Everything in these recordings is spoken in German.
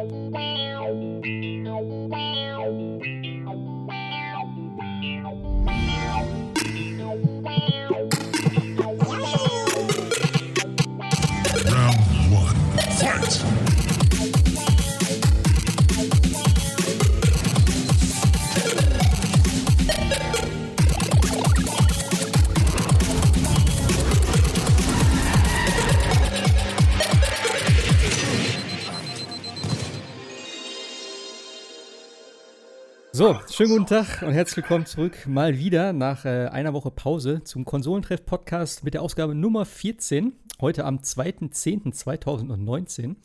So, schönen guten Tag und herzlich willkommen zurück mal wieder nach äh, einer Woche Pause zum Konsolentreff-Podcast mit der Ausgabe Nummer 14, heute am 2.10.2019. Und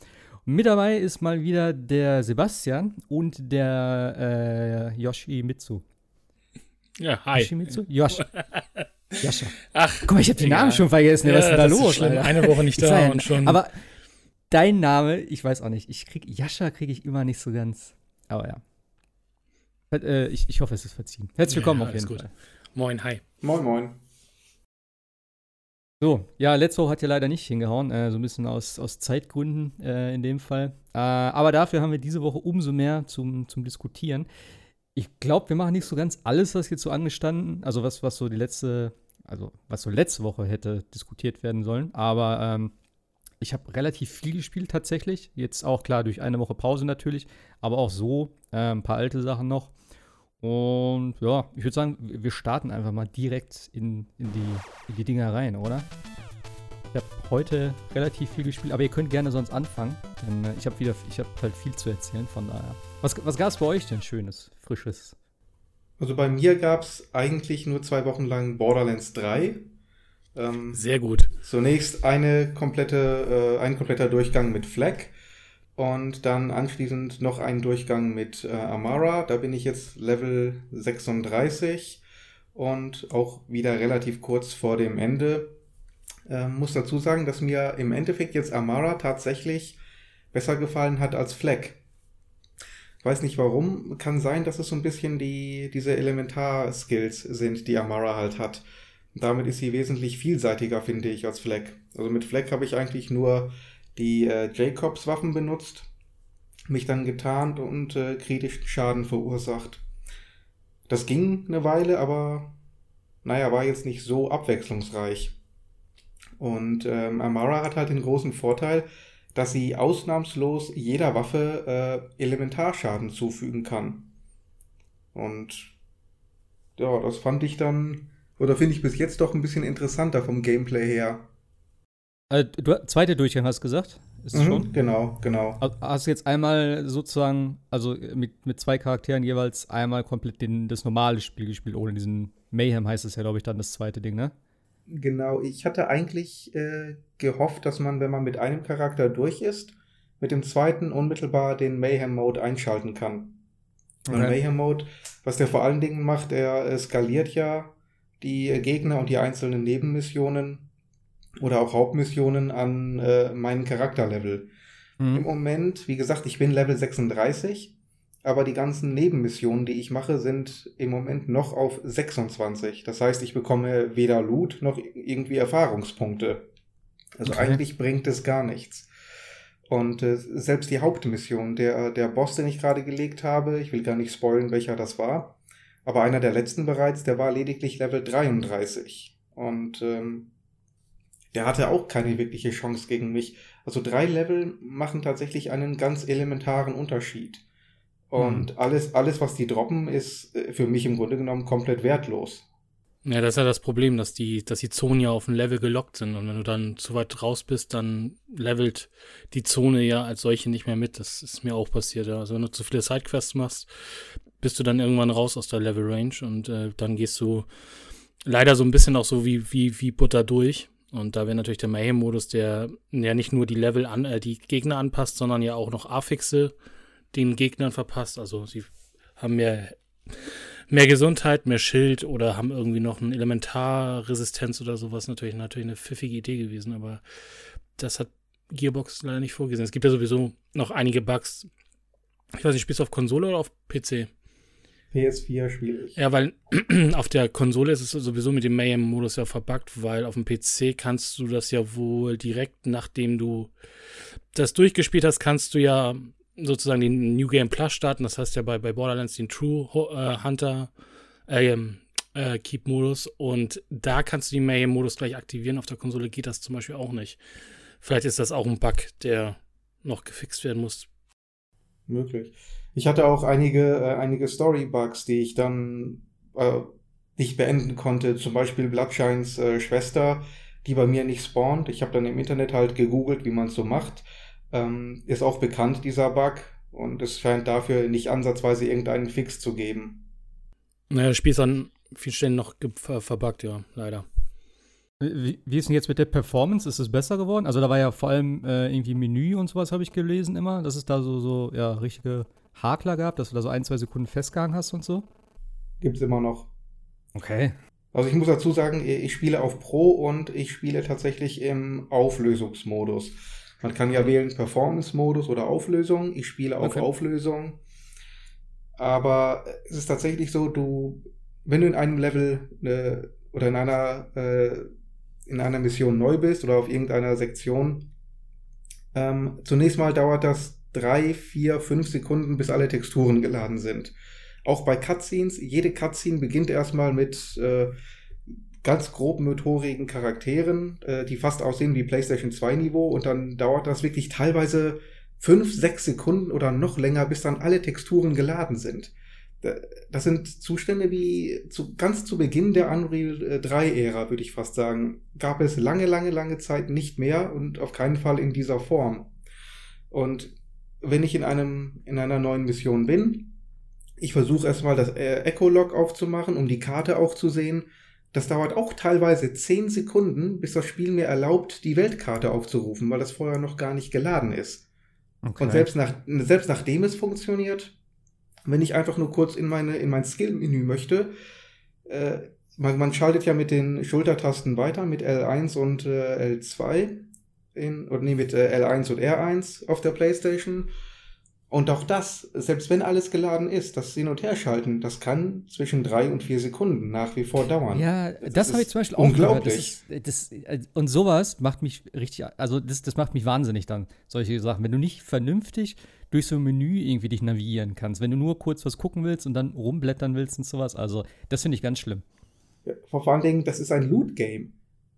mit dabei ist mal wieder der Sebastian und der äh, Yoshimitsu. Ja, hi. Yoshimitsu? Yosh. Yasha. Ach, Guck mal, ich habe den Namen schon vergessen. Ja, Was ist denn da los? Eine Woche nicht da und schon. Aber dein Name, ich weiß auch nicht. Ich krieg Yasha kriege ich immer nicht so ganz. Aber ja. Äh, ich, ich hoffe, es ist verziehen. Herzlich willkommen Ja, auf jeden gut. Fall. Moin, hi. Moin, moin. So, ja, letzte Woche hat ja leider nicht hingehauen, äh, so ein bisschen aus, aus Zeitgründen äh, in dem Fall. Äh, aber dafür haben wir diese Woche umso mehr zum, zum Diskutieren. Ich glaube, wir machen nicht so ganz alles, was jetzt so angestanden, also was, was so die letzte, also was so letzte Woche hätte diskutiert werden sollen. Aber ähm, ich habe relativ viel gespielt tatsächlich. Jetzt auch klar durch eine Woche Pause natürlich, aber auch so äh, ein paar alte Sachen noch. Und ja, ich würde sagen, wir starten einfach mal direkt in, in, die, in die Dinger rein, oder? Ich habe heute relativ viel gespielt, aber ihr könnt gerne sonst anfangen. Denn äh, ich habe wieder, ich habe halt viel zu erzählen, von daher. Was, was gab es bei euch denn Schönes, Frisches? Also bei mir gab es eigentlich nur zwei Wochen lang Borderlands 3. Ähm, Sehr gut. zunächst eine komplette, äh, ein kompletter Durchgang mit Flag und dann anschließend noch ein Durchgang mit äh, Amara. Da bin ich jetzt Level 36 und auch wieder relativ kurz vor dem Ende. Ähm, muss dazu sagen, dass mir im Endeffekt jetzt Amara tatsächlich besser gefallen hat als. Ich weiß nicht warum. Kann sein, dass es so ein bisschen die, diese Elementar-Skills sind, die Amara halt hat. Damit ist sie wesentlich vielseitiger, finde ich, als Fleck. Also mit Fleck habe ich eigentlich nur die äh, Jacobs-Waffen benutzt, mich dann getarnt und äh, kritischen Schaden verursacht. Das ging eine Weile, aber naja, war jetzt nicht so abwechslungsreich. Und ähm, Amara hat halt den großen Vorteil, dass sie ausnahmslos jeder Waffe äh, Elementarschaden zufügen kann. Und ja, das fand ich dann, oder finde ich bis jetzt doch ein bisschen interessanter vom Gameplay her. Äh, du, zweite Durchgang hast du gesagt? Ist Mhm, schon? Genau, genau. Also Hast du jetzt einmal sozusagen, also mit, mit zwei Charakteren jeweils einmal komplett den, das normale Spiel gespielt, ohne diesen Mayhem heißt es ja, glaube ich, dann das zweite Ding, ne? Genau, ich hatte eigentlich äh, gehofft, dass man, wenn man mit einem Charakter durch ist, mit dem zweiten unmittelbar den Mayhem-Mode einschalten kann. Und Okay. Mayhem-Mode, was der vor allen Dingen macht, er äh, skaliert ja die Gegner und die einzelnen Nebenmissionen oder auch Hauptmissionen an äh, meinen Charakterlevel. Im Mhm. Moment, wie gesagt, ich bin Level 36, aber die ganzen Nebenmissionen, die ich mache, sind im Moment noch auf 26. Das heißt, ich bekomme weder Loot noch irgendwie Erfahrungspunkte. Also Okay. eigentlich bringt es gar nichts. Und äh, selbst die Hauptmission, der, der Boss, den ich gerade gelegt habe, ich will gar nicht spoilen, welcher das war, aber einer der letzten bereits, der war lediglich Level 33. Und ähm, der hatte auch keine wirkliche Chance gegen mich. Also drei Level machen tatsächlich einen ganz elementaren Unterschied. Und alles, alles, was die droppen, ist äh, für mich im Grunde genommen komplett wertlos. Ja, das ist ja das Problem, dass die, dass die Zonen ja auf ein Level gelockt sind. Und wenn du dann zu weit raus bist, dann levelt die Zone ja als solche nicht mehr mit. Das ist mir auch passiert. Also wenn du zu viele Sidequests machst, bist du dann irgendwann raus aus der Level Range und äh, dann gehst du leider so ein bisschen auch so wie, wie, wie Butter durch. Und da wäre natürlich der Mayhem-Modus, der ja nicht nur die Level an, äh, die Gegner anpasst, sondern ja auch noch Affixe den Gegnern verpasst. Also sie haben mehr, mehr Gesundheit, mehr Schild oder haben irgendwie noch eine Elementarresistenz oder sowas. Natürlich, natürlich eine pfiffige Idee gewesen, aber das hat Gearbox leider nicht vorgesehen. Es gibt ja sowieso noch einige Bugs. Ich weiß nicht, spielst du auf Konsole oder auf PC? PS4 spiele ich. Ja, weil auf der Konsole ist es sowieso mit dem Mayhem-Modus ja verbuggt, weil auf dem PC kannst du das ja wohl direkt, nachdem du das durchgespielt hast, kannst du ja sozusagen den New Game Plus starten. Das heißt ja bei, bei Borderlands den True äh, Hunter äh, äh, Keep-Modus. Und da kannst du den Mayhem-Modus gleich aktivieren. Auf der Konsole geht das zum Beispiel auch nicht. Vielleicht ist das auch ein Bug, der noch gefixt werden muss. Möglich. Ich hatte auch einige, äh, einige Story-Bugs, die ich dann äh, nicht beenden konnte. Zum Beispiel Bloodshines äh, Schwester, die bei mir nicht spawnt. Ich habe dann im Internet halt gegoogelt, wie man es so macht. Ähm, ist auch bekannt, dieser Bug. Und es scheint dafür nicht ansatzweise irgendeinen Fix zu geben. Naja, das Spiel ist an vielen Stellen noch ver verbuggt, ja, leider. Wie, wie, ist denn jetzt mit der Performance? Ist es besser geworden? Also da war ja vor allem äh, irgendwie Menü und sowas, habe ich gelesen immer, dass es da so, so ja, richtige Hakler gab, dass du da so ein, zwei Sekunden festgehangen hast und so. Gibt es immer noch. Okay. Also ich muss dazu sagen, ich spiele auf Pro und ich spiele tatsächlich im Auflösungsmodus. Man kann ja wählen Performance-Modus oder Auflösung. Ich spiele auf okay. Auflösung. Aber es ist tatsächlich so, du, wenn du in einem Level äh, oder in einer äh, in einer Mission neu bist oder auf irgendeiner Sektion, ähm, zunächst mal dauert das drei, vier, fünf Sekunden, bis alle Texturen geladen sind. Auch bei Cutscenes, jede Cutscene beginnt erstmal mit äh, ganz grob motorigen Charakteren, äh, die fast aussehen wie PlayStation 2 Niveau und dann dauert das wirklich teilweise fünf, sechs Sekunden oder noch länger, bis dann alle Texturen geladen sind. Das sind Zustände wie zu, ganz zu Beginn der Unreal 3-Ära, würde ich fast sagen. Gab es lange, lange, lange Zeit nicht mehr und auf keinen Fall in dieser Form. Und wenn ich in einem, in einer neuen Mission bin, ich versuche erstmal das äh, Echolog aufzumachen, um die Karte auch zu sehen. Das dauert auch teilweise 10 Sekunden, bis das Spiel mir erlaubt, die Weltkarte aufzurufen, weil das vorher noch gar nicht geladen ist. Okay. Und selbst, nach, selbst nachdem es funktioniert, wenn ich einfach nur kurz in, meine, in mein Skill-Menü möchte, äh, man, man, schaltet ja mit den Schultertasten weiter, mit L1 und äh, L2, in, oder nee, mit äh, L1 und R1 auf der Playstation. Und auch das, selbst wenn alles geladen ist, das Hin- und Herschalten, das kann zwischen drei und vier Sekunden nach wie vor dauern. Ja, das, das habe ich zum Beispiel auch unglaublich. Gehört. Das ist, das, und sowas macht mich richtig, also das, das macht mich wahnsinnig dann, solche Sachen. Wenn du nicht vernünftig durch so ein Menü irgendwie dich navigieren kannst, wenn du nur kurz was gucken willst und dann rumblättern willst und sowas, also das finde ich ganz schlimm. Ja, vor allen Dingen, das ist ein Loot-Game.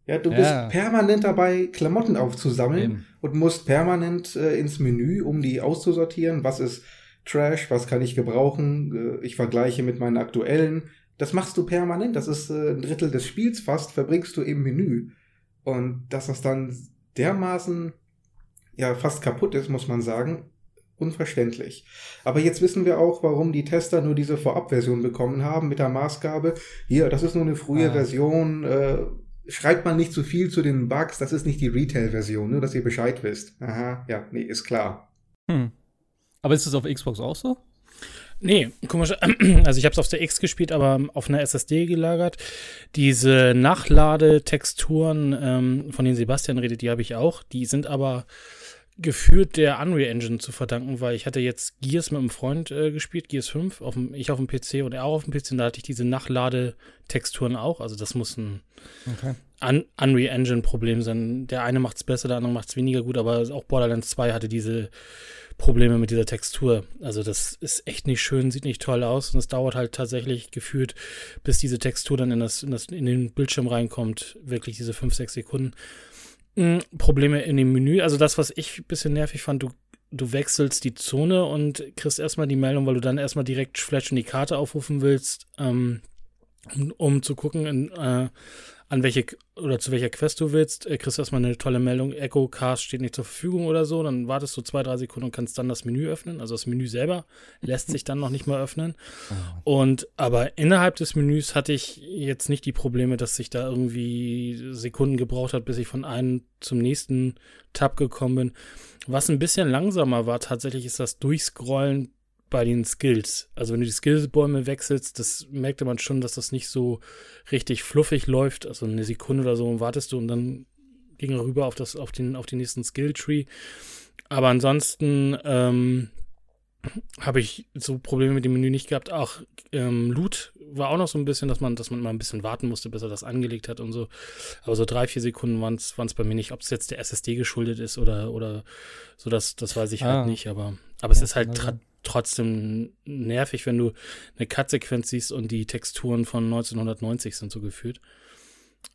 Ja, du ja. bist permanent dabei, Klamotten aufzusammeln Eben. und musst permanent äh, ins Menü, um die auszusortieren. Was ist Trash? Was kann ich gebrauchen? Äh, ich vergleiche mit meinen aktuellen. Das machst du permanent. Das ist äh, ein Drittel des Spiels fast, verbringst du im Menü. Und dass das dann dermaßen ja fast kaputt ist, muss man sagen, unverständlich. Aber jetzt wissen wir auch, warum die Tester nur diese Vorabversion bekommen haben mit der Maßgabe, hier, das ist nur eine frühe ah. Version, äh, schreibt man nicht zu viel zu den Bugs, das ist nicht die Retail-Version, nur dass ihr Bescheid wisst. Aha, ja, nee, ist klar. Hm. Aber ist das auf Xbox auch so? Nee, komisch. Also ich habe es auf der X gespielt, aber auf einer SSD gelagert. Diese Nachladetexturen, ähm, von denen Sebastian redet, die habe ich auch. Die sind aber geführt der Unreal Engine zu verdanken, weil ich hatte jetzt Gears mit einem Freund äh, gespielt, Gears 5, auf dem, ich auf dem PC und er auch auf dem PC, und da hatte ich diese Nachladetexturen auch, also das muss ein okay. Un Unreal Engine Problem sein. Der eine macht es besser, der andere macht es weniger gut, aber auch Borderlands 2 hatte diese Probleme mit dieser Textur. Also das ist echt nicht schön, sieht nicht toll aus und es dauert halt tatsächlich gefühlt, bis diese Textur dann in, das, in, das, in den Bildschirm reinkommt, wirklich diese 5, 6 Sekunden. Probleme in dem Menü. Also das, was ich ein bisschen nervig fand, du, du wechselst die Zone und kriegst erstmal die Meldung, weil du dann erstmal direkt Flash und die Karte aufrufen willst, ähm, um, um, zu gucken, in, äh, an welche oder zu welcher Quest du willst, äh, kriegst du erstmal eine tolle Meldung, Echo Cast steht nicht zur Verfügung oder so, dann wartest du zwei, drei Sekunden und kannst dann das Menü öffnen. Also das Menü selber lässt sich dann noch nicht mal öffnen. Oh. Und aber innerhalb des Menüs hatte ich jetzt nicht die Probleme, dass sich da irgendwie Sekunden gebraucht hat, bis ich von einem zum nächsten Tab gekommen bin. Was ein bisschen langsamer war tatsächlich, ist das Durchscrollen bei den Skills. Also wenn du die Skillsbäume wechselst, das merkte man schon, dass das nicht so richtig fluffig läuft. Also eine Sekunde oder so wartest du und dann ging er rüber auf, das, auf, den, auf den nächsten Skilltree. Aber ansonsten, ähm, habe ich so Probleme mit dem Menü nicht gehabt. Auch ähm, Loot war auch noch so ein bisschen, dass man, dass man mal ein bisschen warten musste, bis er das angelegt hat und so. Aber so drei, vier Sekunden waren es bei mir nicht. Ob es jetzt der SSD geschuldet ist oder, oder so, das, das weiß ich halt ah. halt nicht. Aber, aber ja, es ist halt also. Trotzdem nervig, wenn du eine Cut-Sequenz siehst und die Texturen von 1990 sind so gefühlt.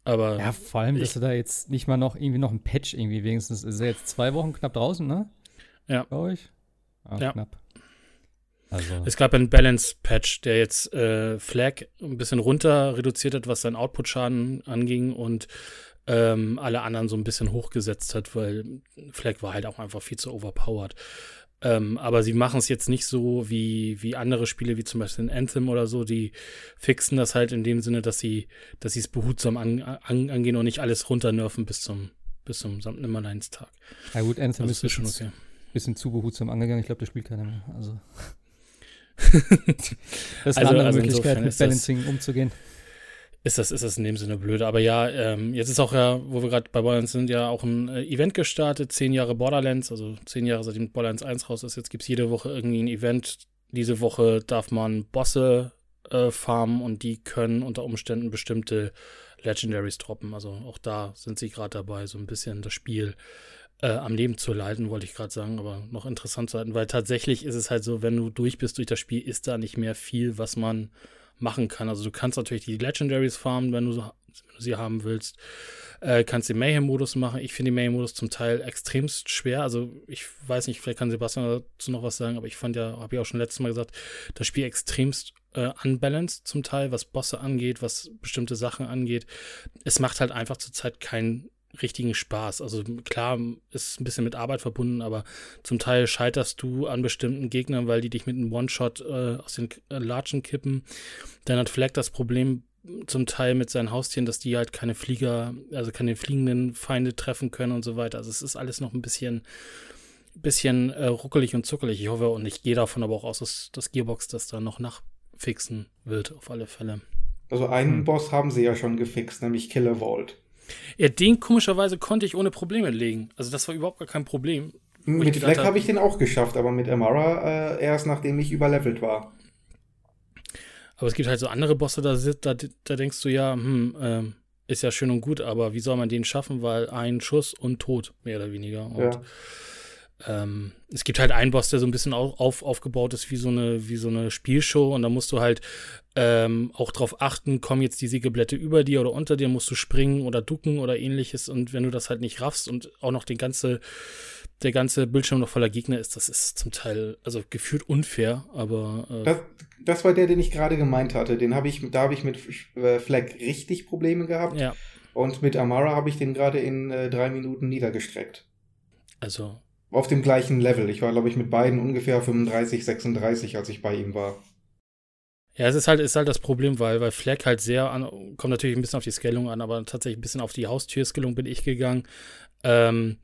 Aber. Ja, vor allem, dass du da jetzt nicht mal noch irgendwie noch ein Patch irgendwie wenigstens. Ist er jetzt zwei Wochen knapp draußen, ne? Ja. Glaube ich. Ah, ja. knapp. Also. Es gab einen Balance-Patch, der jetzt äh, Flag ein bisschen runter reduziert hat, was seinen Output-Schaden anging und ähm, alle anderen so ein bisschen hochgesetzt hat, weil Flag war halt auch einfach viel zu overpowered. Ähm, aber sie machen es jetzt nicht so wie, wie andere Spiele, wie zum Beispiel in Anthem oder so, die fixen das halt in dem Sinne, dass sie dass es behutsam an, an, angehen und nicht alles runternerven bis zum, bis zum Nimmerleins-Tag. Ja gut, Anthem also ist schon okay. bisschen zu behutsam angegangen. Ich glaube, das spielt keiner mehr. Also das ist eine also, andere also Möglichkeit, mit Balancing umzugehen. Ist das, ist das in dem Sinne blöd. Aber ja, ähm, jetzt ist auch ja, wo wir gerade bei Borderlands sind, ja auch ein äh, Event gestartet. Zehn Jahre Borderlands, also zehn Jahre seitdem Borderlands 1 raus ist. Jetzt gibt es jede Woche irgendwie ein Event. Diese Woche darf man Bosse äh, farmen und die können unter Umständen bestimmte Legendaries droppen. Also auch da sind sie gerade dabei, so ein bisschen das Spiel äh, am Leben zu leiten, wollte ich gerade sagen, aber noch interessant zu halten, weil tatsächlich ist es halt so, wenn du durch bist durch das Spiel, ist da nicht mehr viel, was man machen kann. Also du kannst natürlich die Legendaries farmen, wenn du, wenn du sie haben willst. Äh, kannst den Mayhem-Modus machen. Ich finde den Mayhem-Modus zum Teil extremst schwer. Also ich weiß nicht, vielleicht kann Sebastian dazu noch was sagen, aber ich fand ja, habe ich auch schon letztes Mal gesagt, das Spiel extremst äh, unbalanced zum Teil, was Bosse angeht, was bestimmte Sachen angeht. Es macht halt einfach zurzeit keinen richtigen Spaß. Also klar, ist ein bisschen mit Arbeit verbunden, aber zum Teil scheiterst du an bestimmten Gegnern, weil die dich mit einem One-Shot äh, aus den äh, Latschen kippen. Dann hat Flag das Problem zum Teil mit seinen Haustieren, dass die halt keine Flieger, also keine fliegenden Feinde treffen können und so weiter. Also es ist alles noch ein bisschen, bisschen äh, ruckelig und zuckelig. Ich hoffe und ich gehe davon aber auch aus, dass das Gearbox das da noch nachfixen wird, auf alle Fälle. Also einen hm. Boss haben sie ja schon gefixt, nämlich Killer Vault. Ja, den komischerweise konnte ich ohne Probleme legen. Also das war überhaupt gar kein Problem. Mit Fleck habe ich den auch geschafft, aber mit Amara äh, erst nachdem ich überlevelt war. Aber es gibt halt so andere Bosse, da, da, da denkst du ja, hm, äh, ist ja schön und gut, aber wie soll man den schaffen? Weil ein Schuss und tot, mehr oder weniger. Und ja. Ähm, es gibt halt einen Boss, der so ein bisschen auf, auf, aufgebaut ist wie so eine, wie so eine Spielshow und da musst du halt ähm, auch drauf achten, kommen jetzt die Siegeblätter über dir oder unter dir, musst du springen oder ducken oder ähnliches und wenn du das halt nicht raffst und auch noch den ganze, der ganze Bildschirm noch voller Gegner ist, das ist zum Teil, also gefühlt unfair, aber äh, das, das war der, den ich gerade gemeint hatte. Den habe ich, da habe ich mit äh, Flag richtig Probleme gehabt. Ja. Und mit Amara habe ich den gerade in äh, drei Minuten niedergestreckt. Also auf dem gleichen Level. Ich war, glaube ich, mit beiden ungefähr 35, 36, als ich bei ihm war. Ja, es ist halt, ist halt das Problem, weil, weil Flag halt sehr an, kommt natürlich ein bisschen auf die Scalung an, aber tatsächlich ein bisschen auf die Haustür-Scalung bin ich gegangen. Ähm,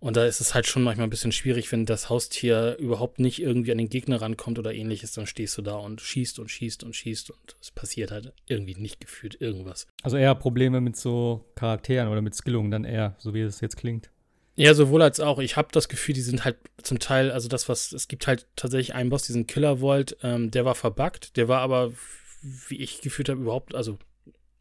und da ist es halt schon manchmal ein bisschen schwierig, wenn das Haustier überhaupt nicht irgendwie an den Gegner rankommt oder ähnliches, dann stehst du da und schießt und schießt und schießt und es passiert halt irgendwie nicht gefühlt irgendwas. Also eher Probleme mit so Charakteren oder mit Skillungen dann eher, so wie es jetzt klingt. Ja, sowohl als auch. Ich habe das Gefühl, die sind halt zum Teil, also das, was, es gibt halt tatsächlich einen Boss, diesen Killer Vault, ähm, der war verbuggt, der war aber, wie ich gefühlt habe, überhaupt, also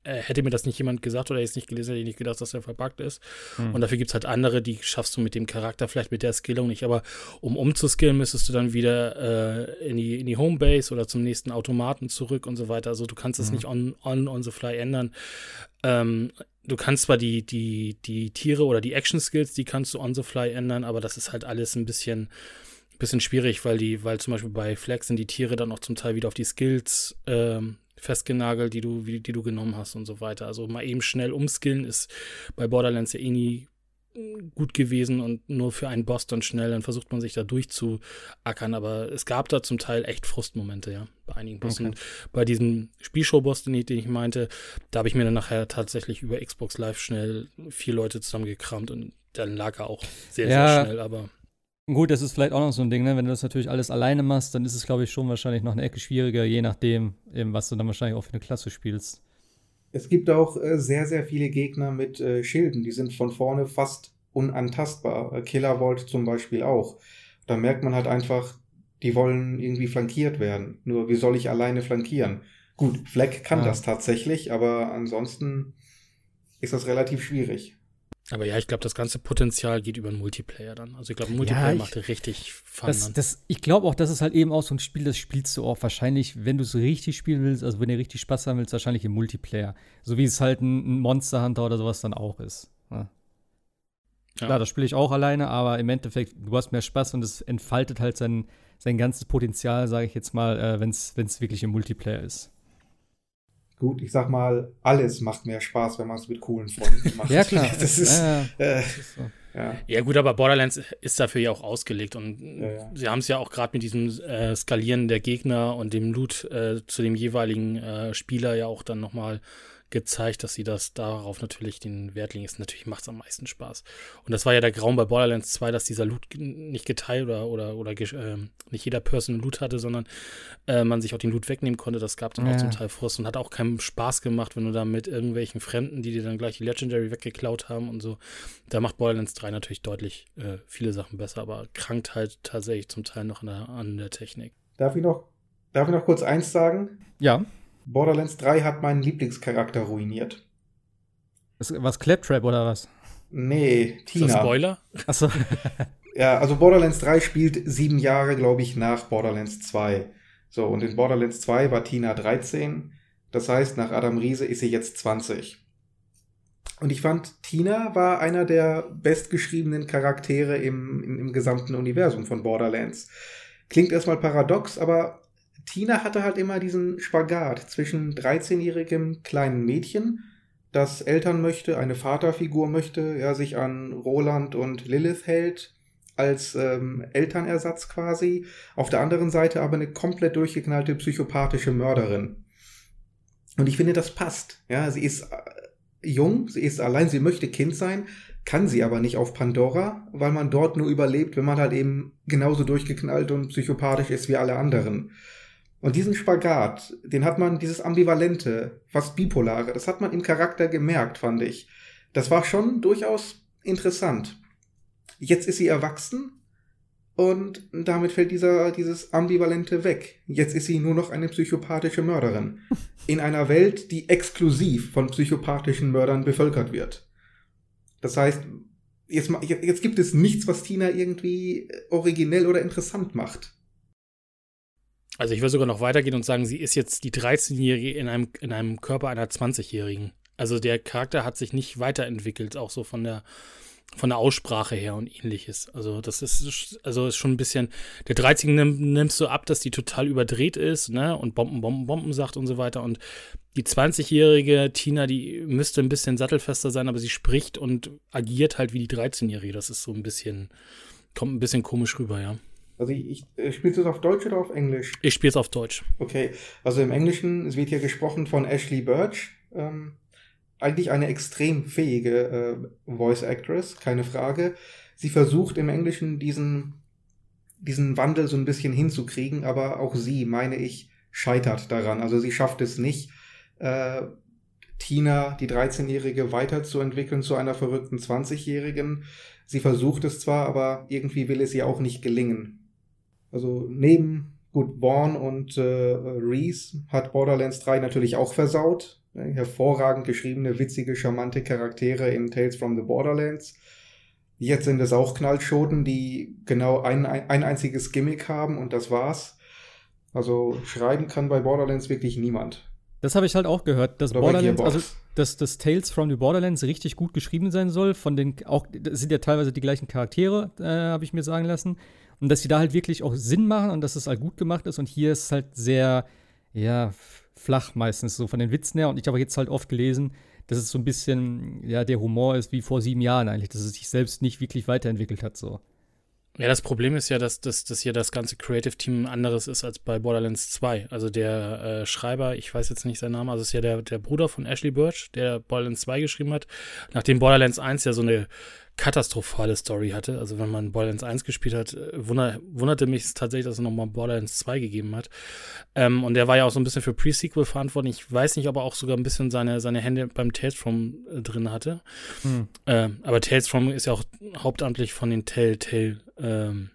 äh, hätte mir das nicht jemand gesagt oder ich es nicht gelesen, hätte ich nicht gedacht, dass der verbuggt ist. Hm. Und dafür gibt es halt andere, die schaffst du mit dem Charakter, vielleicht mit der Skillung nicht. Aber um umzuskillen, müsstest du dann wieder äh, in, die, in die Homebase oder zum nächsten Automaten zurück und so weiter. Also du kannst es hm. nicht on, on, on the fly ändern. Ähm, du kannst zwar die, die, die Tiere oder die Action-Skills, die kannst du on the fly ändern, aber das ist halt alles ein bisschen, bisschen schwierig, weil die, weil zum Beispiel bei Flex sind die Tiere dann auch zum Teil wieder auf die Skills ähm, festgenagelt, die du, die, die du genommen hast und so weiter. Also mal eben schnell umskillen ist bei Borderlands ja eh nie gut gewesen und nur für einen Boss dann schnell, dann versucht man sich da durchzuackern, aber es gab da zum Teil echt Frustmomente, ja, bei einigen Bossen. Okay. Bei diesem Spielshow-Boss, den, den ich meinte, da habe ich mir dann nachher tatsächlich über Xbox Live schnell vier Leute zusammengekramt und dann lag er auch sehr, ja, sehr schnell, aber. Gut, das ist vielleicht auch noch so ein Ding, ne? wenn du das natürlich alles alleine machst, dann ist es, glaube ich, schon wahrscheinlich noch eine Ecke schwieriger, je nachdem, eben, was du dann wahrscheinlich auch für eine Klasse spielst. Es gibt auch äh, sehr, sehr viele Gegner mit äh, Schilden, die sind von vorne fast unantastbar. Äh, Killer Vault zum Beispiel auch. Da merkt man halt einfach, Die wollen irgendwie flankiert werden. Nur wie soll ich alleine flankieren? Gut, Fleck kann Ja. das tatsächlich, aber ansonsten ist das relativ schwierig. Aber ja, ich glaube, das ganze Potenzial geht über den Multiplayer dann. Also ich glaube, Multiplayer ich- macht richtig Fun Das, dann. das, ich glaube auch, das ist halt eben auch so ein Spiel, das spielst du auch wahrscheinlich, wenn du es richtig spielen willst, also wenn du richtig Spaß haben willst, wahrscheinlich im Multiplayer. So wie es halt ein, Monster Hunter oder sowas dann auch ist. Ja. Ja. Klar, das spiele ich auch alleine, aber im Endeffekt, du hast mehr Spaß und es entfaltet halt sein, sein ganzes Potenzial, sage ich jetzt mal, äh, wenn es wirklich im Multiplayer ist. Gut, ich sag mal, alles macht mehr Spaß, wenn man es mit coolen Freunden macht. Ja, klar. Das ist, ja, ja, äh, das ist so. ja. Ja, gut, aber Borderlands ist dafür ja auch ausgelegt und Ja, ja. sie haben es ja auch gerade mit diesem äh, Skalieren der Gegner und dem Loot äh, zu dem jeweiligen äh, Spieler ja auch dann nochmal gezeigt, dass sie das darauf natürlich den Wert legen. Ist natürlich macht es am meisten Spaß. Und das war ja der Graum bei Borderlands 2, dass dieser Loot nicht geteilt oder oder oder ähm, nicht jeder Person Loot hatte, sondern äh, man sich auch den Loot wegnehmen konnte. Das gab dann auch Ja. zum Teil Frust und hat auch keinen Spaß gemacht, wenn du da mit irgendwelchen Fremden, die dir dann gleich die Legendary weggeklaut haben und so. Da macht Borderlands 3 natürlich deutlich äh, viele Sachen besser, aber krankt halt tatsächlich zum Teil noch an der, an der Technik. Darf ich noch, darf ich noch kurz eins sagen? Ja, Borderlands 3 hat meinen Lieblingscharakter ruiniert. was, was Claptrap oder was? Nee, Ist das Tina. Spoiler? Achso. Ja, also Borderlands 3 spielt sieben Jahre, glaube ich, nach Borderlands 2. So, und in Borderlands 2 war Tina 13. Das heißt, nach Adam Riese ist sie jetzt 20. Und ich fand, Tina war einer der bestgeschriebenen Charaktere im, im, im gesamten Universum von Borderlands. Klingt erstmal paradox, aber Tina hatte halt immer diesen Spagat zwischen 13-jährigem kleinen Mädchen, das Eltern möchte, eine Vaterfigur möchte, ja, sich an Roland und Lilith hält, als ähm, Elternersatz quasi. Auf der anderen Seite aber eine komplett durchgeknallte psychopathische Mörderin. Und ich finde, das passt. Ja, sie ist äh, jung, sie ist allein, sie möchte Kind sein, kann sie aber nicht auf Pandora, weil man dort nur überlebt, wenn man halt eben genauso durchgeknallt und psychopathisch ist wie alle anderen. Und diesen Spagat, den hat man, dieses ambivalente, fast bipolare, das hat man im Charakter gemerkt, fand ich. Das war schon durchaus interessant. Jetzt ist sie erwachsen und damit fällt dieser, dieses Ambivalente weg. Jetzt ist sie nur noch eine psychopathische Mörderin. In einer Welt, die exklusiv von psychopathischen Mördern bevölkert wird. Das heißt, jetzt, jetzt gibt es nichts, was Tina irgendwie originell oder interessant macht. Also ich würde sogar noch weitergehen und sagen, sie ist jetzt die 13-Jährige in einem, in einem Körper einer 20-Jährigen. Also der Charakter hat sich nicht weiterentwickelt, auch so von der, von der Aussprache her und ähnliches. Also das ist, also ist schon ein bisschen, der 13 nimm, nimmst du ab, dass die total überdreht ist, ne, und Bomben, Bomben, Bomben sagt und so weiter. Und die 20-jährige Tina, die müsste ein bisschen sattelfester sein, aber sie spricht und agiert halt wie die 13-Jährige. Das ist so ein bisschen, kommt ein bisschen komisch rüber, ja. Also ich, ich äh, spielst du es auf Deutsch oder auf Englisch? Ich spiele es auf Deutsch. Okay, also im Englischen, es wird hier gesprochen von Ashley Birch. Ähm, eigentlich eine extrem fähige äh, Voice Actress, keine Frage. Sie versucht im Englischen diesen, diesen Wandel so ein bisschen hinzukriegen, aber auch sie, meine ich, scheitert daran. Also sie schafft es nicht, äh, Tina, die 13-Jährige, weiterzuentwickeln zu einer verrückten 20-Jährigen. Sie versucht es zwar, aber irgendwie will es ihr auch nicht gelingen. Also neben gut Vaughn und äh, Reese hat Borderlands 3 natürlich auch versaut. Hervorragend geschriebene, witzige, charmante Charaktere in Tales from the Borderlands. Jetzt sind es auch Knallschoten, die genau ein, ein einziges Gimmick haben und das war's. Also schreiben kann bei Borderlands wirklich niemand. Das habe ich halt auch gehört, dass Oder Borderlands, also dass das Tales from the Borderlands richtig gut geschrieben sein soll. Von den auch das sind ja teilweise die gleichen Charaktere, äh, habe ich mir sagen lassen. Und dass die da halt wirklich auch Sinn machen und dass es halt gut gemacht ist. Und hier ist es halt sehr, ja, flach meistens so von den Witzen her. Und ich habe jetzt halt oft gelesen, dass es so ein bisschen, ja, der Humor ist wie vor sieben Jahren eigentlich, dass es sich selbst nicht wirklich weiterentwickelt hat. So. Ja, das Problem ist ja, dass, dass, dass hier das ganze Creative Team ein anderes ist als bei Borderlands 2. Also der äh, Schreiber, ich weiß jetzt nicht seinen Namen, also ist ja der, der Bruder von Ashley Birch, der Borderlands 2 geschrieben hat. Nachdem Borderlands 1 ja so eine katastrophale Story hatte, also wenn man Borderlands 1 gespielt hat, äh, wunder, wunderte mich tatsächlich, dass es nochmal Borderlands 2 gegeben hat. Ähm, und der war ja auch so ein bisschen für Pre-Sequel verantwortlich. Ich weiß nicht, ob er auch sogar ein bisschen seine, seine Hände beim Tales from äh, drin hatte. Hm. Ähm, aber Tales from ist ja auch hauptamtlich von den Telltale ähm,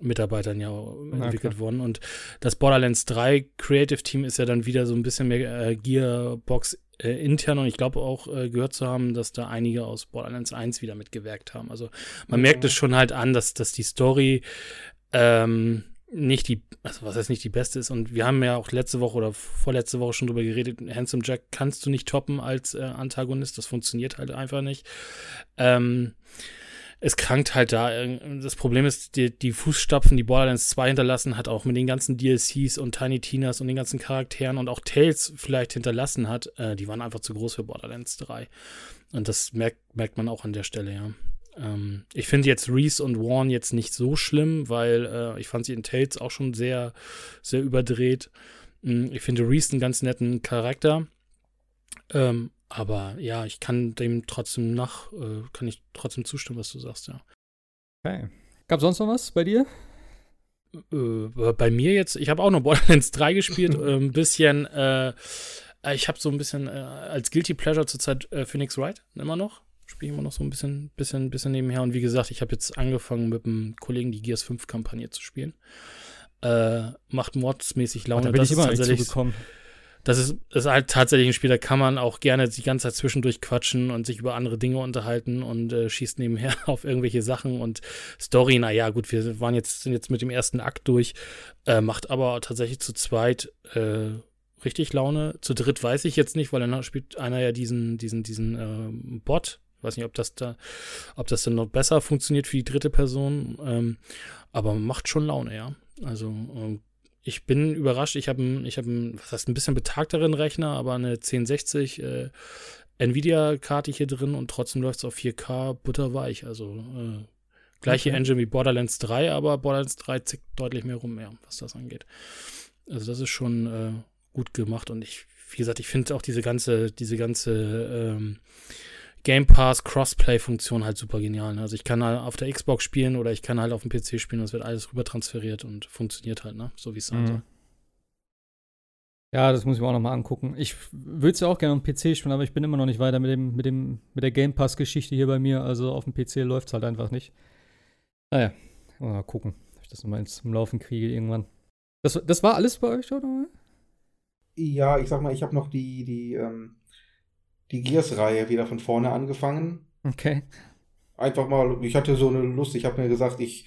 Mitarbeitern ja entwickelt worden. Und das Borderlands 3 Creative Team ist ja dann wieder so ein bisschen mehr äh, Gearbox äh, intern und ich glaube auch äh, gehört zu haben, dass da einige aus Borderlands 1 wieder mitgewirkt haben. Also man mhm. merkt es schon halt an, dass, dass die Story ähm, nicht die, also was heißt nicht die beste ist. Und wir haben ja auch letzte Woche oder vorletzte Woche schon drüber geredet, Handsome Jack kannst du nicht toppen als äh, Antagonist, das funktioniert halt einfach nicht. Ähm, es krankt halt da. Das Problem ist, die, die Fußstapfen, die Borderlands 2 hinterlassen hat, auch mit den ganzen DLCs und Tiny Tinas und den ganzen Charakteren und auch Tales vielleicht hinterlassen hat, äh, die waren einfach zu groß für Borderlands 3. Und das merkt, merkt man auch an der Stelle, ja. Ähm, ich finde jetzt Reese und Warren jetzt nicht so schlimm, weil äh, ich fand sie in Tales auch schon sehr, sehr überdreht. Hm, ich finde Reese einen ganz netten Charakter. Ähm, aber ja, ich kann dem trotzdem nach, äh, kann ich trotzdem zustimmen, was du sagst, ja. Okay. Gab sonst noch was bei dir? Äh, bei mir jetzt, ich habe auch noch Borderlands 3 gespielt, äh, ein bisschen, äh, ich habe so ein bisschen äh, als Guilty Pleasure zurzeit äh, Phoenix Wright immer noch. Spiele immer noch so ein bisschen, bisschen, bisschen nebenher. Und wie gesagt, ich habe jetzt angefangen mit einem Kollegen die Gears 5 Kampagne zu spielen. macht mordsmäßig Laune. Ach, da bin das ich immer nicht zugekommen das ist, ist halt tatsächlich ein Spiel, da kann man auch gerne die ganze Zeit zwischendurch quatschen und sich über andere Dinge unterhalten und äh, schießt nebenher auf irgendwelche Sachen und Story, naja, gut, wir waren jetzt, sind jetzt mit dem ersten Akt durch, äh, macht aber tatsächlich zu zweit äh, richtig Laune. Zu dritt weiß ich jetzt nicht, weil dann spielt einer ja diesen, diesen, diesen äh, Bot. Ich weiß nicht, ob das da, ob das dann noch besser funktioniert für die dritte Person. Ähm, aber macht schon Laune, ja. Also ähm, ich bin überrascht. Ich habe ich hab was heißt, ein bisschen betagteren Rechner, aber eine 1060 äh, Nvidia-Karte hier drin und trotzdem läuft es auf 4K butterweich. Also äh, gleiche okay. Engine wie Borderlands 3, aber Borderlands 3 zickt deutlich mehr rum, mehr, was das angeht. Also das ist schon äh, gut gemacht und ich, wie gesagt, ich finde auch diese ganze, diese ganze ähm, Game Pass Crossplay-Funktion halt super genial. Ne? Also ich kann halt auf der Xbox spielen oder ich kann halt auf dem PC spielen. Das wird alles rüber transferiert und funktioniert halt, ne? So wie es sein mhm. soll. Ja, das muss ich mir auch nochmal angucken. Ich würde es ja auch gerne auf dem PC spielen, aber ich bin immer noch nicht weiter mit dem, mit dem, mit der Game Pass-Geschichte hier bei mir. Also auf dem PC läuft es halt einfach nicht. Naja, mal gucken, ob ich das nochmal zum Laufen kriege irgendwann. Das, das war alles bei euch, oder? Ja, ich sag mal, ich habe noch die, die ähm, die Gears-Reihe wieder von vorne angefangen. Okay. Einfach mal, ich hatte so eine Lust, ich habe mir gesagt, ich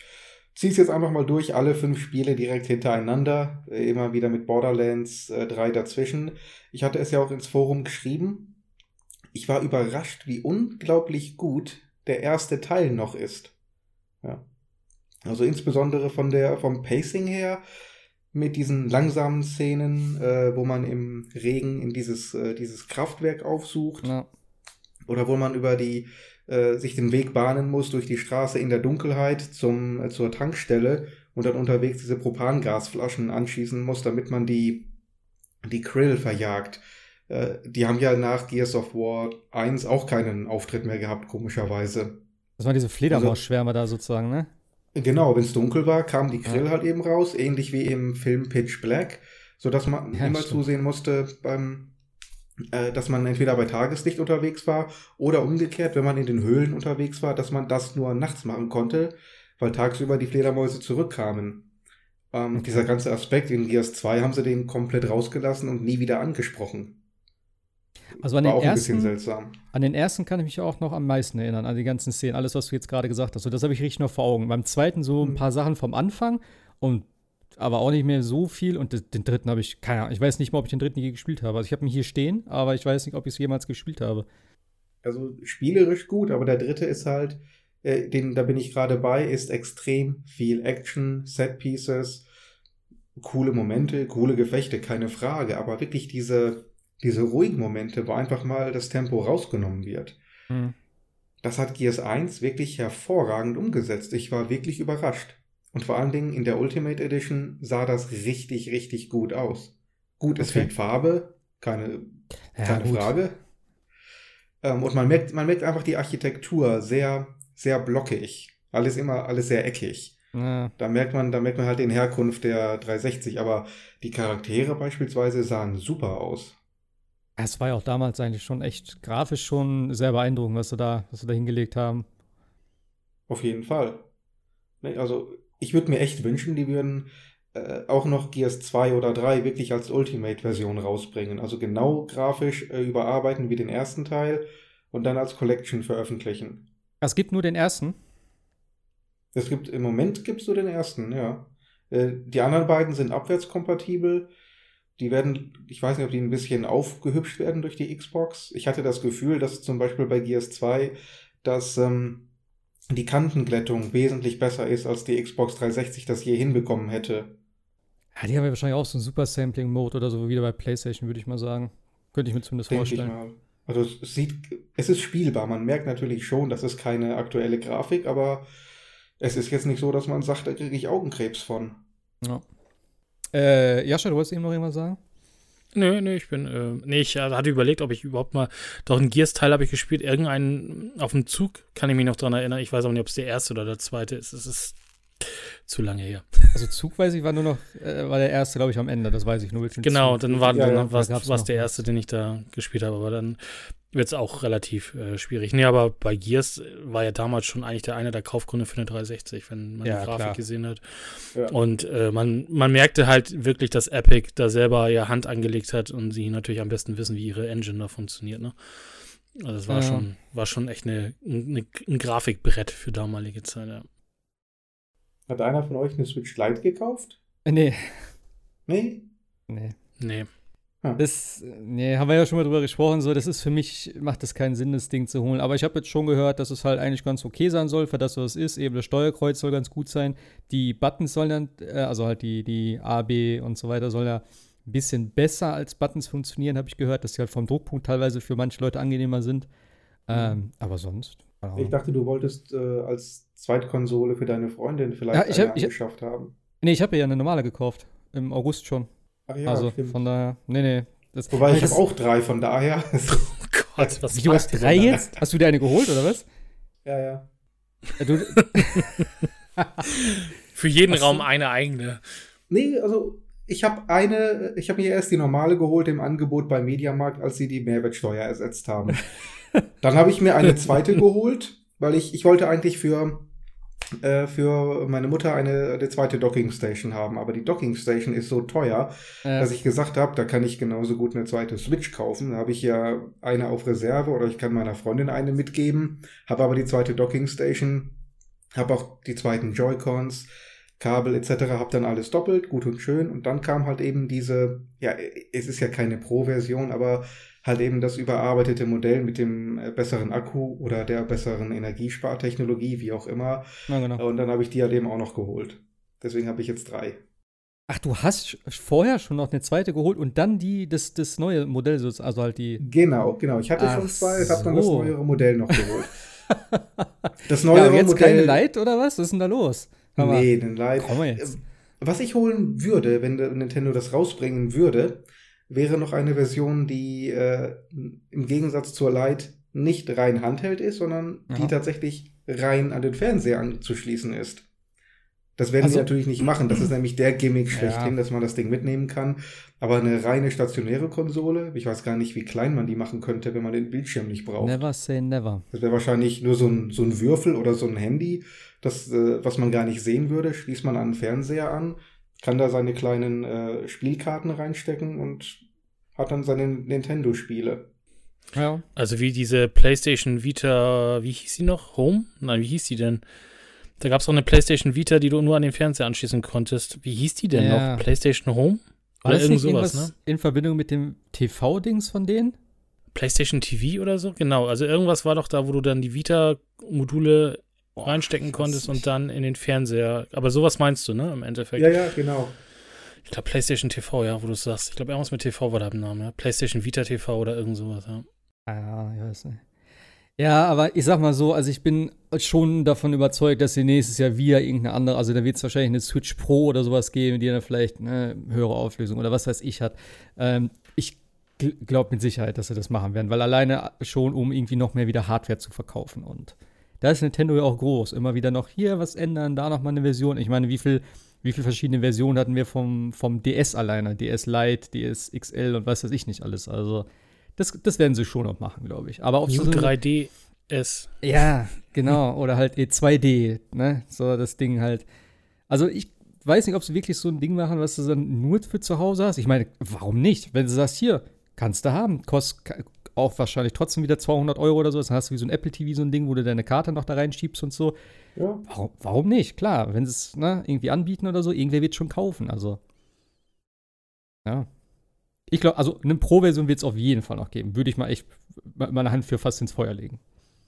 ziehe es jetzt einfach mal durch, alle fünf Spiele direkt hintereinander, äh, immer wieder mit Borderlands äh, 3 dazwischen. Ich hatte es ja auch ins Forum geschrieben. Ich war überrascht, wie unglaublich gut der erste Teil noch ist. Ja. Also insbesondere von der, vom Pacing her, mit diesen langsamen Szenen, äh, wo man im Regen in dieses, äh, dieses Kraftwerk aufsucht. Ja. Oder wo man über die, äh, sich den Weg bahnen muss durch die Straße in der Dunkelheit zum, äh, zur Tankstelle und dann unterwegs diese Propangasflaschen anschießen muss, damit man die, die Krill verjagt. Äh, die haben ja nach Gears of War 1 auch keinen Auftritt mehr gehabt, komischerweise. Das waren diese Fledermausschwärme also, da sozusagen, ne? Genau, wenn es dunkel war, kam die Grill ja. halt eben raus, ähnlich wie im Film Pitch Black, sodass man ja, immer stimmt. zusehen musste beim äh, dass man entweder bei Tageslicht unterwegs war oder umgekehrt, wenn man in den Höhlen unterwegs war, dass man das nur nachts machen konnte, weil tagsüber die Fledermäuse zurückkamen. Ähm, okay. Dieser ganze Aspekt in Gears 2 haben sie den komplett rausgelassen und nie wieder angesprochen. Also an den, ersten, an den ersten kann ich mich auch noch am meisten erinnern, an die ganzen Szenen, alles, was du jetzt gerade gesagt hast. So, das habe ich richtig noch vor Augen. Beim zweiten so ein mhm. paar Sachen vom Anfang und aber auch nicht mehr so viel. Und den dritten habe ich, keine Ahnung, ich weiß nicht mal, ob ich den dritten je gespielt habe. Also ich habe ihn hier stehen, aber ich weiß nicht, ob ich es jemals gespielt habe. Also spielerisch gut, aber der dritte ist halt, äh, den, da bin ich gerade bei, ist extrem viel Action, Set Pieces, coole Momente, coole Gefechte, keine Frage. Aber wirklich diese diese ruhigen Momente, wo einfach mal das Tempo rausgenommen wird. Mhm. Das hat Gears 1 wirklich hervorragend umgesetzt. Ich war wirklich überrascht. Und vor allen Dingen in der Ultimate Edition sah das richtig, richtig gut aus. Gut, es okay. fehlt Farbe, keine, ja, keine Frage. Ähm, und man merkt, man merkt einfach die Architektur sehr, sehr blockig. Alles immer, alles sehr eckig. Ja. Da merkt man, da merkt man halt den Herkunft der 360, aber die Charaktere beispielsweise sahen super aus. Es war ja auch damals eigentlich schon echt grafisch schon sehr beeindruckend, was sie da, was sie da hingelegt haben. Auf jeden Fall. Nee, also ich würde mir echt wünschen, die würden äh, auch noch Gears 2 oder 3 wirklich als Ultimate-Version rausbringen. Also genau grafisch äh, überarbeiten wie den ersten Teil und dann als Collection veröffentlichen. Es gibt nur den ersten. Es gibt im Moment gibt's nur den ersten, ja. Äh, die anderen beiden sind abwärtskompatibel. Die werden, ich weiß nicht, ob die ein bisschen aufgehübscht werden durch die Xbox. Ich hatte das Gefühl, dass zum Beispiel bei Gears 2, dass ähm, die Kantenglättung wesentlich besser ist, als die Xbox 360 das je hinbekommen hätte. Ja, die haben ja wahrscheinlich auch so einen Super Sampling Mode oder so, wie bei PlayStation, würde ich mal sagen. Könnte ich mir zumindest Denk vorstellen. Also es sieht, es ist spielbar. Man merkt natürlich schon, das ist keine aktuelle Grafik, aber es ist jetzt nicht so, dass man sagt, da kriege ich Augenkrebs von. Ja. Äh, Jascha, du wolltest eben noch irgendwas sagen? Nö, nö, ich bin, äh, nee, ich äh, hatte überlegt, ob ich überhaupt mal, doch ein Gears-Teil habe ich gespielt, irgendeinen auf dem Zug, kann ich mich noch dran erinnern. Ich weiß auch nicht, ob es der erste oder der zweite ist. Es ist zu lange her. Also Zug weiß ich, war nur noch, äh, war der erste, glaube ich, am Ende, das weiß ich nur. Genau, dann war Ja, dann ja, was, der erste, den ich da gespielt habe, aber dann wird es auch relativ äh, schwierig. Nee, aber bei Gears war ja damals schon eigentlich der eine der Kaufgründe für eine 360, wenn man Ja, die Grafik klar. gesehen hat. Ja. Und äh, man, man merkte halt wirklich, dass Epic da selber ja Hand angelegt hat und sie natürlich am besten wissen, wie ihre Engine da funktioniert, ne? Also es war Ja. schon, war schon echt eine, eine, ein Grafikbrett für damalige Zeit, ja. Hat einer von euch eine Switch Lite gekauft? Äh, nee, Nee? nee. Das, nee, haben wir ja schon mal drüber gesprochen, so, das ist für mich, macht es keinen Sinn, das Ding zu holen. Aber ich habe jetzt schon gehört, dass es halt eigentlich ganz okay sein soll, für das, was es ist. Eben das Steuerkreuz soll ganz gut sein. Die Buttons sollen dann, äh, also halt die, die A, B und so weiter, soll ja ein bisschen besser als Buttons funktionieren, habe ich gehört, dass die halt vom Druckpunkt teilweise für manche Leute angenehmer sind. Ähm, aber sonst. keine Ich dachte, du wolltest äh, als Zweitkonsole für deine Freundin vielleicht Ja, ich eine hab- ich angeschafft haben. Nee, ich habe ja eine normale gekauft. Im August schon. Ach ja, also stimmt. von daher, nee, nee. Das, Wobei ich habe auch drei, von daher. Oh Gott, was Wie, du hast drei jetzt? Hast du dir eine geholt, oder was? ja, ja. Äh, Du, Für jeden Raum eine eigene. Nee, also ich habe eine, ich habe mir erst die normale geholt im Angebot bei Mediamarkt, als sie die Mehrwertsteuer ersetzt haben. Dann habe ich mir eine zweite geholt, weil ich, ich wollte eigentlich für, äh, für meine Mutter eine, eine zweite Dockingstation haben. Aber die Dockingstation ist so teuer, äh, dass ich gesagt habe, da kann ich genauso gut eine zweite Switch kaufen. Da habe ich ja eine auf Reserve oder ich kann meiner Freundin eine mitgeben, habe aber die zweite Dockingstation, habe auch die zweiten Joy-Cons, Kabel etc., habe dann alles doppelt, gut und schön. Und dann kam halt eben diese, ja, es ist ja keine Pro-Version, aber halt eben das überarbeitete Modell mit dem äh, besseren Akku oder der besseren Energiespartechnologie, wie auch immer. ja, genau. Und dann habe ich die halt eben auch noch geholt. Deswegen habe ich jetzt drei. Ach, du hast vorher schon noch eine zweite geholt und dann die, das, das neue Modell, so- also halt die. Genau, genau. Ich hatte Ach schon zwei, habe dann das so. neuere Modell noch geholt. Das Ja, neuere aber jetzt Modell. keine Light oder was? Was ist denn da los? Aber- Nee, den Light. Jetzt. Was ich holen würde, wenn Nintendo das rausbringen würde, wäre noch eine Version, die äh, im Gegensatz zur Lite nicht rein Handheld ist, sondern die Aha. tatsächlich rein an den Fernseher anzuschließen ist. Das werden Also- sie natürlich nicht machen. Das ist nämlich der Gimmick Ja. schlechthin, dass man das Ding mitnehmen kann. Aber eine reine stationäre Konsole, ich weiß gar nicht, wie klein man die machen könnte, wenn man den Bildschirm nicht braucht. Never say never. Das wäre wahrscheinlich nur so ein, so ein Würfel oder so ein Handy, das, äh, was man gar nicht sehen würde. Schließt man an den Fernseher an, kann da seine kleinen äh, Spielkarten reinstecken und hat dann seine Nintendo-Spiele. Ja. Also wie diese PlayStation Vita, wie hieß die noch? Home? Nein, wie hieß die denn? Da gab es auch eine PlayStation Vita, die du nur an den Fernseher anschließen konntest. Wie hieß die denn Ja. noch? PlayStation Home? War Oder das irgend nicht sowas, irgendwas ne? in Verbindung mit dem TV-Dings von denen? PlayStation TV oder so? Genau, also irgendwas war doch da, wo du dann die Vita-Module reinstecken konntest und dann in den Fernseher. Aber sowas meinst du, ne? Im Endeffekt. Ja, ja, genau. Ich glaube PlayStation TV, ja, wo du es sagst. Ich glaube, irgendwas mit TV war da im Namen, ja. PlayStation Vita TV oder irgend sowas, ja. Ah, ja, weiß nicht. Ja, aber ich sag mal so, also ich bin schon davon überzeugt, dass sie nächstes Jahr wieder irgendeine andere, also da wird es wahrscheinlich eine Switch Pro oder sowas geben, die dann vielleicht eine höhere Auflösung oder was weiß ich hat. Ähm, ich glaube mit Sicherheit, dass sie das machen werden, weil alleine schon, um irgendwie noch mehr wieder Hardware zu verkaufen. Und da ist Nintendo ja auch groß. Immer wieder noch hier was ändern, da noch mal eine Version. Ich meine, wie viel, wie viele verschiedene Versionen hatten wir vom, vom DS alleine? DS Lite, DS XL und was weiß ich nicht alles. Also, das, das werden sie schon noch machen, glaube ich. Aber auf New so eine- 3DS. ja, genau. Oder halt E2D, ne? So das Ding halt. Also ich weiß nicht, ob sie wirklich so ein Ding machen, was du dann nur für zu Hause hast. Ich meine, warum nicht? Wenn du sagst, hier, kannst du haben, kostet auch wahrscheinlich trotzdem wieder 200 Euro oder so. Dann hast du wie so ein Apple TV, so ein Ding, wo du deine Karte noch da reinschiebst und so. Ja. Warum, warum nicht? Klar, wenn sie es ne, irgendwie anbieten oder so, irgendwer wird schon kaufen. Also, ja. Ich glaube, also eine Pro-Version wird es auf jeden Fall noch geben. Würde ich mal echt meine Hand für fast ins Feuer legen.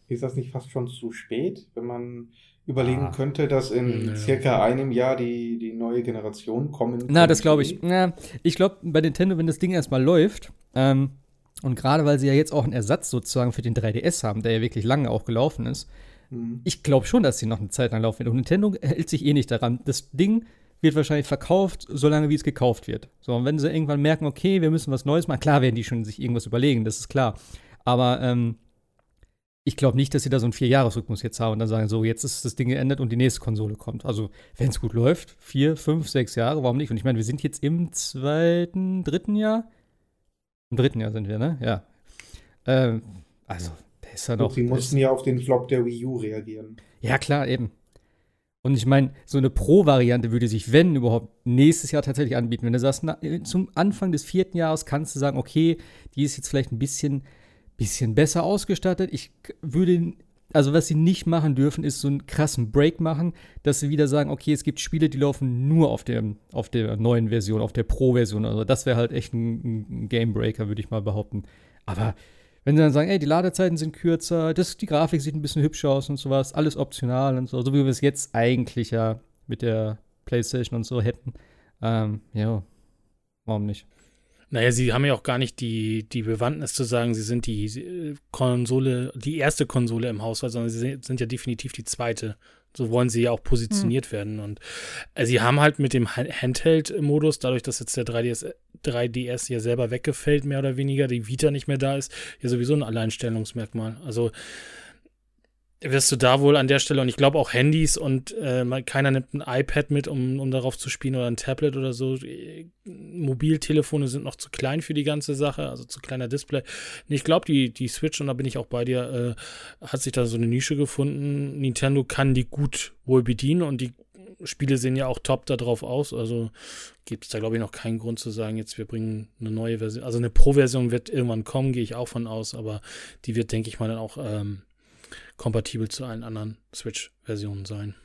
Ist das nicht fast schon zu spät, wenn man überlegen ah. könnte, dass in nee. circa einem Jahr die, die neue Generation kommen? Na, das glaube ich. Na, ich glaube, bei Nintendo, wenn das Ding erstmal läuft, ähm, und gerade weil sie ja jetzt auch einen Ersatz sozusagen für den 3DS haben, der ja wirklich lange auch gelaufen ist, mhm. ich glaube schon, dass sie noch eine Zeit lang laufen wird. Und Nintendo hält sich eh nicht daran. Das Ding wird wahrscheinlich verkauft, solange wie es gekauft wird. So, und wenn sie irgendwann merken, okay, wir müssen was Neues machen, klar werden die schon sich irgendwas überlegen, das ist klar. Aber ähm, ich glaube nicht, dass sie da so einen Vier-Jahres-Rhythmus jetzt haben und dann sagen, so, jetzt ist das Ding geendet und die nächste Konsole kommt. Also, wenn es gut läuft, vier, fünf, sechs Jahre, warum nicht? Und ich meine, wir sind jetzt im zweiten, dritten Jahr? Im dritten Jahr sind wir, ne? Ja. Ähm, also, ist ja noch. Sie mussten ja auf den Flop der Wii U reagieren. Ja, klar, eben. Und ich meine, so eine Pro-Variante würde sich, wenn überhaupt, nächstes Jahr tatsächlich anbieten. Wenn du sagst, na, zum Anfang des vierten Jahres kannst du sagen, okay, die ist jetzt vielleicht ein bisschen, bisschen besser ausgestattet. Ich würde, also was sie nicht machen dürfen, ist so einen krassen Break machen, dass sie wieder sagen, okay, es gibt Spiele, die laufen nur auf der, auf der neuen Version, auf der Pro-Version. Also das wäre halt echt ein, ein Game Breaker, würde ich mal behaupten. Aber wenn sie dann sagen, ey, die Ladezeiten sind kürzer, das, die Grafik sieht ein bisschen hübscher aus und sowas, alles optional und so, so wie wir es jetzt eigentlich ja mit der PlayStation und so hätten. Ähm, ja, warum nicht? Naja, sie haben ja auch gar nicht die, die Bewandtnis zu sagen, sie sind die äh, Konsole, die erste Konsole im Haushalt, sondern sie sind ja definitiv die zweite. So wollen sie ja auch positioniert mhm. werden. Und äh, sie haben halt mit dem Handheld-Modus, dadurch, dass jetzt der 3DS, 3DS ja selber weggefällt, mehr oder weniger, die Vita nicht mehr da ist, ja sowieso ein Alleinstellungsmerkmal. Also wirst du da wohl an der Stelle, und ich glaube auch Handys und äh, keiner nimmt ein iPad mit, um, um darauf zu spielen oder ein Tablet oder so. Mobiltelefone sind noch zu klein für die ganze Sache, also zu kleiner Display. Ich glaube, die, die Switch, und da bin ich auch bei dir, äh, hat sich da so eine Nische gefunden. Nintendo kann die gut wohl bedienen und die Spiele sehen ja auch top darauf aus. Also gibt es da, glaube ich, noch keinen Grund zu sagen, jetzt wir bringen eine neue Version. Also eine Pro-Version wird irgendwann kommen, gehe ich auch von aus, aber die wird, denke ich mal, dann auch ähm, kompatibel zu allen anderen Switch-Versionen sein.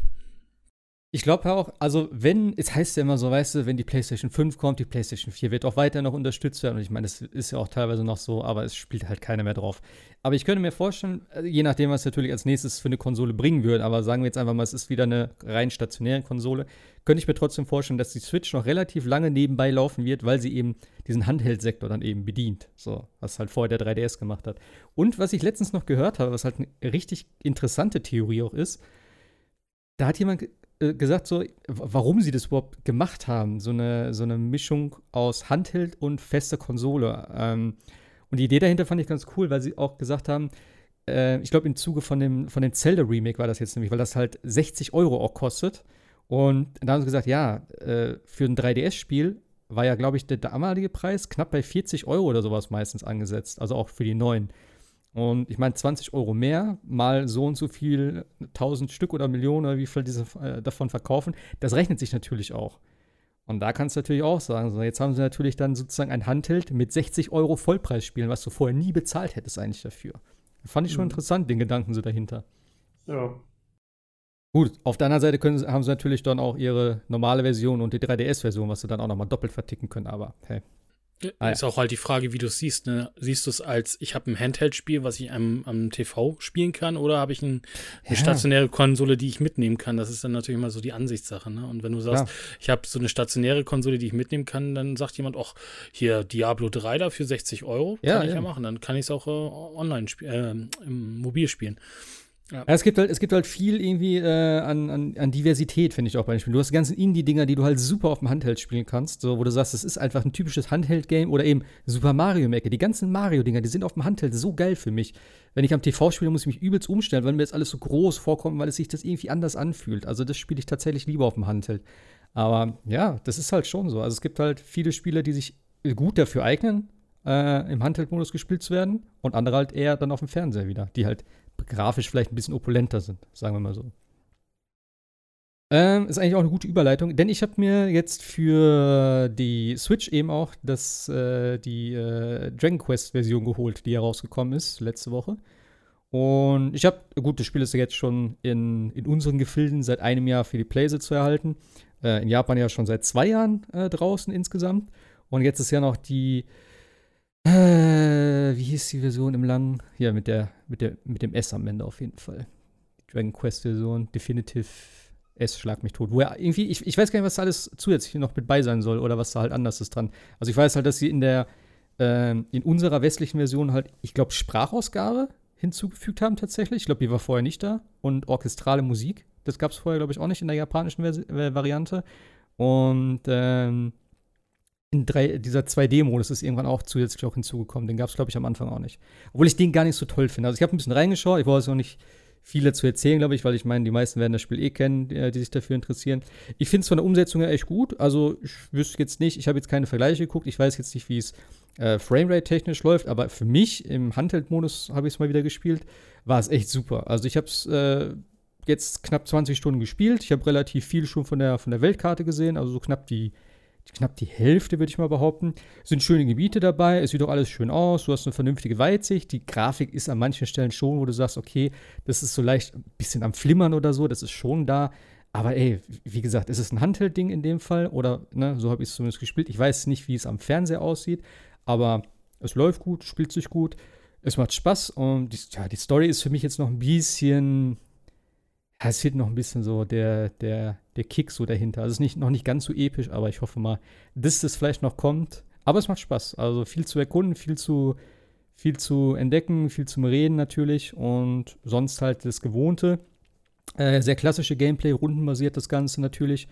Ich glaube auch, also wenn, es heißt ja immer so, weißt du, wenn die PlayStation 5 kommt, die PlayStation 4 wird auch weiter noch unterstützt werden. Und ich meine, das ist ja auch teilweise noch so, aber es spielt halt keiner mehr drauf. Aber ich könnte mir vorstellen, äh, je nachdem, was natürlich als nächstes für eine Konsole bringen würde, aber sagen wir jetzt einfach mal, es ist wieder eine rein stationäre Konsole, könnte ich mir trotzdem vorstellen, dass die Switch noch relativ lange nebenbei laufen wird, weil sie eben diesen Handheld-Sektor dann eben bedient. So, was halt vorher der 3DS gemacht hat. Und was ich letztens noch gehört habe, was halt eine richtig interessante Theorie auch ist, da hat jemand äh, gesagt, so, warum sie das überhaupt gemacht haben. So eine, so eine Mischung aus Handheld und fester Konsole. Ähm, und die Idee dahinter fand ich ganz cool, weil sie auch gesagt haben, äh, ich glaube, im Zuge von dem, von dem Zelda-Remake war das jetzt nämlich, weil das halt 60 Euro auch kostet. Und da haben sie gesagt, ja, äh, für ein 3DS-Spiel war ja, glaube ich, der damalige Preis knapp bei 40 Euro oder sowas meistens angesetzt. Also auch für die neuen. Und ich meine, 20 Euro mehr, mal so und so viel, 1000 Stück oder Millionen oder wie viel diese äh, davon verkaufen, das rechnet sich natürlich auch. Und da kannst du natürlich auch sagen, so, jetzt haben sie natürlich dann sozusagen ein Handheld mit 60 Euro Vollpreis spielen, was du vorher nie bezahlt hättest eigentlich dafür. Fand ich schon mhm. interessant, den Gedanken so dahinter. Ja. Gut, auf der anderen Seite können, haben sie natürlich dann auch ihre normale Version und die 3DS-Version, was sie dann auch nochmal doppelt verticken können, aber hey. Ah, ist auch halt die Frage, wie du es siehst. Ne? Siehst du es als, ich habe ein Handheld-Spiel, was ich am, am TV spielen kann, oder habe ich ein, eine ja. stationäre Konsole, die ich mitnehmen kann? Das ist dann natürlich immer so die Ansichtssache. Ne? Und wenn du sagst, ja. ich habe so eine stationäre Konsole, die ich mitnehmen kann, dann sagt jemand, ach, hier Diablo 3 da für 60 Euro, ja, kann ich ja machen. Dann kann ich es auch äh, online spielen, äh, im Mobil spielen. Ja. es, gibt halt, es gibt halt viel irgendwie äh, an, an, an, Diversität, finde ich auch bei den Spielen. Du hast die ganzen Indie-Dinger, die du halt super auf dem Handheld spielen kannst, so, wo du sagst, das ist einfach ein typisches Handheld-Game oder eben Super Mario Maker. Die ganzen Mario-Dinger, die sind auf dem Handheld so geil für mich. Wenn ich am TV spiele, muss ich mich übelst umstellen, weil mir jetzt alles so groß vorkommt, weil es sich das irgendwie anders anfühlt. Also das spiele ich tatsächlich lieber auf dem Handheld. Aber ja, das ist halt schon so. Also es gibt halt viele Spiele, die sich gut dafür eignen, äh, im Handheld-Modus gespielt zu werden und andere halt eher dann auf dem Fernseher wieder, die halt grafisch vielleicht ein bisschen opulenter sind, sagen wir mal so. Ähm, ist eigentlich auch eine gute Überleitung, denn ich habe mir jetzt für die Switch eben auch das, äh, die äh, Dragon Quest-Version geholt, die herausgekommen ist letzte Woche. Und ich habe, gut, das Spiel ist ja jetzt schon in, in unseren Gefilden seit einem Jahr für die Playse zu erhalten. Äh, in Japan ja schon seit zwei Jahren äh, draußen insgesamt. Und jetzt ist ja noch die, äh, wie hieß die Version im Langen? Ja, mit, der, mit, der, mit dem S am Ende auf jeden Fall. Dragon Quest-Version, Definitive S, schlag mich tot. Wo er irgendwie, ich, ich weiß gar nicht, was da alles zusätzlich noch mit bei sein soll oder was da halt anders ist dran. Also ich weiß halt, dass sie in der, äh, in unserer westlichen Version halt, ich glaube, Sprachausgabe hinzugefügt haben tatsächlich. Ich glaube, die war vorher nicht da. Und orchestrale Musik. Das gab es vorher, glaube ich, auch nicht in der japanischen Vers äh, Variante. Und ähm, in drei, dieser 2D-Modus ist irgendwann auch zusätzlich auch hinzugekommen. Den gab es, glaube ich, am Anfang auch nicht. Obwohl ich den gar nicht so toll finde. Also ich habe ein bisschen reingeschaut, ich wollte es auch nicht viel dazu erzählen, glaube ich, weil ich meine, die meisten werden das Spiel eh kennen, die, die sich dafür interessieren. Ich finde es von der Umsetzung her echt gut. Also ich wüsste jetzt nicht, ich habe jetzt keine Vergleiche geguckt, ich weiß jetzt nicht, wie es äh, Framerate-technisch läuft, aber für mich im Handheld-Modus habe ich es mal wieder gespielt, war es echt super. Also ich habe es äh, jetzt knapp 20 Stunden gespielt. Ich habe relativ viel schon von der, von der Weltkarte gesehen, also so knapp die knapp die Hälfte, würde ich mal behaupten. Es sind schöne Gebiete dabei, es sieht auch alles schön aus, du hast eine vernünftige Weitsicht. Die Grafik ist an manchen Stellen schon, wo du sagst, okay, das ist so leicht ein bisschen am Flimmern oder so, das ist schon da. Aber ey, wie gesagt, ist es ein Handheld-Ding in dem Fall oder ne, so habe ich es zumindest gespielt. Ich weiß nicht, wie es am Fernseher aussieht, aber es läuft gut, spielt sich gut, es macht Spaß und die, ja, die Story ist für mich jetzt noch ein bisschen es fehlt noch ein bisschen so der, der, der Kick so dahinter. Also es ist nicht, noch nicht ganz so episch, aber ich hoffe mal, dass das vielleicht noch kommt. Aber es macht Spaß. Also viel zu erkunden, viel zu, viel zu entdecken, viel zum Reden natürlich und sonst halt das Gewohnte. Äh, sehr klassische Gameplay, rundenbasiert das Ganze natürlich.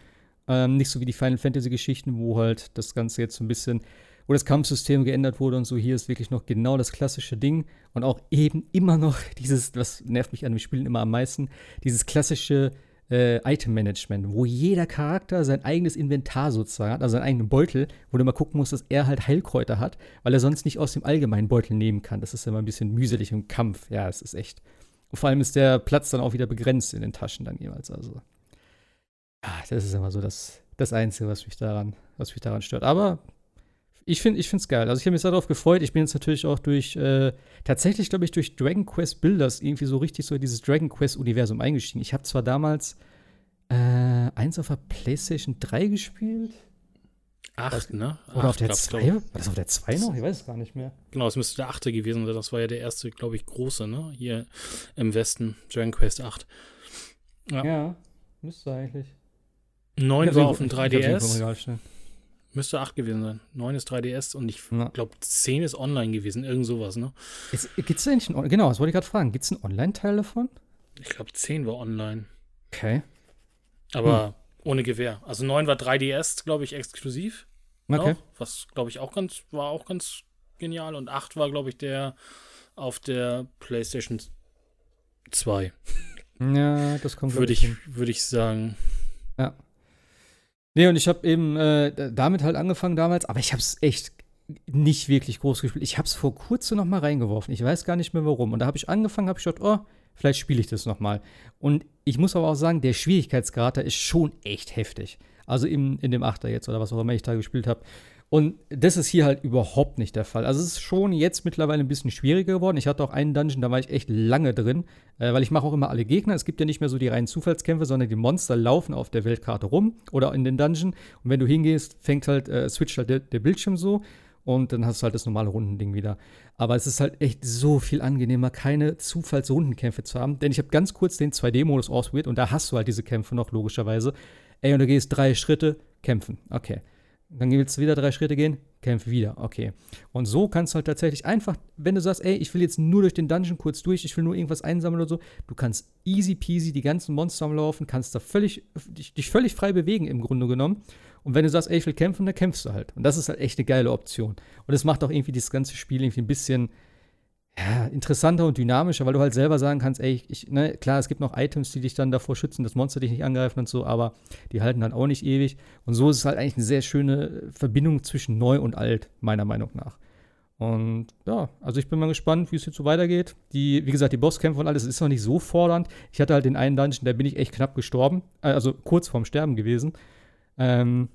Ähm, nicht so wie die Final Fantasy Geschichten, wo halt das Ganze jetzt so ein bisschen wo das Kampfsystem geändert wurde und so. Hier ist wirklich noch genau das klassische Ding und auch eben immer noch dieses, was nervt mich an dem Spielen immer am meisten, dieses klassische äh, Item-Management, wo jeder Charakter sein eigenes Inventar sozusagen hat, also seinen eigenen Beutel, wo du mal gucken musst, dass er halt Heilkräuter hat, weil er sonst nicht aus dem allgemeinen Beutel nehmen kann. Das ist immer ein bisschen mühselig im Kampf. Ja, es ist echt. Und vor allem ist der Platz dann auch wieder begrenzt in den Taschen dann jeweils. Also, ja, das ist immer so das, das Einzige, was mich daran, was mich daran stört. Aber ich finde es geil. Also ich habe mich darauf gefreut. Ich bin jetzt natürlich auch durch, äh, tatsächlich glaube ich, durch Dragon Quest Builders irgendwie so richtig so in dieses Dragon Quest-Universum eingestiegen. Ich habe zwar damals äh, eins auf der PlayStation 3 gespielt. Acht, ne? Oder Acht auf der 2? War das auf der 2 noch? Ich weiß es gar nicht mehr. Genau, es müsste der 8. gewesen sein. Das war ja der erste, glaube ich, große, ne? Hier im Westen. Dragon Quest 8. Ja, ja müsste eigentlich. 9 war auf dem 3DS. Müsste 8 gewesen sein. 9 ist 3DS und ich glaube 10 ist online gewesen. Irgend sowas, ne? Gibt es eigentlich einen, genau, das wollte ich gerade fragen. Gibt es einen Online-Teil davon? Ich glaube 10 war online. Okay. Aber hm. ohne Gewehr. Also 9 war 3DS, glaube ich, exklusiv. Okay. Noch, was, glaube ich, auch ganz, war auch ganz genial. Und 8 war, glaube ich, der auf der PlayStation 2. Ja, das kommt Würde ich, würd ich sagen. Ja. Nee, und ich habe eben äh, damit halt angefangen damals, aber ich habe es echt nicht wirklich groß gespielt. Ich habe es vor kurzem noch mal reingeworfen. Ich weiß gar nicht mehr warum. Und da habe ich angefangen, habe ich gedacht, oh, vielleicht spiele ich das noch mal. Und ich muss aber auch sagen, der Schwierigkeitsgrad, da ist schon echt heftig. Also im, in dem Achter jetzt oder was auch immer ich da gespielt habe. Und das ist hier halt überhaupt nicht der Fall. Also es ist schon jetzt mittlerweile ein bisschen schwieriger geworden. Ich hatte auch einen Dungeon, da war ich echt lange drin, äh, weil ich mache auch immer alle Gegner. Es gibt ja nicht mehr so die reinen Zufallskämpfe, sondern die Monster laufen auf der Weltkarte rum oder in den Dungeon. Und wenn du hingehst, fängt halt, äh, switcht halt der, der Bildschirm so und dann hast du halt das normale Rundending wieder. Aber es ist halt echt so viel angenehmer, keine Zufallsrundenkämpfe zu haben. Denn ich habe ganz kurz den 2D-Modus ausprobiert und da hast du halt diese Kämpfe noch, logischerweise. Ey, und du gehst drei Schritte, kämpfen. Okay. Dann willst du wieder drei Schritte gehen, kämpfe wieder. Okay. Und so kannst du halt tatsächlich einfach, wenn du sagst, ey, ich will jetzt nur durch den Dungeon kurz durch, ich will nur irgendwas einsammeln oder so, du kannst easy peasy die ganzen Monster amlaufen, kannst da völlig, dich, dich völlig frei bewegen im Grunde genommen. Und wenn du sagst, ey, ich will kämpfen, dann kämpfst du halt. Und das ist halt echt eine geile Option. Und es macht auch irgendwie dieses ganze Spiel irgendwie ein bisschen, ja, interessanter und dynamischer, weil du halt selber sagen kannst, ey, ich, ne, klar, es gibt noch Items, die dich dann davor schützen, dass Monster dich nicht angreifen und so, aber die halten dann auch nicht ewig. Und so ist es halt eigentlich eine sehr schöne Verbindung zwischen neu und alt, meiner Meinung nach. Und ja, also ich bin mal gespannt, wie es jetzt so weitergeht. Die, wie gesagt, die Bosskämpfe und alles ist noch nicht so fordernd. Ich hatte halt den einen Dungeon, da bin ich echt knapp gestorben, äh, also kurz vorm Sterben gewesen. Ähm,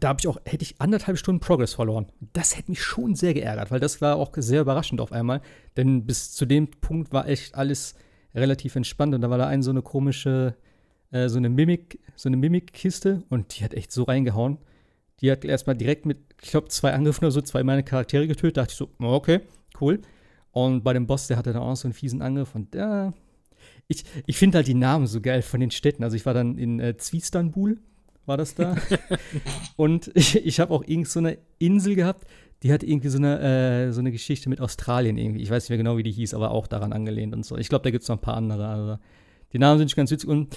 da habe ich auch, hätte ich anderthalb Stunden Progress verloren. Das hätte mich schon sehr geärgert, weil das war auch sehr überraschend auf einmal. Denn bis zu dem Punkt war echt alles relativ entspannt und da war da ein so eine komische, äh, so eine Mimik, so eine Mimikkiste und die hat echt so reingehauen. Die hat erstmal direkt mit, ich glaube, zwei Angriffen oder so, zwei meine Charaktere getötet. Da dachte ich so, okay, cool. Und bei dem Boss, der hatte dann auch so einen fiesen Angriff und ja, ich, ich finde halt die Namen so geil von den Städten. Also ich war dann in äh, Zwiestanbul, war das da. und ich, ich habe auch irgend so eine Insel gehabt, die hat irgendwie so eine, äh, so eine Geschichte mit Australien irgendwie. Ich weiß nicht mehr genau, wie die hieß, aber auch daran angelehnt und so. Ich glaube, da gibt es noch ein paar andere. Also die Namen sind ganz witzig. Und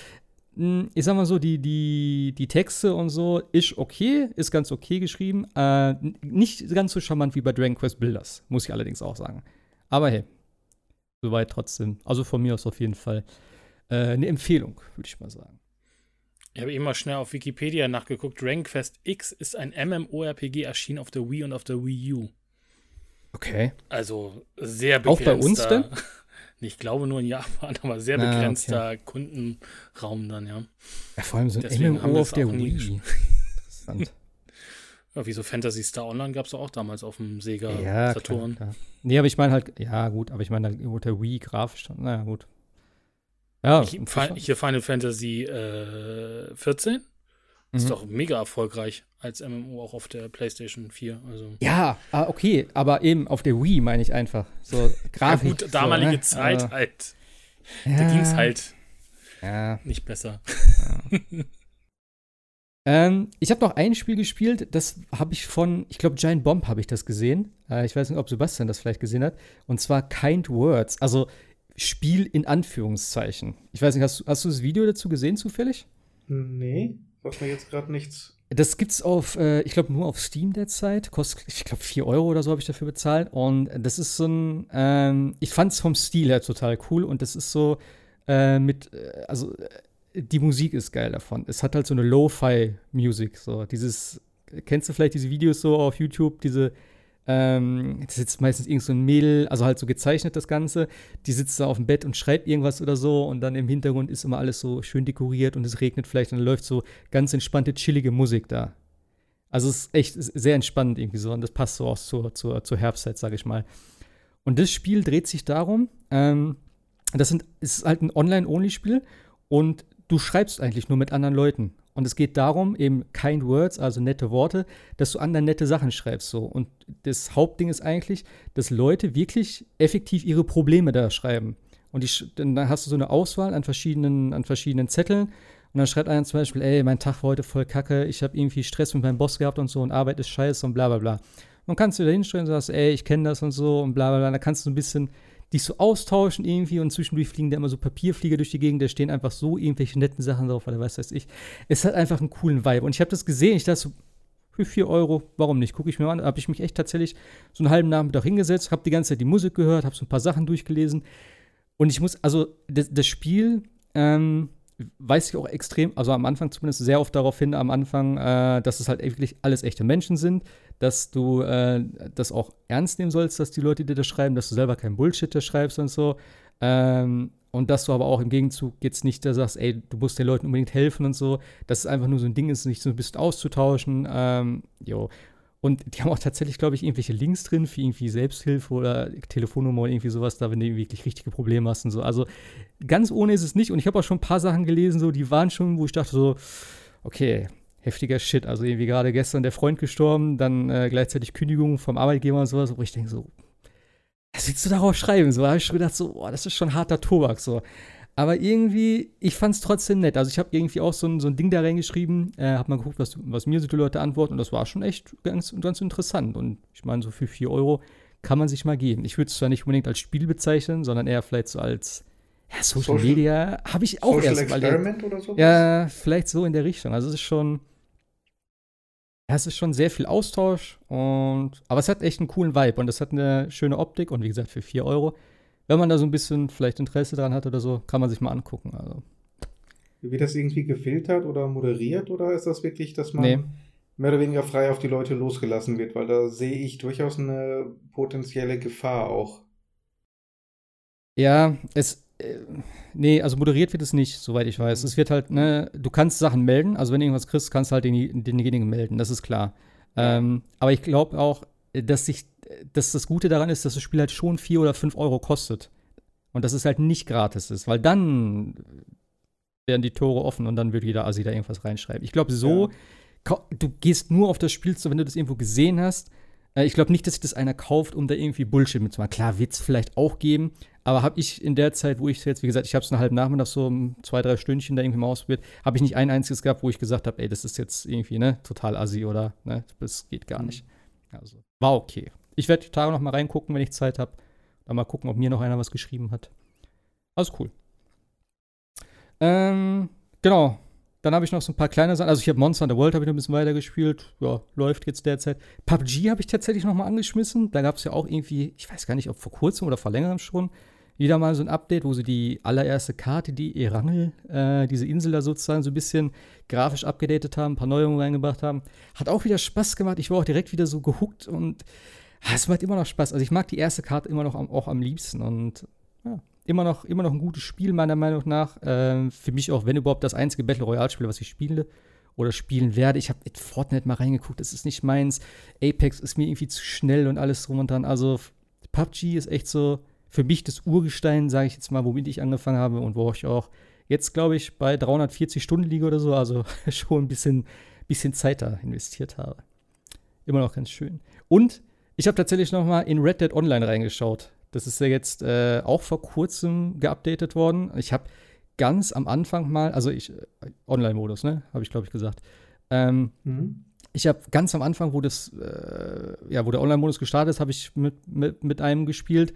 mh, hm, ich sag mal so, die, die, die Texte und so ist okay, ist ganz okay geschrieben. Äh, nicht ganz so charmant wie bei Dragon Quest Builders, muss ich allerdings auch sagen. Aber hey, soweit trotzdem. Also von mir aus auf jeden Fall äh, eine Empfehlung, würde ich mal sagen. Ich habe eben mal schnell auf Wikipedia nachgeguckt. Dragon Quest X ist ein MMORPG erschienen auf der Wii und auf der Wii U. Okay. Also sehr begrenzter. Auch bei uns denn? Ich glaube nur in Japan, aber sehr ah, begrenzter okay. Kundenraum dann, ja. Ja, vor allem so ein Deswegen MMO auf der Wii. Interessant. Ja, wie so Fantasy Star Online gab es auch damals auf dem Sega ja, Saturn. Klar, klar. Nee, aber ich meine halt, ja gut, aber ich meine halt der Wii grafisch, naja gut. Ja, ich, hier Final Fantasy äh, 14 mhm. ist doch mega erfolgreich als MMO auch auf der PlayStation 4. Also. Ja, ah, okay, aber eben auf der Wii meine ich einfach. So Grafik. ja, gut, damalige so, ne? Zeit uh, halt. Ja. Da ging es halt ja. nicht besser. Ja. ähm, ich habe noch ein Spiel gespielt, das habe ich von, ich glaube, Giant Bomb habe ich das gesehen. Äh, ich weiß nicht, ob Sebastian das vielleicht gesehen hat. Und zwar Kind Words. Also Spiel in Anführungszeichen. Ich weiß nicht, hast, hast du das Video dazu gesehen zufällig? Nee, sagt mir jetzt gerade nichts. Das gibt's auf, äh, ich glaube, nur auf Steam derzeit. Kostet, ich glaube, 4 Euro oder so habe ich dafür bezahlt. Und das ist so ein, ähm, ich fand es vom Stil her total cool. Und das ist so äh, mit, äh, also äh, die Musik ist geil davon. Es hat halt so eine Lo-Fi-Musik. So dieses, kennst du vielleicht diese Videos so auf YouTube, diese ähm, das sitzt meistens irgend so ein Mädel, also halt so gezeichnet das Ganze. Die sitzt da auf dem Bett und schreibt irgendwas oder so und dann im Hintergrund ist immer alles so schön dekoriert und es regnet vielleicht und dann läuft so ganz entspannte, chillige Musik da. Also es ist echt sehr entspannend irgendwie so und das passt so auch zur, zur, zur Herbstzeit, sage ich mal. Und das Spiel dreht sich darum, ähm, das sind, ist halt ein Online-Only-Spiel und du schreibst eigentlich nur mit anderen Leuten. Und es geht darum, eben kind words, also nette Worte, dass du anderen nette Sachen schreibst. So. Und das Hauptding ist eigentlich, dass Leute wirklich effektiv ihre Probleme da schreiben. Und die, dann hast du so eine Auswahl an verschiedenen, an verschiedenen Zetteln. Und dann schreibt einer zum Beispiel, ey, mein Tag war heute voll kacke, ich habe irgendwie Stress mit meinem Boss gehabt und so und Arbeit ist scheiße und bla bla bla. Und kannst du da hinstellen und sagst, ey, ich kenne das und so und bla bla bla. Da kannst du ein bisschen dich so austauschen irgendwie und zwischendurch fliegen da immer so Papierflieger durch die Gegend, da stehen einfach so irgendwelche netten Sachen drauf oder was weiß ich. Es hat einfach einen coolen Vibe. Und ich habe das gesehen, ich dachte so, für 4 Euro, warum nicht? Gucke ich mir an, habe ich mich echt tatsächlich so einen halben Nachmittag hingesetzt, habe die ganze Zeit die Musik gehört, habe so ein paar Sachen durchgelesen. Und ich muss, also das, das Spiel ähm, weist sich auch extrem, also am Anfang zumindest sehr oft darauf hin, am Anfang, äh, dass es halt wirklich alles echte Menschen sind, dass du äh, das auch ernst nehmen sollst, dass die Leute dir das schreiben, dass du selber kein Bullshit da schreibst und so. Ähm, und dass du aber auch im Gegenzug jetzt nicht da sagst, ey, du musst den Leuten unbedingt helfen und so. Dass es einfach nur so ein Ding ist, sich so ein bisschen auszutauschen. Ähm, jo. Und die haben auch tatsächlich, glaube ich, irgendwelche Links drin für irgendwie Selbsthilfe oder Telefonnummer oder irgendwie sowas da, wenn du wirklich richtige Probleme hast und so. Also ganz ohne ist es nicht. Und ich habe auch schon ein paar Sachen gelesen, so, die waren schon, wo ich dachte so, okay, heftiger Shit. Also irgendwie gerade gestern der Freund gestorben, dann äh, gleichzeitig Kündigung vom Arbeitgeber und sowas, wo ich denke so, was willst du darauf schreiben? So habe ich schon gedacht, so, boah, das ist schon harter Tobak. So. Aber irgendwie, ich fand es trotzdem nett. Also ich habe irgendwie auch so ein, so ein Ding da reingeschrieben, äh, habe mal geguckt, was, was mir so die Leute antworten und das war schon echt ganz, ganz interessant. Und ich meine, so für 4 Euro kann man sich mal geben. Ich würde es zwar nicht unbedingt als Spiel bezeichnen, sondern eher vielleicht so als ja, Social, Social Media habe ich auch Social erst mal. Experiment oder so? Ja, vielleicht so in der Richtung. Also es ist schon, ja, es ist schon sehr viel Austausch und aber es hat echt einen coolen Vibe und es hat eine schöne Optik und wie gesagt für 4 Euro. Wenn man da so ein bisschen vielleicht Interesse dran hat oder so, kann man sich mal angucken. Also. Wird das irgendwie gefiltert oder moderiert oder ist das wirklich, dass man. Nee. mehr oder weniger frei auf die Leute losgelassen wird, weil da sehe ich durchaus eine potenzielle Gefahr auch. Ja, es. Äh, nee, also moderiert wird es nicht, soweit ich weiß. Es wird halt, ne, du kannst Sachen melden, also wenn du irgendwas kriegst, kannst du halt den, denjenigen melden, das ist klar. Ähm, aber ich glaube auch, dass sich, dass das Gute daran ist, dass das Spiel halt schon 4 oder 5 Euro kostet. Und dass es halt nicht gratis ist, weil dann werden die Tore offen und dann wird jeder Assi da irgendwas reinschreiben. Ich glaube, so, ja. du gehst nur auf das Spiel zu, wenn du das irgendwo gesehen hast. Äh, ich glaube nicht, dass sich das einer kauft, um da irgendwie Bullshit mitzumachen. Klar, wird es vielleicht auch geben, aber habe ich in der Zeit, wo ich jetzt, wie gesagt, ich habe es einen halben Nachmittag so um zwei, drei Stündchen da irgendwie mal ausprobiert, habe ich nicht ein einziges gehabt, wo ich gesagt habe, ey, das ist jetzt irgendwie, ne, total assi oder, ne, das geht gar mhm. nicht. Also, war okay. Ich werde die Tage noch mal reingucken, wenn ich Zeit habe. Dann mal gucken, ob mir noch einer was geschrieben hat. Alles cool. Ähm, genau. Dann habe ich noch so ein paar kleine Sachen. Also ich habe Monster Hunter World habe ich noch ein bisschen weiter gespielt. Ja, läuft jetzt derzeit. PUBG habe ich tatsächlich noch mal angeschmissen. Da gab es ja auch irgendwie, ich weiß gar nicht, ob vor kurzem oder vor längerem schon, wieder mal so ein Update, wo sie die allererste Karte, die Erangel, äh, diese Insel da sozusagen so ein bisschen grafisch abgedatet haben, ein paar Neuerungen reingebracht haben. Hat auch wieder Spaß gemacht. Ich war auch direkt wieder so gehuckt und ah, es macht immer noch Spaß. Also ich mag die erste Karte immer noch am, auch am liebsten und ja, immer noch, immer noch ein gutes Spiel, meiner Meinung nach. Ähm, für mich auch, wenn überhaupt, das einzige Battle Royale-Spiel, was ich spiele oder spielen werde. Ich habe in Fortnite mal reingeguckt, das ist nicht meins. Apex ist mir irgendwie zu schnell und alles drum und dran. Also PUBG ist echt so für mich das Urgestein, sage ich jetzt mal, womit ich angefangen habe und wo ich auch jetzt, glaube ich, bei 340 Stunden liege oder so, also schon ein bisschen, bisschen Zeit da investiert habe. Immer noch ganz schön. Und ich habe tatsächlich noch mal in Red Dead Online reingeschaut. Das ist ja jetzt äh, auch vor kurzem geupdatet worden. Ich habe ganz am Anfang mal, also ich, äh, Online-Modus, ne, habe ich glaube ich gesagt. Ähm, mhm. Ich habe ganz am Anfang, wo das, äh, ja, wo der Online-Modus gestartet ist, habe ich mit, mit, mit einem gespielt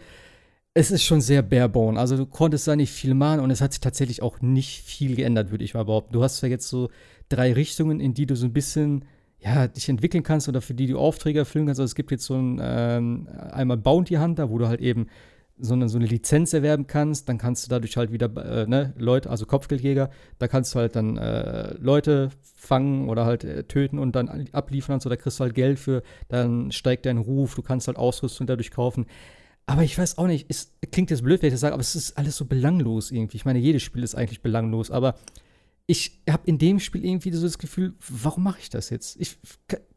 es ist schon sehr barebone. Also du konntest da nicht viel machen und es hat sich tatsächlich auch nicht viel geändert, würde ich mal behaupten. Du hast ja jetzt so drei Richtungen, in die du so ein bisschen ja, dich entwickeln kannst oder für die du Aufträge erfüllen kannst. Also es gibt jetzt so ein ähm, einmal Bounty Hunter, wo du halt eben so eine, so eine Lizenz erwerben kannst, dann kannst du dadurch halt wieder äh, ne, Leute, also Kopfgeldjäger, da kannst du halt dann äh, Leute fangen oder halt äh, töten und dann abliefern und so, da kriegst du halt Geld für, dann steigt dein Ruf, du kannst halt Ausrüstung dadurch kaufen. Aber ich weiß auch nicht, es klingt jetzt blöd, wenn ich das sage, aber es ist alles so belanglos irgendwie. Ich meine, jedes Spiel ist eigentlich belanglos, aber ich habe in dem Spiel irgendwie so das Gefühl, warum mache ich das jetzt? Ich,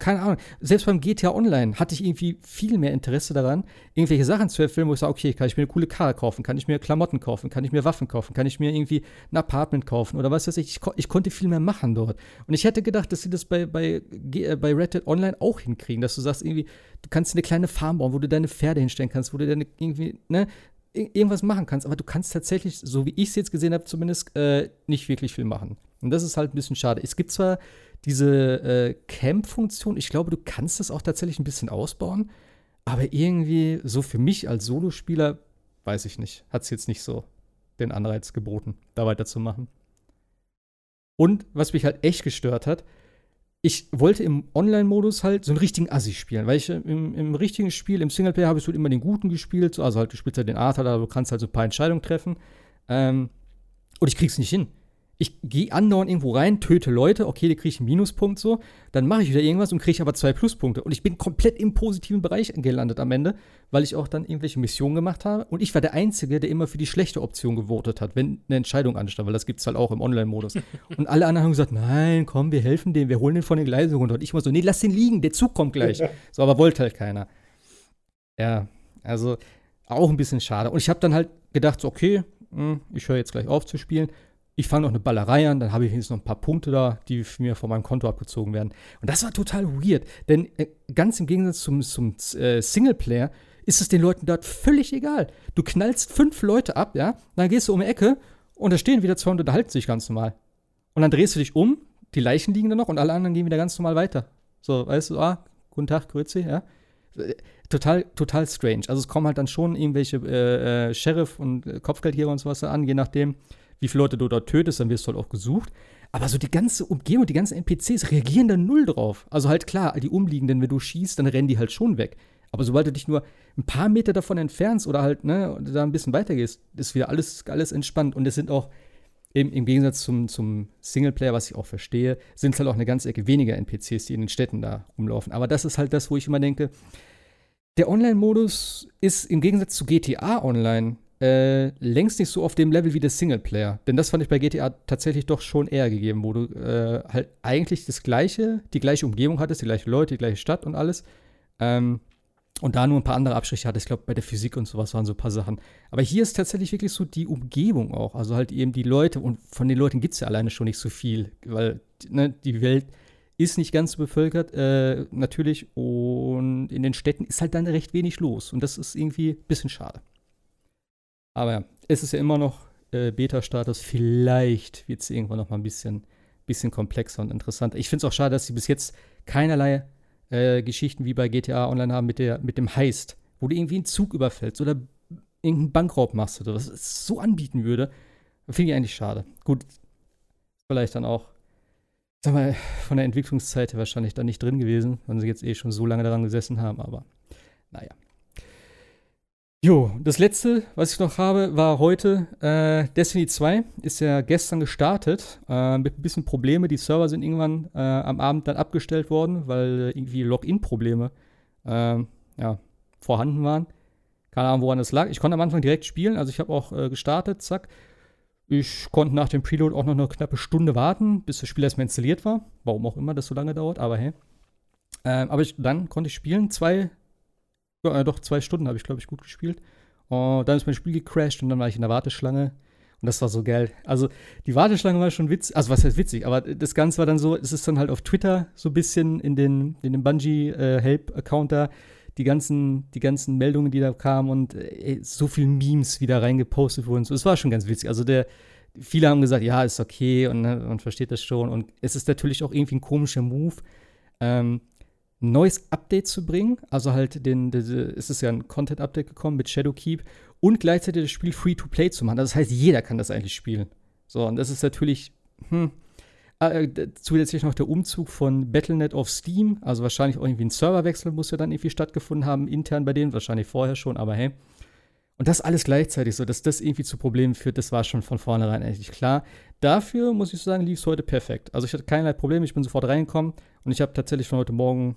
keine Ahnung. Selbst beim GTA Online hatte ich irgendwie viel mehr Interesse daran, irgendwelche Sachen zu erfüllen, wo ich sage, okay, kann ich mir eine coole Karre kaufen, kann ich mir Klamotten kaufen, kann ich mir Waffen kaufen, kann ich mir irgendwie ein Apartment kaufen oder was weiß ich. Ich, ich konnte viel mehr machen dort. Und ich hätte gedacht, dass sie das bei, bei, äh, bei Red Online auch hinkriegen, dass du sagst, irgendwie, du kannst eine kleine Farm bauen, wo du deine Pferde hinstellen kannst, wo du deine irgendwie, ne, irgendwas machen kannst, aber du kannst tatsächlich, so wie ich es jetzt gesehen habe, zumindest äh, nicht wirklich viel machen. Und das ist halt ein bisschen schade. Es gibt zwar diese äh, Camp-Funktion, ich glaube, du kannst das auch tatsächlich ein bisschen ausbauen, aber irgendwie, so für mich als Solospieler, weiß ich nicht, hat es jetzt nicht so den Anreiz geboten, da weiterzumachen. Und was mich halt echt gestört hat, ich wollte im Online-Modus halt so einen richtigen Assi spielen, weil ich äh, im, im richtigen Spiel, im Singleplayer habe ich halt immer den Guten gespielt, also halt, du spielst halt den Arthur, da du kannst halt so ein paar Entscheidungen treffen. Ähm, und ich krieg's nicht hin ich gehe andauernd irgendwo rein, töte Leute, okay, da kriege ich einen Minuspunkt so, dann mache ich wieder irgendwas und kriege aber zwei Pluspunkte. Und ich bin komplett im positiven Bereich gelandet am Ende, weil ich auch dann irgendwelche Missionen gemacht habe. Und ich war der Einzige, der immer für die schlechte Option gewotet hat, wenn eine Entscheidung anstand, weil das gibt es halt auch im Online-Modus. und alle anderen haben gesagt, nein, komm, wir helfen dem, wir holen den von den Gleisen runter. Und ich war so, nee, lass den liegen, der Zug kommt gleich. so, aber wollte halt keiner. Ja, also auch ein bisschen schade. Und ich habe dann halt gedacht, so, okay, hm, ich höre jetzt gleich auf zu spielen ich fange noch eine Ballerei an, dann habe ich jetzt noch ein paar Punkte da, die mir von meinem Konto abgezogen werden. Und das war total weird, denn äh, ganz im Gegensatz zum, zum äh, Singleplayer ist es den Leuten dort völlig egal. Du knallst fünf Leute ab, ja, dann gehst du um die Ecke und da stehen wieder zwei und unterhalten sich ganz normal. Und dann drehst du dich um, die Leichen liegen da noch und alle anderen gehen wieder ganz normal weiter. So, weißt du, ah, guten Tag, Grüezi, ja. Total, total strange. Also es kommen halt dann schon irgendwelche äh, äh, Sheriff und äh, Kopfgeldjäger und sowas an, je nachdem, wie viele Leute du dort tötest, dann wirst du halt auch gesucht. Aber so die ganze Umgebung, die ganzen NPCs reagieren da null drauf. Also halt klar, die Umliegenden, wenn du schießt, dann rennen die halt schon weg. Aber sobald du dich nur ein paar Meter davon entfernst oder halt, ne, da ein bisschen weiter gehst, ist wieder alles, alles entspannt. Und es sind auch im, im Gegensatz zum, zum Singleplayer, was ich auch verstehe, sind es halt auch eine ganze Ecke weniger NPCs, die in den Städten da rumlaufen. Aber das ist halt das, wo ich immer denke, der Online-Modus ist im Gegensatz zu GTA Online äh, längst nicht so auf dem Level wie der Singleplayer. Denn das fand ich bei GTA tatsächlich doch schon eher gegeben, wo du äh, halt eigentlich das gleiche, die gleiche Umgebung hattest, die gleiche Leute, die gleiche Stadt und alles. Ähm, und da nur ein paar andere Abstriche hatte. Ich glaube, bei der Physik und sowas waren so ein paar Sachen. Aber hier ist tatsächlich wirklich so die Umgebung auch. Also halt eben die Leute. Und von den Leuten gibt es ja alleine schon nicht so viel. Weil ne, die Welt ist nicht ganz so bevölkert, äh, natürlich. Und in den Städten ist halt dann recht wenig los. Und das ist irgendwie ein bisschen schade. Aber ja, es ist ja immer noch äh, Beta-Status. Vielleicht wird es irgendwann noch mal ein bisschen, bisschen komplexer und interessanter. Ich finde es auch schade, dass sie bis jetzt keinerlei äh, Geschichten wie bei GTA Online haben mit, der, mit dem Heist, wo du irgendwie einen Zug überfällst oder irgendeinen Bankraub machst oder was es so anbieten würde. Finde ich eigentlich schade. Gut, vielleicht dann auch, sag mal, von der Entwicklungszeit her wahrscheinlich da nicht drin gewesen, wenn sie jetzt eh schon so lange daran gesessen haben, aber naja. Jo, das letzte, was ich noch habe, war heute äh, Destiny 2. Ist ja gestern gestartet äh, mit ein bisschen Probleme. Die Server sind irgendwann äh, am Abend dann abgestellt worden, weil irgendwie Login-Probleme ähm, ja, vorhanden waren. Keine Ahnung, woran das lag. Ich konnte am Anfang direkt spielen, also ich habe auch äh, gestartet, zack. Ich konnte nach dem Preload auch noch eine knappe Stunde warten, bis das Spiel erstmal installiert war. Warum auch immer das so lange dauert, aber hey. Ähm, aber ich, dann konnte ich spielen. Zwei äh, doch, zwei Stunden habe ich, glaube ich, gut gespielt. Und dann ist mein Spiel gecrashed und dann war ich in der Warteschlange. Und das war so geil. Also, die Warteschlange war schon witzig. Also, was heißt witzig? Aber das Ganze war dann so, es ist dann halt auf Twitter so ein bisschen in den, in den Bungie-Help-Account äh, da, die ganzen, die ganzen Meldungen, die da kamen und äh, so viele Memes wieder reingepostet wurden. So, es war schon ganz witzig. Also, der, viele haben gesagt, ja, ist okay und ne, man versteht das schon. Und es ist natürlich auch irgendwie ein komischer Move. Ähm, neues Update zu bringen. Also halt den, den, es ist ja ein Content-Update gekommen mit Shadowkeep und gleichzeitig das Spiel free-to-play zu machen. Das heißt, jeder kann das eigentlich spielen. So, und das ist natürlich, hm, äh, zusätzlich noch der Umzug von Battle.net auf Steam. Also wahrscheinlich auch irgendwie ein Serverwechsel muss ja dann irgendwie stattgefunden haben, intern bei denen, wahrscheinlich vorher schon, aber hey. Und das alles gleichzeitig, so dass das irgendwie zu Problemen führt, das war schon von vornherein eigentlich klar. Dafür muss ich sagen, lief es heute perfekt. Also ich hatte keinerlei Probleme, ich bin sofort reingekommen und ich habe tatsächlich von heute Morgen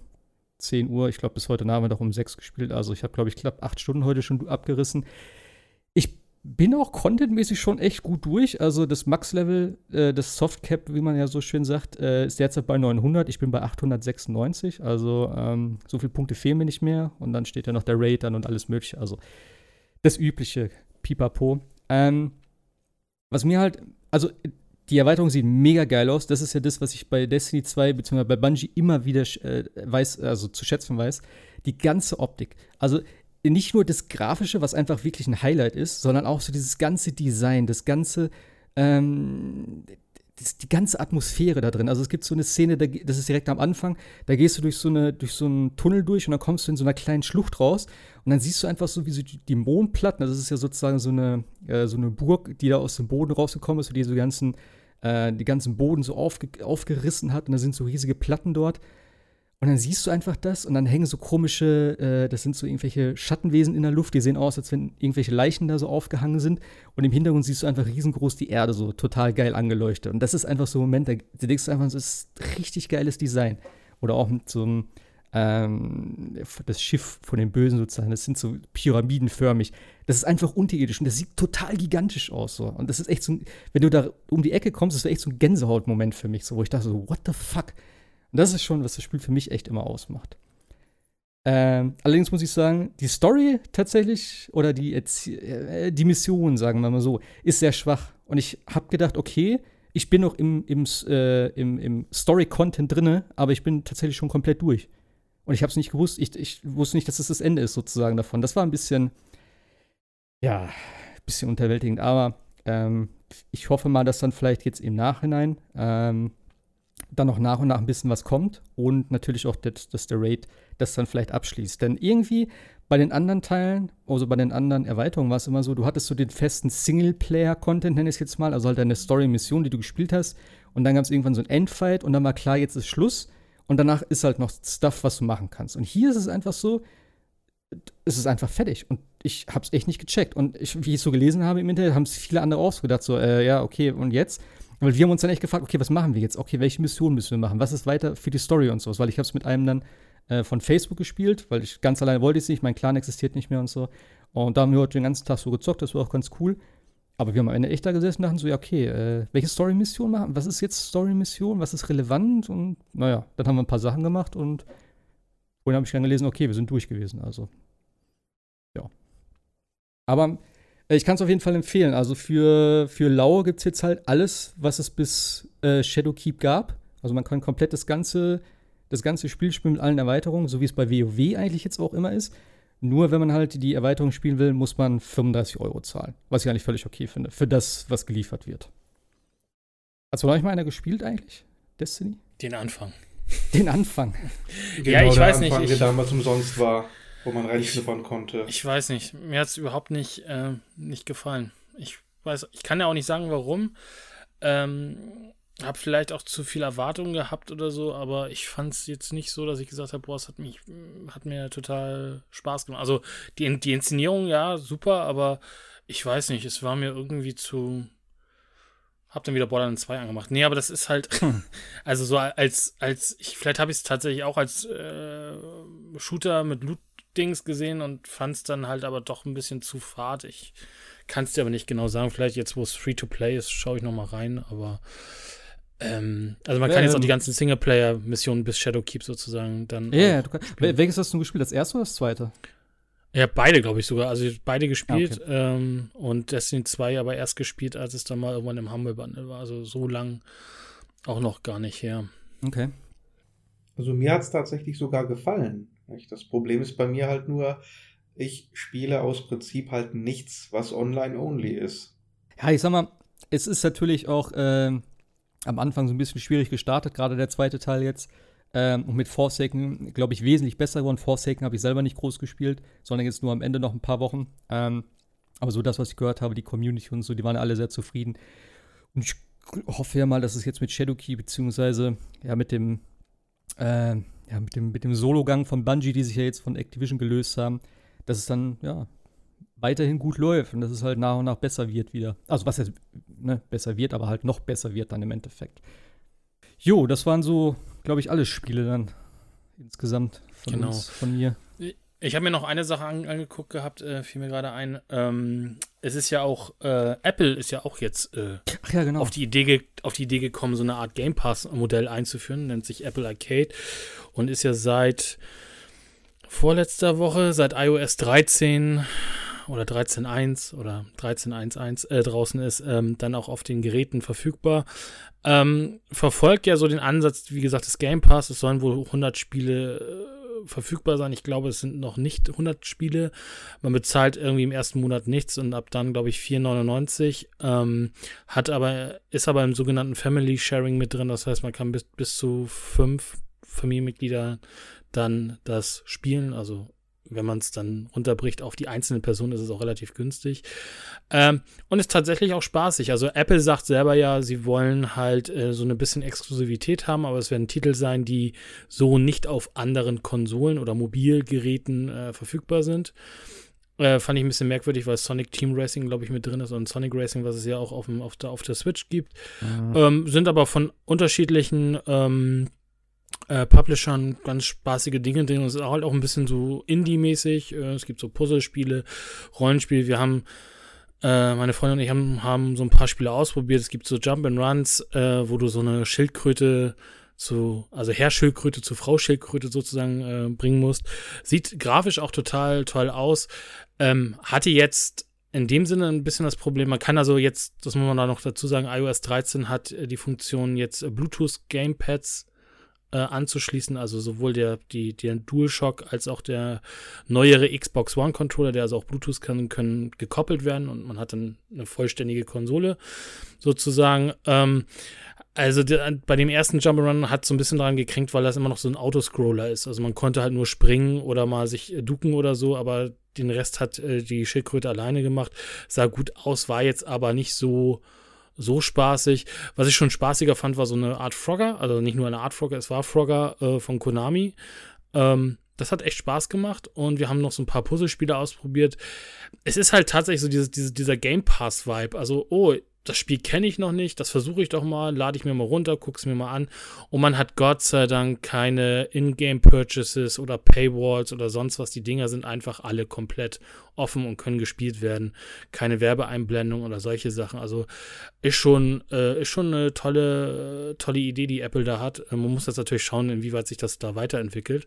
10 Uhr, ich glaube, bis heute Nachmittag um 6 gespielt. Also ich habe, glaube ich, knapp 8 Stunden heute schon abgerissen. Ich bin auch contentmäßig schon echt gut durch. Also das Max-Level, äh, das Softcap, wie man ja so schön sagt, äh, ist derzeit bei 900. Ich bin bei 896. Also ähm, so viele Punkte fehlen mir nicht mehr. Und dann steht ja noch der Raid dann und alles mögliche. Also das übliche Pipapo. Ähm, was mir halt, also die Erweiterung sieht mega geil aus. Das ist ja das, was ich bei Destiny 2 bzw. bei Bungie immer wieder äh, weiß, also zu schätzen weiß. Die ganze Optik. Also nicht nur das Grafische, was einfach wirklich ein Highlight ist, sondern auch so dieses ganze Design, das ganze, ähm, das, die ganze Atmosphäre da drin. Also es gibt so eine Szene, das ist direkt am Anfang, da gehst du durch so, eine, durch so einen Tunnel durch und dann kommst du in so einer kleinen Schlucht raus und dann siehst du einfach so, wie so die Mondplatten, also das ist ja sozusagen so eine, äh, so eine Burg, die da aus dem Boden rausgekommen ist, wo diese ganzen äh, die ganzen Boden so aufge aufgerissen hat und da sind so riesige Platten dort. Und dann siehst du einfach das und dann hängen so komische, äh, das sind so irgendwelche Schattenwesen in der Luft, die sehen aus, als wenn irgendwelche Leichen da so aufgehangen sind. Und im Hintergrund siehst du einfach riesengroß die Erde so total geil angeleuchtet. Und das ist einfach so ein Moment, da, da denkst du einfach, das ist richtig geiles Design. Oder auch mit so einem, ähm, das Schiff von den Bösen sozusagen, das sind so pyramidenförmig. Das ist einfach unterirdisch und das sieht total gigantisch aus. So. Und das ist echt so, wenn du da um die Ecke kommst, das wäre echt so ein Gänsehautmoment für mich, so, wo ich dachte so, what the fuck? Und das ist schon, was das Spiel für mich echt immer ausmacht. Ähm, allerdings muss ich sagen, die Story tatsächlich oder die, äh, die Mission, sagen wir mal so, ist sehr schwach. Und ich habe gedacht, okay, ich bin noch im, im, äh, im, im Story-Content drinne, aber ich bin tatsächlich schon komplett durch. Und ich habe es nicht gewusst. Ich, ich wusste nicht, dass es das Ende ist, sozusagen davon. Das war ein bisschen, ja, ein bisschen unterwältigend. Aber ähm, ich hoffe mal, dass dann vielleicht jetzt im Nachhinein ähm, dann noch nach und nach ein bisschen was kommt. Und natürlich auch, dass, dass der Raid das dann vielleicht abschließt. Denn irgendwie bei den anderen Teilen, also bei den anderen Erweiterungen war es immer so, du hattest so den festen Singleplayer-Content, nenne ich es jetzt mal, also halt deine Story-Mission, die du gespielt hast. Und dann gab es irgendwann so ein Endfight und dann war klar, jetzt ist Schluss. Und danach ist halt noch Stuff, was du machen kannst. Und hier ist es einfach so, es ist einfach fertig. Und ich habe es echt nicht gecheckt. Und ich, wie ich so gelesen habe im Internet, haben es viele andere auch so gedacht, so, äh, ja, okay, und jetzt? Weil wir haben uns dann echt gefragt, okay, was machen wir jetzt? Okay, welche Mission müssen wir machen? Was ist weiter für die Story und so? Weil ich habe es mit einem dann äh, von Facebook gespielt, weil ich ganz alleine wollte es nicht, mein Clan existiert nicht mehr und so. Und da haben wir heute den ganzen Tag so gezockt, das war auch ganz cool. Aber wir haben am Ende echt da gesessen und dachten so, ja, okay, äh, welche Story-Mission machen? Was ist jetzt Story-Mission? Was ist relevant? Und naja, dann haben wir ein paar Sachen gemacht und vorhin habe ich dann gelesen, okay, wir sind durch gewesen. Also, ja. Aber äh, ich kann es auf jeden Fall empfehlen. Also für, für Lau gibt es jetzt halt alles, was es bis äh, Shadowkeep gab. Also man kann komplett das ganze, das ganze Spiel spielen mit allen Erweiterungen, so wie es bei WoW eigentlich jetzt auch immer ist. Nur wenn man halt die Erweiterung spielen will, muss man 35 Euro zahlen. Was ich eigentlich völlig okay finde. Für das, was geliefert wird. Hast du noch nicht mal einer gespielt eigentlich? Destiny? Den Anfang. Den Anfang. Genau, ja, ich der weiß Anfang, nicht. Der Ich, damals umsonst war, wo man reinschnuppern konnte. ich weiß nicht. Mir hat es überhaupt nicht, äh, nicht gefallen. Ich weiß, ich kann ja auch nicht sagen, warum. Ähm, hab vielleicht auch zu viel Erwartungen gehabt oder so, aber ich fand es jetzt nicht so, dass ich gesagt habe, boah, es hat mich, hat mir total Spaß gemacht. Also die, die Inszenierung, ja, super, aber ich weiß nicht, es war mir irgendwie zu. Hab dann wieder Borderlands 2 angemacht. Nee, aber das ist halt, also so als, als, ich, vielleicht habe ich es tatsächlich auch als äh, Shooter mit Loot-Dings gesehen und fand es dann halt aber doch ein bisschen zu fad. Ich kann es dir aber nicht genau sagen. Vielleicht jetzt, wo es Free-to-Play ist, schaue ich noch mal rein, aber ähm, also man kann jetzt auch die ganzen Singleplayer-Missionen bis Shadowkeep sozusagen dann. Ja, yeah, du welches hast du gespielt? Das erste oder das zweite? Ja, beide, glaube ich sogar. Also beide gespielt Ah, ähm, und Destiny 2 aber erst gespielt, als es dann mal irgendwann im Humble Bundle war. Also so lang auch noch gar nicht her. Okay. Also mir hat es tatsächlich sogar gefallen. Nicht? Das Problem ist bei mir halt nur, ich spiele aus Prinzip halt nichts, was online-only ist. Ja, ich sag mal, es ist natürlich auch ähm, am Anfang so ein bisschen schwierig gestartet, gerade der zweite Teil jetzt. Ähm, und mit Forsaken, glaube ich, wesentlich besser geworden. Forsaken habe ich selber nicht groß gespielt, sondern jetzt nur am Ende noch ein paar Wochen. Ähm, aber so das, was ich gehört habe, die Community und so, die waren alle sehr zufrieden. Und ich hoffe ja mal, dass es jetzt mit Shadowkey, beziehungsweise ja mit dem, äh, ja, mit dem, mit dem Solo-Gang von Bungie, die sich ja jetzt von Activision gelöst haben, dass es dann, ja, weiterhin gut läuft und dass es halt nach und nach besser wird wieder. Also was jetzt ne, besser wird, aber halt noch besser wird dann im Endeffekt. Jo, das waren so, glaube ich, alle Spiele dann insgesamt von, Genau. uns, von mir. Ich habe mir noch eine Sache an, angeguckt gehabt, äh, fiel mir gerade ein. Ähm, es ist ja auch, äh, Apple ist ja auch jetzt äh, ja, genau. auf, die Idee auf die Idee gekommen, so eine Art Game Pass-Modell einzuführen, nennt sich Apple Arcade und ist ja seit vorletzter Woche, seit iOS 13 oder 13.1 oder 13.1.1 äh, draußen ist, ähm, dann auch auf den Geräten verfügbar. Ähm, verfolgt ja so den Ansatz, wie gesagt, des Game Pass. Es sollen wohl 100 Spiele äh, verfügbar sein. Ich glaube, es sind noch nicht 100 Spiele. Man bezahlt irgendwie im ersten Monat nichts und ab dann, glaube ich, 4,99. Ähm, hat aber, ist aber im sogenannten Family Sharing mit drin. Das heißt, man kann bis, bis zu fünf Familienmitglieder dann das spielen. Also wenn man es dann runterbricht auf die einzelne Person, ist es auch relativ günstig. Ähm, und ist tatsächlich auch spaßig. Also Apple sagt selber ja, sie wollen halt äh, so eine bisschen Exklusivität haben, aber es werden Titel sein, die so nicht auf anderen Konsolen oder Mobilgeräten äh, verfügbar sind. Äh, fand ich ein bisschen merkwürdig, weil Sonic Team Racing, glaube ich, mit drin ist und Sonic Racing, was es ja auch auf, dem, auf, der, auf der Switch gibt. Mhm. Ähm, sind aber von unterschiedlichen ähm, äh, Publishern ganz spaßige Dinge drin. Es ist halt auch ein bisschen so Indie-mäßig. Äh, es gibt so Puzzlespiele, Rollenspiele. Wir haben, äh, meine Freundin und ich haben, haben so ein paar Spiele ausprobiert. Es gibt so Jump and Runs, äh, wo du so eine Schildkröte zu, also Herrschildkröte zu Frau-Schildkröte sozusagen äh, bringen musst. Sieht grafisch auch total toll aus. Ähm, hatte jetzt in dem Sinne ein bisschen das Problem, man kann also jetzt, das muss man da noch dazu sagen, iOS 13 hat äh, die Funktion jetzt Bluetooth Gamepads äh, anzuschließen, also sowohl der, die, der DualShock als auch der neuere Xbox One Controller, der also auch Bluetooth kann, können gekoppelt werden und man hat dann eine vollständige Konsole sozusagen. Ähm, also der, bei dem ersten Jump'n'Run hat so ein bisschen daran gekränkt, weil das immer noch so ein Autoscroller ist. Also man konnte halt nur springen oder mal sich äh, ducken oder so, aber den Rest hat äh, die Schildkröte alleine gemacht. Sah gut aus, war jetzt aber nicht so so spaßig. Was ich schon spaßiger fand, war so eine Art Frogger, also nicht nur eine Art Frogger, es war Frogger äh, von Konami. Ähm, das hat echt Spaß gemacht und wir haben noch so ein paar Puzzlespiele ausprobiert. Es ist halt tatsächlich so dieses, dieses, dieser Game Pass-Vibe. Also, oh, das Spiel kenne ich noch nicht, das versuche ich doch mal, lade ich mir mal runter, gucke es mir mal an. Und man hat Gott sei Dank keine Ingame-Purchases oder Paywalls oder sonst was. Die Dinger sind einfach alle komplett offen und können gespielt werden. Keine Werbeeinblendung oder solche Sachen. Also ist schon, äh, ist schon eine tolle, tolle Idee, die Apple da hat. Man muss jetzt natürlich schauen, inwieweit sich das da weiterentwickelt.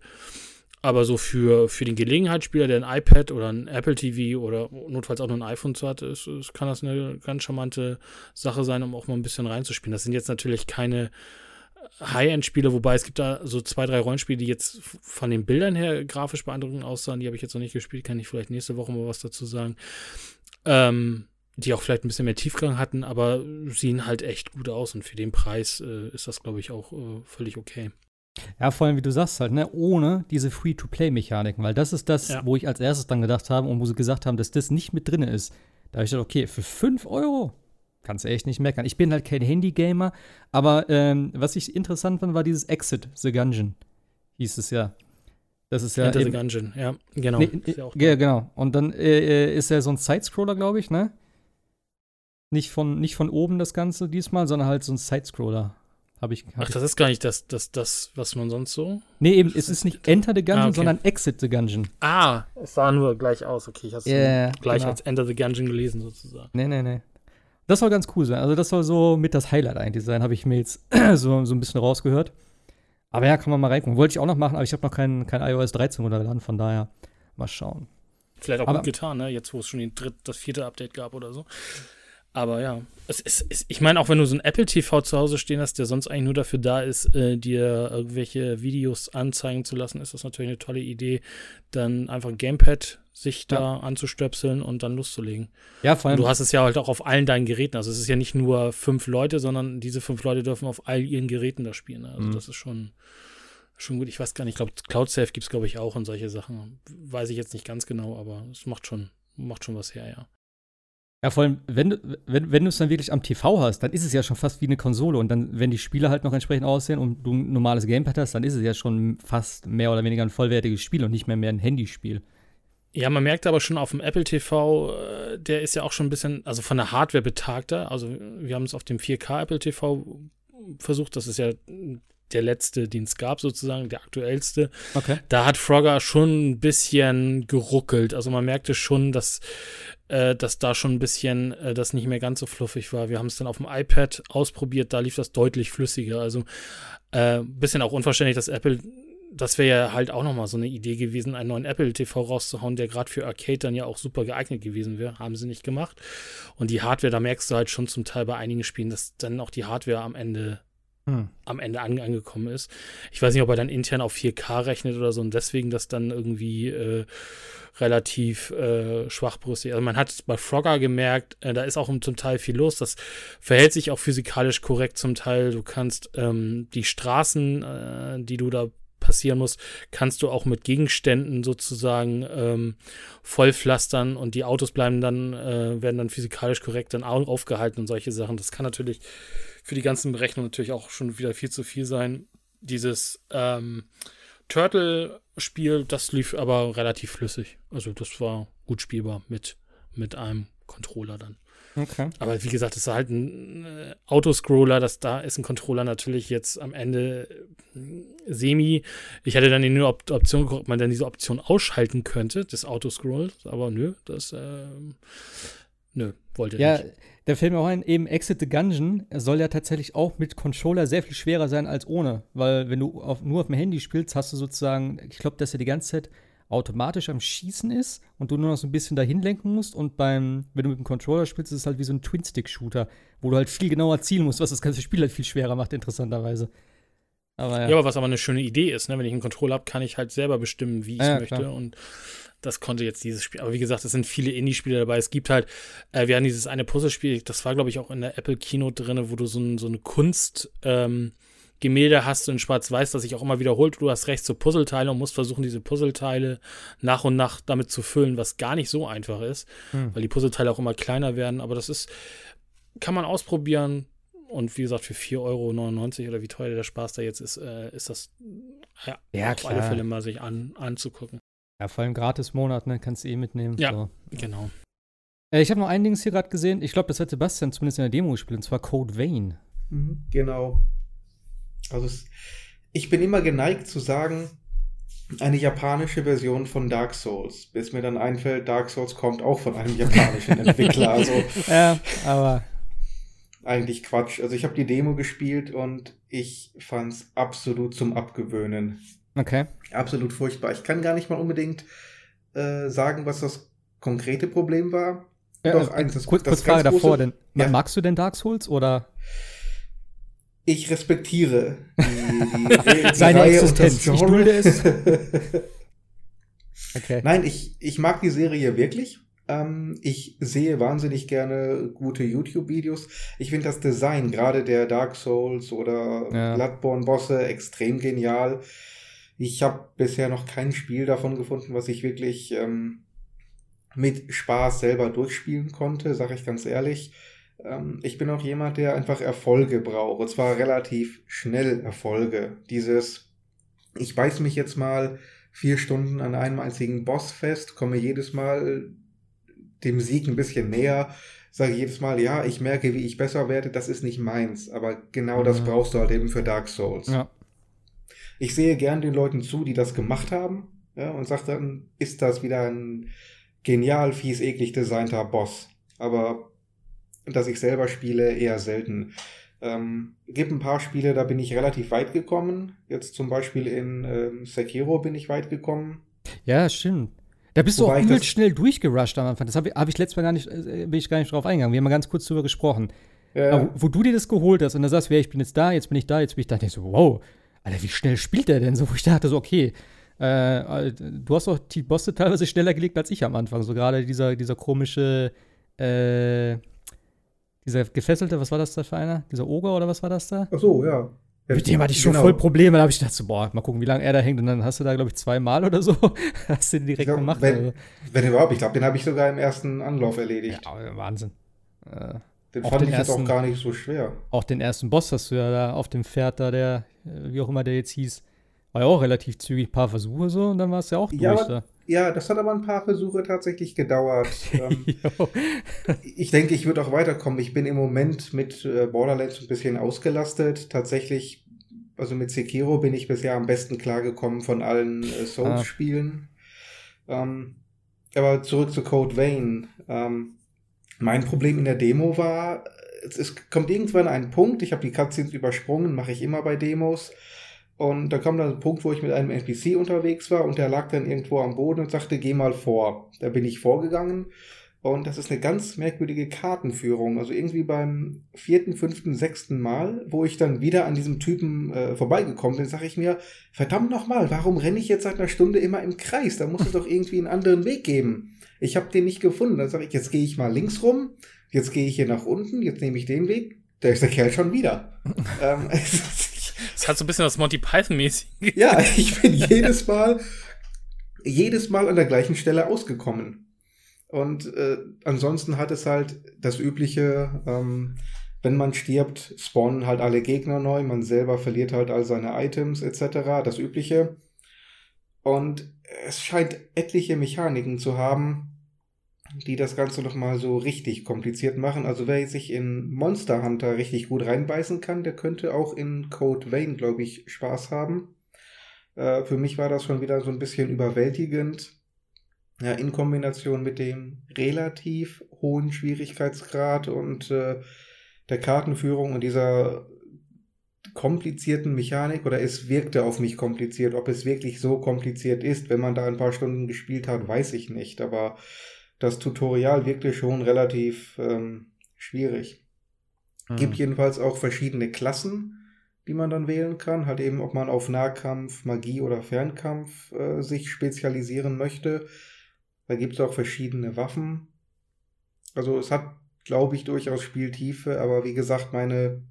Aber so für, für den Gelegenheitsspieler, der ein iPad oder ein Apple TV oder notfalls auch nur ein iPhone zu hat, ist, ist, kann das eine ganz charmante Sache sein, um auch mal ein bisschen reinzuspielen. Das sind jetzt natürlich keine High-End-Spiele, wobei es gibt da so zwei, drei Rollenspiele, die jetzt von den Bildern her grafisch beeindruckend aussahen. Die habe ich jetzt noch nicht gespielt, kann ich vielleicht nächste Woche mal was dazu sagen. Ähm, die auch vielleicht ein bisschen mehr Tiefgang hatten, aber sehen halt echt gut aus und für den Preis äh, ist das, glaube ich, auch äh, völlig okay. Ja, vor allem, wie du sagst halt, ne, ohne diese Free-to-Play-Mechaniken, weil das ist das, ja. wo ich als erstes dann gedacht habe und wo sie gesagt haben, dass das nicht mit drin ist. Da habe ich gedacht, okay, für 5 Euro kannst du echt nicht meckern. Ich bin halt kein Handy-Gamer, aber ähm, was ich interessant fand, war dieses Exit the Gungeon, hieß es ja. Das ist ja. Enter the Gungeon, ja, genau. Nee, ja, ja, genau. Und dann äh, äh ist er so ein Sidescroller, glaube ich, ne? Nicht von, nicht von oben das Ganze diesmal, sondern halt so ein Sidescroller. Hab ich, hab Ach, das ist gar nicht das, das, das, was man sonst so. Nee, eben, es ist nicht Enter the Gungeon, ah, okay. sondern Exit the Gungeon. Ah, es sah nur gleich aus. Okay, ich habe es yeah, gleich genau. als Enter the Gungeon gelesen, sozusagen. Nee, nee, nee. Das soll ganz cool sein. Also, das soll so mit das Highlight eigentlich sein, habe ich mir jetzt so, so ein bisschen rausgehört. Aber ja, kann man mal reingucken. Wollte ich auch noch machen, aber ich habe noch kein, kein iOS 13 runtergeladen, von daher mal schauen. Vielleicht auch aber, gut getan, ne? Jetzt, wo es schon den dritt, das vierte Update gab oder so. Aber ja, es ist, es, ich meine, auch wenn du so ein Apple TV zu Hause stehen hast, der sonst eigentlich nur dafür da ist, äh, dir irgendwelche Videos anzeigen zu lassen, ist das natürlich eine tolle Idee, dann einfach ein Gamepad sich ja. da anzustöpseln und dann loszulegen. Ja, vor allem. Und du hast es ja halt auch auf allen deinen Geräten. Also es ist ja nicht nur fünf Leute, sondern diese fünf Leute dürfen auf all ihren Geräten da spielen. Also mhm. das ist schon, schon gut. Ich weiß gar nicht, ich glaube, Cloud Safe gibt es, glaube ich, auch und solche Sachen. Weiß ich jetzt nicht ganz genau, aber es macht schon, macht schon was her, ja. Ja, vor allem, wenn du, wenn, wenn du es dann wirklich am TV hast, dann ist es ja schon fast wie eine Konsole. Und dann, wenn die Spiele halt noch entsprechend aussehen und du ein normales Gamepad hast, dann ist es ja schon fast mehr oder weniger ein vollwertiges Spiel und nicht mehr mehr ein Handyspiel. Ja, man merkt aber schon auf dem Apple TV, äh, der ist ja auch schon ein bisschen, also von der Hardware betagter. Also wir haben es auf dem 4K Apple TV versucht, das ist ja der letzte, den es gab, sozusagen, der aktuellste. Okay. Da hat Frogger schon ein bisschen geruckelt. Also man merkte schon, dass, äh, dass da schon ein bisschen äh, das nicht mehr ganz so fluffig war. Wir haben es dann auf dem iPad ausprobiert, da lief das deutlich flüssiger. Also ein äh, bisschen auch unverständlich, dass Apple das wäre ja halt auch nochmal so eine Idee gewesen, einen neuen Apple TV rauszuhauen, der gerade für Arcade dann ja auch super geeignet gewesen wäre. Haben sie nicht gemacht. Und die Hardware, da merkst du halt schon zum Teil bei einigen Spielen, dass dann auch die Hardware am Ende hm. am Ende an, angekommen ist. Ich weiß nicht, ob er dann intern auf 4K rechnet oder so und deswegen das dann irgendwie äh, relativ äh, schwachbrüstig. Also man hat bei Frogger gemerkt, äh, da ist auch zum Teil viel los. Das verhält sich auch physikalisch korrekt zum Teil. Du kannst ähm, die Straßen, äh, die du da passieren muss, kannst du auch mit Gegenständen sozusagen ähm, vollpflastern und die Autos bleiben dann, äh, werden dann physikalisch korrekt dann aufgehalten und solche Sachen. Das kann natürlich für die ganzen Berechnungen natürlich auch schon wieder viel zu viel sein. Dieses ähm, Turtle-Spiel, das lief aber relativ flüssig. Also das war gut spielbar mit, mit einem Controller dann. Okay. Aber wie gesagt, es ist halt ein äh, Autoscroller, das da ist ein Controller natürlich jetzt am Ende äh, semi. Ich hatte dann die Op Option geguckt, ob man dann diese Option ausschalten könnte, des Autoscrolls, aber nö, das äh, nö, wollte ja, nicht. Der fällt mir auch ein, eben Exit the Gungeon soll ja tatsächlich auch mit Controller sehr viel schwerer sein als ohne, weil wenn du auf, nur auf dem Handy spielst, hast du sozusagen, ich glaube, dass er die ganze Zeit automatisch am Schießen ist und du nur noch so ein bisschen dahin lenken musst. Und beim, wenn du mit dem Controller spielst, ist es halt wie so ein Twin-Stick-Shooter, wo du halt viel genauer zielen musst, was das ganze Spiel halt viel schwerer macht, interessanterweise. Aber ja. ja, aber was aber eine schöne Idee ist, ne? Wenn ich einen Controller habe, kann ich halt selber bestimmen, wie ich ja, möchte. Klar. Und das konnte jetzt dieses Spiel. Aber wie gesagt, es sind viele Indie-Spiele dabei. Es gibt halt, äh, wir haben dieses eine Puzzlespiel, das war, glaube ich, auch in der Apple Kino drin, wo du so, ein, so eine Kunst, ähm, Gemälde hast in Schwarz-Weiß, das sich auch immer wiederholt. Du hast recht zu Puzzleteile und musst versuchen, diese Puzzleteile nach und nach damit zu füllen, was gar nicht so einfach ist, hm. weil die Puzzleteile auch immer kleiner werden. Aber das ist, kann man ausprobieren Und wie gesagt, für 4,99 Euro oder wie teuer der Spaß da jetzt ist, äh, ist das ja, Ja, auf alle Fälle mal sich an, anzugucken. Ja, vor allem Gratis-Monat, ne? Kannst du eh mitnehmen. Ja. So. Genau. Äh, ich habe noch ein Ding hier gerade gesehen. Ich glaube, das hat Sebastian zumindest in der Demo gespielt, und zwar Code Vein. Mhm, Genau. Also es, ich bin immer geneigt zu sagen, eine japanische Version von Dark Souls, bis mir dann einfällt, Dark Souls kommt auch von einem japanischen Entwickler. Also Ja, aber eigentlich Quatsch. Also ich habe die Demo gespielt und ich fand's absolut zum Abgewöhnen. Okay. Absolut furchtbar. Ich kann gar nicht mal unbedingt äh, sagen, was das konkrete Problem war. Ja, Doch, äh, eins, das- kurz, das kurz Frage davor, denn Ja. magst du denn Dark Souls oder? Ich respektiere die, die, die Seine Reihe und Existenz. das Ich Genre. dulde es. Okay. Nein, ich, ich mag die Serie wirklich. Ähm, ich sehe wahnsinnig gerne gute YouTube-Videos. Ich finde das Design, gerade der Dark Souls oder Ja. Bloodborne-Bosse, extrem genial. Ich habe bisher noch kein Spiel davon gefunden, was ich wirklich ähm, mit Spaß selber durchspielen konnte, sage ich ganz ehrlich. Ähm, ich bin auch jemand, der einfach Erfolge braucht. Und zwar relativ schnell Erfolge. Dieses, ich beiß mich jetzt mal vier Stunden an einem einzigen Boss fest, komme jedes Mal dem Sieg ein bisschen näher, sage jedes Mal, ja, ich merke, wie ich besser werde, das ist nicht meins. Aber genau das Ja. brauchst du halt eben für Dark Souls. Ja. Ich sehe gern den Leuten zu, die das gemacht haben, ja, und sage dann, ist das wieder ein genial, fies, eklig designter Boss. Aber dass ich selber spiele, eher selten. Ähm, gibt ein paar Spiele, da bin ich relativ weit gekommen. Jetzt zum Beispiel in ähm, Sekiro bin ich weit gekommen. Ja, stimmt. Da bist Wobei du ich auch schnell durchgerusht am Anfang. Das habe ich, hab ich letztes Mal gar nicht, äh, bin ich gar nicht drauf eingegangen. Wir haben mal ganz kurz drüber gesprochen. Aber wo, wo du dir das geholt hast und da sagst, ja, ich bin jetzt da, jetzt bin ich da, jetzt bin ich da, denkst du, wow, Alter, wie schnell spielt der denn so? Wo ich dachte so, okay, äh, äh, du hast auch die Bosse teilweise schneller gelegt als ich am Anfang. So gerade dieser, dieser komische, äh, dieser gefesselte, was war das da für einer? Dieser Oger oder was war das da? ach so, ja. Mit dem hatte ich schon genau. voll Probleme. Da habe ich gedacht, so, boah, mal gucken, wie lange er da hängt. Und dann hast du da, glaube ich, zweimal oder so. hast du den direkt glaub, gemacht. wenn- also. Wenn überhaupt, ich glaube, den habe ich sogar im ersten Anlauf erledigt. Ja, Wahnsinn. Äh, den fand den ich jetzt auch ersten- gar nicht so schwer. auch den ersten Boss hast du ja da auf dem Pferd da, der, wie auch immer der jetzt hieß, war ja auch relativ zügig, paar Versuche so und dann war es ja auch durch Ja, da. Ja, das hat aber ein paar Versuche tatsächlich gedauert. ähm, ich denke, ich würde auch weiterkommen. Ich bin im Moment mit äh, Borderlands ein bisschen ausgelastet. Tatsächlich, also mit Sekiro bin ich bisher am besten klargekommen von allen äh, Souls-Spielen. Ähm, aber zurück zu Code Vein. Ähm, mein Problem in der Demo war, es, es kommt irgendwann ein Punkt, ich habe die Cutscenes übersprungen, mache ich immer bei Demos. Und da kam dann ein Punkt, wo ich mit einem NPC unterwegs war und der lag dann irgendwo am Boden und sagte, geh mal vor. Da bin ich vorgegangen und das ist eine ganz merkwürdige Kartenführung. Also irgendwie beim vierten, fünften, sechsten Mal, wo ich dann wieder an diesem Typen äh, vorbeigekommen bin, sage ich mir, verdammt nochmal, warum renne ich jetzt seit einer Stunde immer im Kreis? Da muss es doch irgendwie einen anderen Weg geben. Ich habe den nicht gefunden. Dann sage ich, jetzt gehe ich mal links rum, jetzt gehe ich hier nach unten, jetzt nehme ich den Weg. Da ist der Kerl schon wieder. ähm, Das hat so ein bisschen das Monty Python-mäßig. ja, ich bin jedes Mal, jedes Mal an der gleichen Stelle ausgekommen. Und äh, ansonsten hat es halt das übliche, ähm, wenn man stirbt, spawnen halt alle Gegner neu, man selber verliert halt all seine Items etc., das übliche. Und es scheint etliche Mechaniken zu haben, die das Ganze nochmal so richtig kompliziert machen. Also wer sich in Monster Hunter richtig gut reinbeißen kann, der könnte auch in Code Vein, glaube ich, Spaß haben. Äh, für mich war das schon wieder so ein bisschen überwältigend. Ja, in Kombination mit dem relativ hohen Schwierigkeitsgrad und äh, der Kartenführung und dieser komplizierten Mechanik oder es wirkte auf mich kompliziert. Ob es wirklich so kompliziert ist, wenn man da ein paar Stunden gespielt hat, weiß ich nicht. Aber das Tutorial wirkte schon relativ ähm, schwierig. Gibt jedenfalls auch verschiedene Klassen, die man dann wählen kann. Halt eben, ob man auf Nahkampf, Magie oder Fernkampf äh, sich spezialisieren möchte. Da gibt es auch verschiedene Waffen. Also es hat, glaube ich, durchaus Spieltiefe, aber wie gesagt, meine,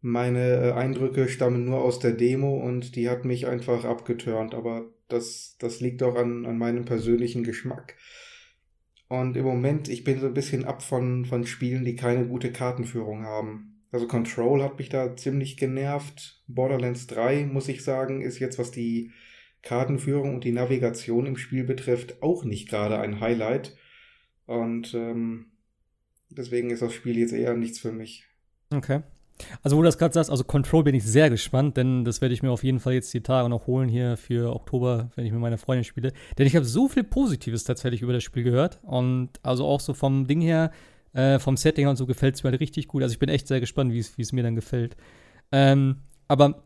meine äh, Eindrücke stammen nur aus der Demo und die hat mich einfach abgeturnt. Aber das, das liegt auch an, an meinem persönlichen Geschmack. Und im Moment, ich bin so ein bisschen ab von, von Spielen, die keine gute Kartenführung haben. Also Control hat mich da ziemlich genervt. Borderlands 3, muss ich sagen, ist jetzt, was die Kartenführung und die Navigation im Spiel betrifft, auch nicht gerade ein Highlight. Und ähm, deswegen ist das Spiel jetzt eher nichts für mich. Okay. Also, wo du das gerade sagst, also Control bin ich sehr gespannt, denn das werde ich mir auf jeden Fall jetzt die Tage noch holen hier für Oktober, wenn ich mit meiner Freundin spiele. Denn ich habe so viel Positives tatsächlich über das Spiel gehört. Und also auch so vom Ding her, äh, vom Setting und so gefällt es mir halt richtig gut. Also ich bin echt sehr gespannt, wie es mir dann gefällt. Ähm, aber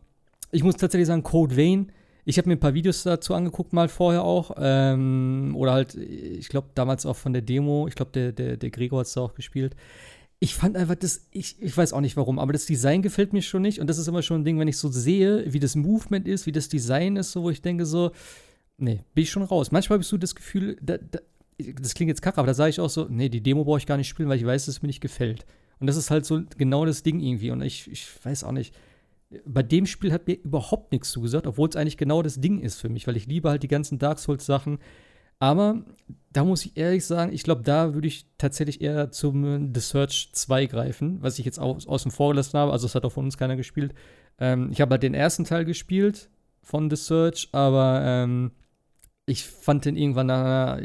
ich muss tatsächlich sagen, Code Vein, ich habe mir ein paar Videos dazu angeguckt, mal vorher auch. Ähm, oder halt, ich glaube, damals auch von der Demo. Ich glaube, der, der, der Gregor hat es da auch gespielt ich fand einfach das, ich, ich weiß auch nicht warum, aber das Design gefällt mir schon nicht. Und das ist immer schon ein Ding, wenn ich so sehe, wie das Movement ist, wie das Design ist, so, wo ich denke so, nee, bin ich schon raus. Manchmal habe ich so das Gefühl, da, da, das klingt jetzt kacke, aber da sage ich auch so, nee, die Demo brauche ich gar nicht spielen, weil ich weiß, dass es mir nicht gefällt. Und das ist halt so genau das Ding irgendwie. Und ich, ich weiß auch nicht. Bei dem Spiel hat mir überhaupt nichts zugesagt, obwohl es eigentlich genau das Ding ist für mich, weil ich liebe halt die ganzen Dark Souls-Sachen. Aber da muss ich ehrlich sagen, ich glaube, da würde ich tatsächlich eher zum The Search 2 greifen, was ich jetzt aus, außen vor gelassen habe. Also, es hat auch von uns keiner gespielt. Ähm, ich habe halt den ersten Teil gespielt von The Search, aber ähm, ich fand den irgendwann, nach,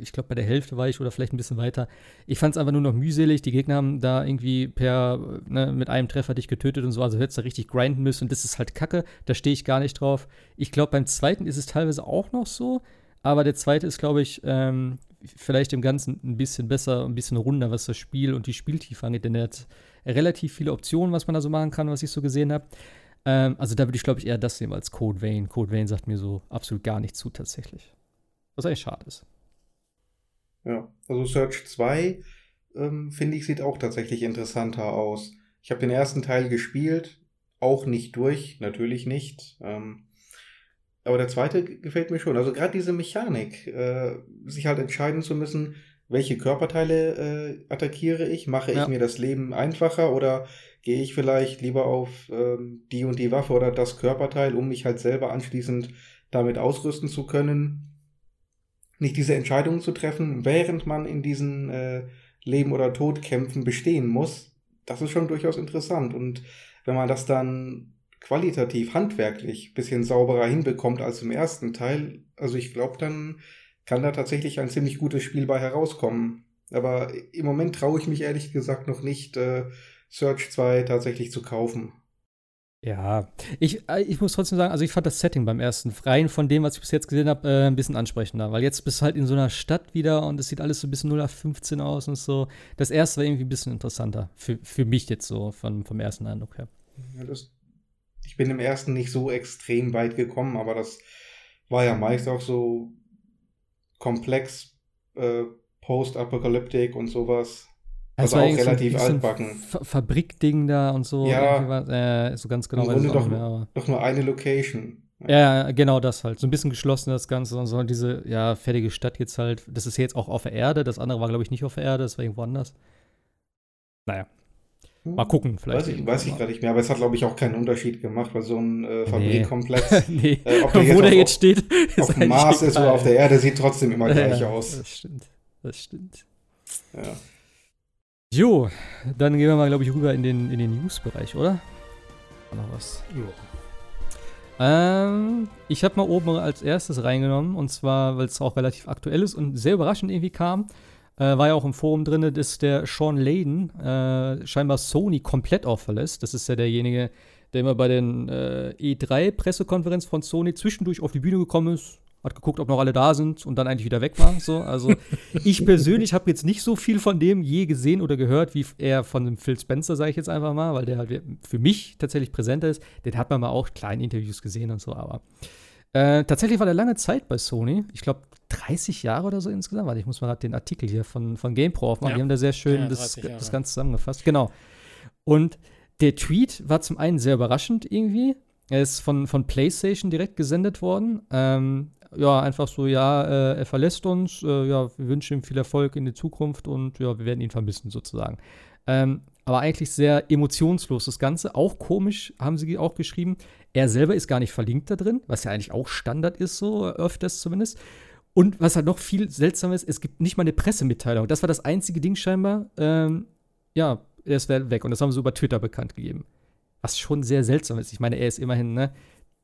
ich glaube, bei der Hälfte war ich oder vielleicht ein bisschen weiter. Ich fand es einfach nur noch mühselig. Die Gegner haben da irgendwie per, ne, mit einem Treffer dich getötet und so. Also hättest du richtig grinden müssen und das ist halt kacke. Da stehe ich gar nicht drauf. Ich glaube, beim zweiten ist es teilweise auch noch so. Aber der zweite ist, glaube ich, ähm, vielleicht im Ganzen ein bisschen besser, ein bisschen runder, was das Spiel und die Spieltiefe angeht, denn er hat relativ viele Optionen, was man da so machen kann, was ich so gesehen habe. Ähm, also da würde ich, glaube ich, eher das nehmen als Code Vein. Code Vein sagt mir so absolut gar nicht zu, tatsächlich. Was eigentlich schade ist. Ja, also Search 2, ähm, finde ich, sieht auch tatsächlich interessanter aus. Ich habe den ersten Teil gespielt, auch nicht durch, natürlich nicht. Ähm, aber der zweite gefällt mir schon. Also gerade diese Mechanik, äh, sich halt entscheiden zu müssen, welche Körperteile äh, attackiere ich, mache ich ja. mir das Leben einfacher oder gehe ich vielleicht lieber auf ähm, die und die Waffe oder das Körperteil, um mich halt selber anschließend damit ausrüsten zu können. Nicht diese Entscheidungen zu treffen, während man in diesen äh, Leben- oder Todkämpfen bestehen muss, das ist schon durchaus interessant. Und wenn man das dann qualitativ, handwerklich bisschen sauberer hinbekommt als im ersten Teil, also ich glaube, dann kann da tatsächlich ein ziemlich gutes Spiel bei herauskommen. Aber im Moment traue ich mich ehrlich gesagt noch nicht, äh, Search 2 tatsächlich zu kaufen. Ja, ich, äh, ich muss trotzdem sagen, also ich fand das Setting beim ersten, rein von dem, was ich bis jetzt gesehen habe, äh, ein bisschen ansprechender, weil jetzt bist du halt in so einer Stadt wieder und es sieht alles so ein bisschen 0 auf 15 aus und so. Das erste war irgendwie ein bisschen interessanter, für, für mich jetzt so, von, vom ersten Eindruck her. Ja, das, ich bin im ersten nicht so extrem weit gekommen, aber das war ja meist auch so komplex, äh, post-apokalyptik und sowas. Also auch relativ so, altbacken. So Fabrikding da und so. Ja. Äh, so ganz genau. Im doch, mehr, doch nur eine Location. Ja. ja, genau das halt. So ein bisschen geschlossen das Ganze und so diese, ja, fertige Stadt jetzt halt. Das ist jetzt auch auf der Erde. Das andere war, glaube ich, nicht auf der Erde. Das war irgendwo anders. Naja. Mal gucken, vielleicht. Weiß ich, weiß ich gerade nicht mehr, aber es hat, glaube ich, auch keinen Unterschied gemacht, weil so ein äh, Fabrikkomplex, nee. äh, ob der wo der jetzt steht, auf dem Mars ist oder auf der Erde, sieht trotzdem immer gleich ja, aus. Das stimmt, das stimmt. Ja. Jo, dann gehen wir mal, glaube ich, rüber in den, in den News-Bereich, oder? Noch was. Ja. Ähm, ich habe mal oben als erstes reingenommen, und zwar, weil es auch relativ aktuell ist und sehr überraschend irgendwie kam. Äh, war ja auch im Forum drin, dass der Sean Layden äh, scheinbar Sony komplett auch verlässt. Das ist ja derjenige, der immer bei den äh, E3-Pressekonferenzen von Sony zwischendurch auf die Bühne gekommen ist, hat geguckt, ob noch alle da sind und dann eigentlich wieder weg war. So. Also ich persönlich habe jetzt nicht so viel von dem je gesehen oder gehört, wie er von dem Phil Spencer, sage ich jetzt einfach mal, weil der halt für mich tatsächlich präsenter ist. Den hat man mal auch kleine Interviews gesehen und so, aber äh, tatsächlich war der lange Zeit bei Sony. Ich glaube, 30 Jahre oder so insgesamt. Warte, ich muss mal gerade den Artikel hier von, von GamePro aufmachen. Ja. Die haben da sehr schön ja, das, das Ganze zusammengefasst. Genau. Und der Tweet war zum einen sehr überraschend irgendwie. Er ist von, von PlayStation direkt gesendet worden. Ähm, ja, einfach so, ja, äh, er verlässt uns, äh, ja, wir wünschen ihm viel Erfolg in der Zukunft und ja, wir werden ihn vermissen sozusagen. Ähm, aber eigentlich sehr emotionslos das Ganze. Auch komisch, haben sie auch geschrieben. Er selber ist gar nicht verlinkt da drin, was ja eigentlich auch Standard ist, so öfters zumindest. Und was halt noch viel seltsamer ist, es gibt nicht mal eine Pressemitteilung. Das war das einzige Ding scheinbar. Ähm, ja, das wäre weg. Und das haben sie über Twitter bekannt gegeben. Was schon sehr seltsam ist. Ich meine, er ist immerhin, ne,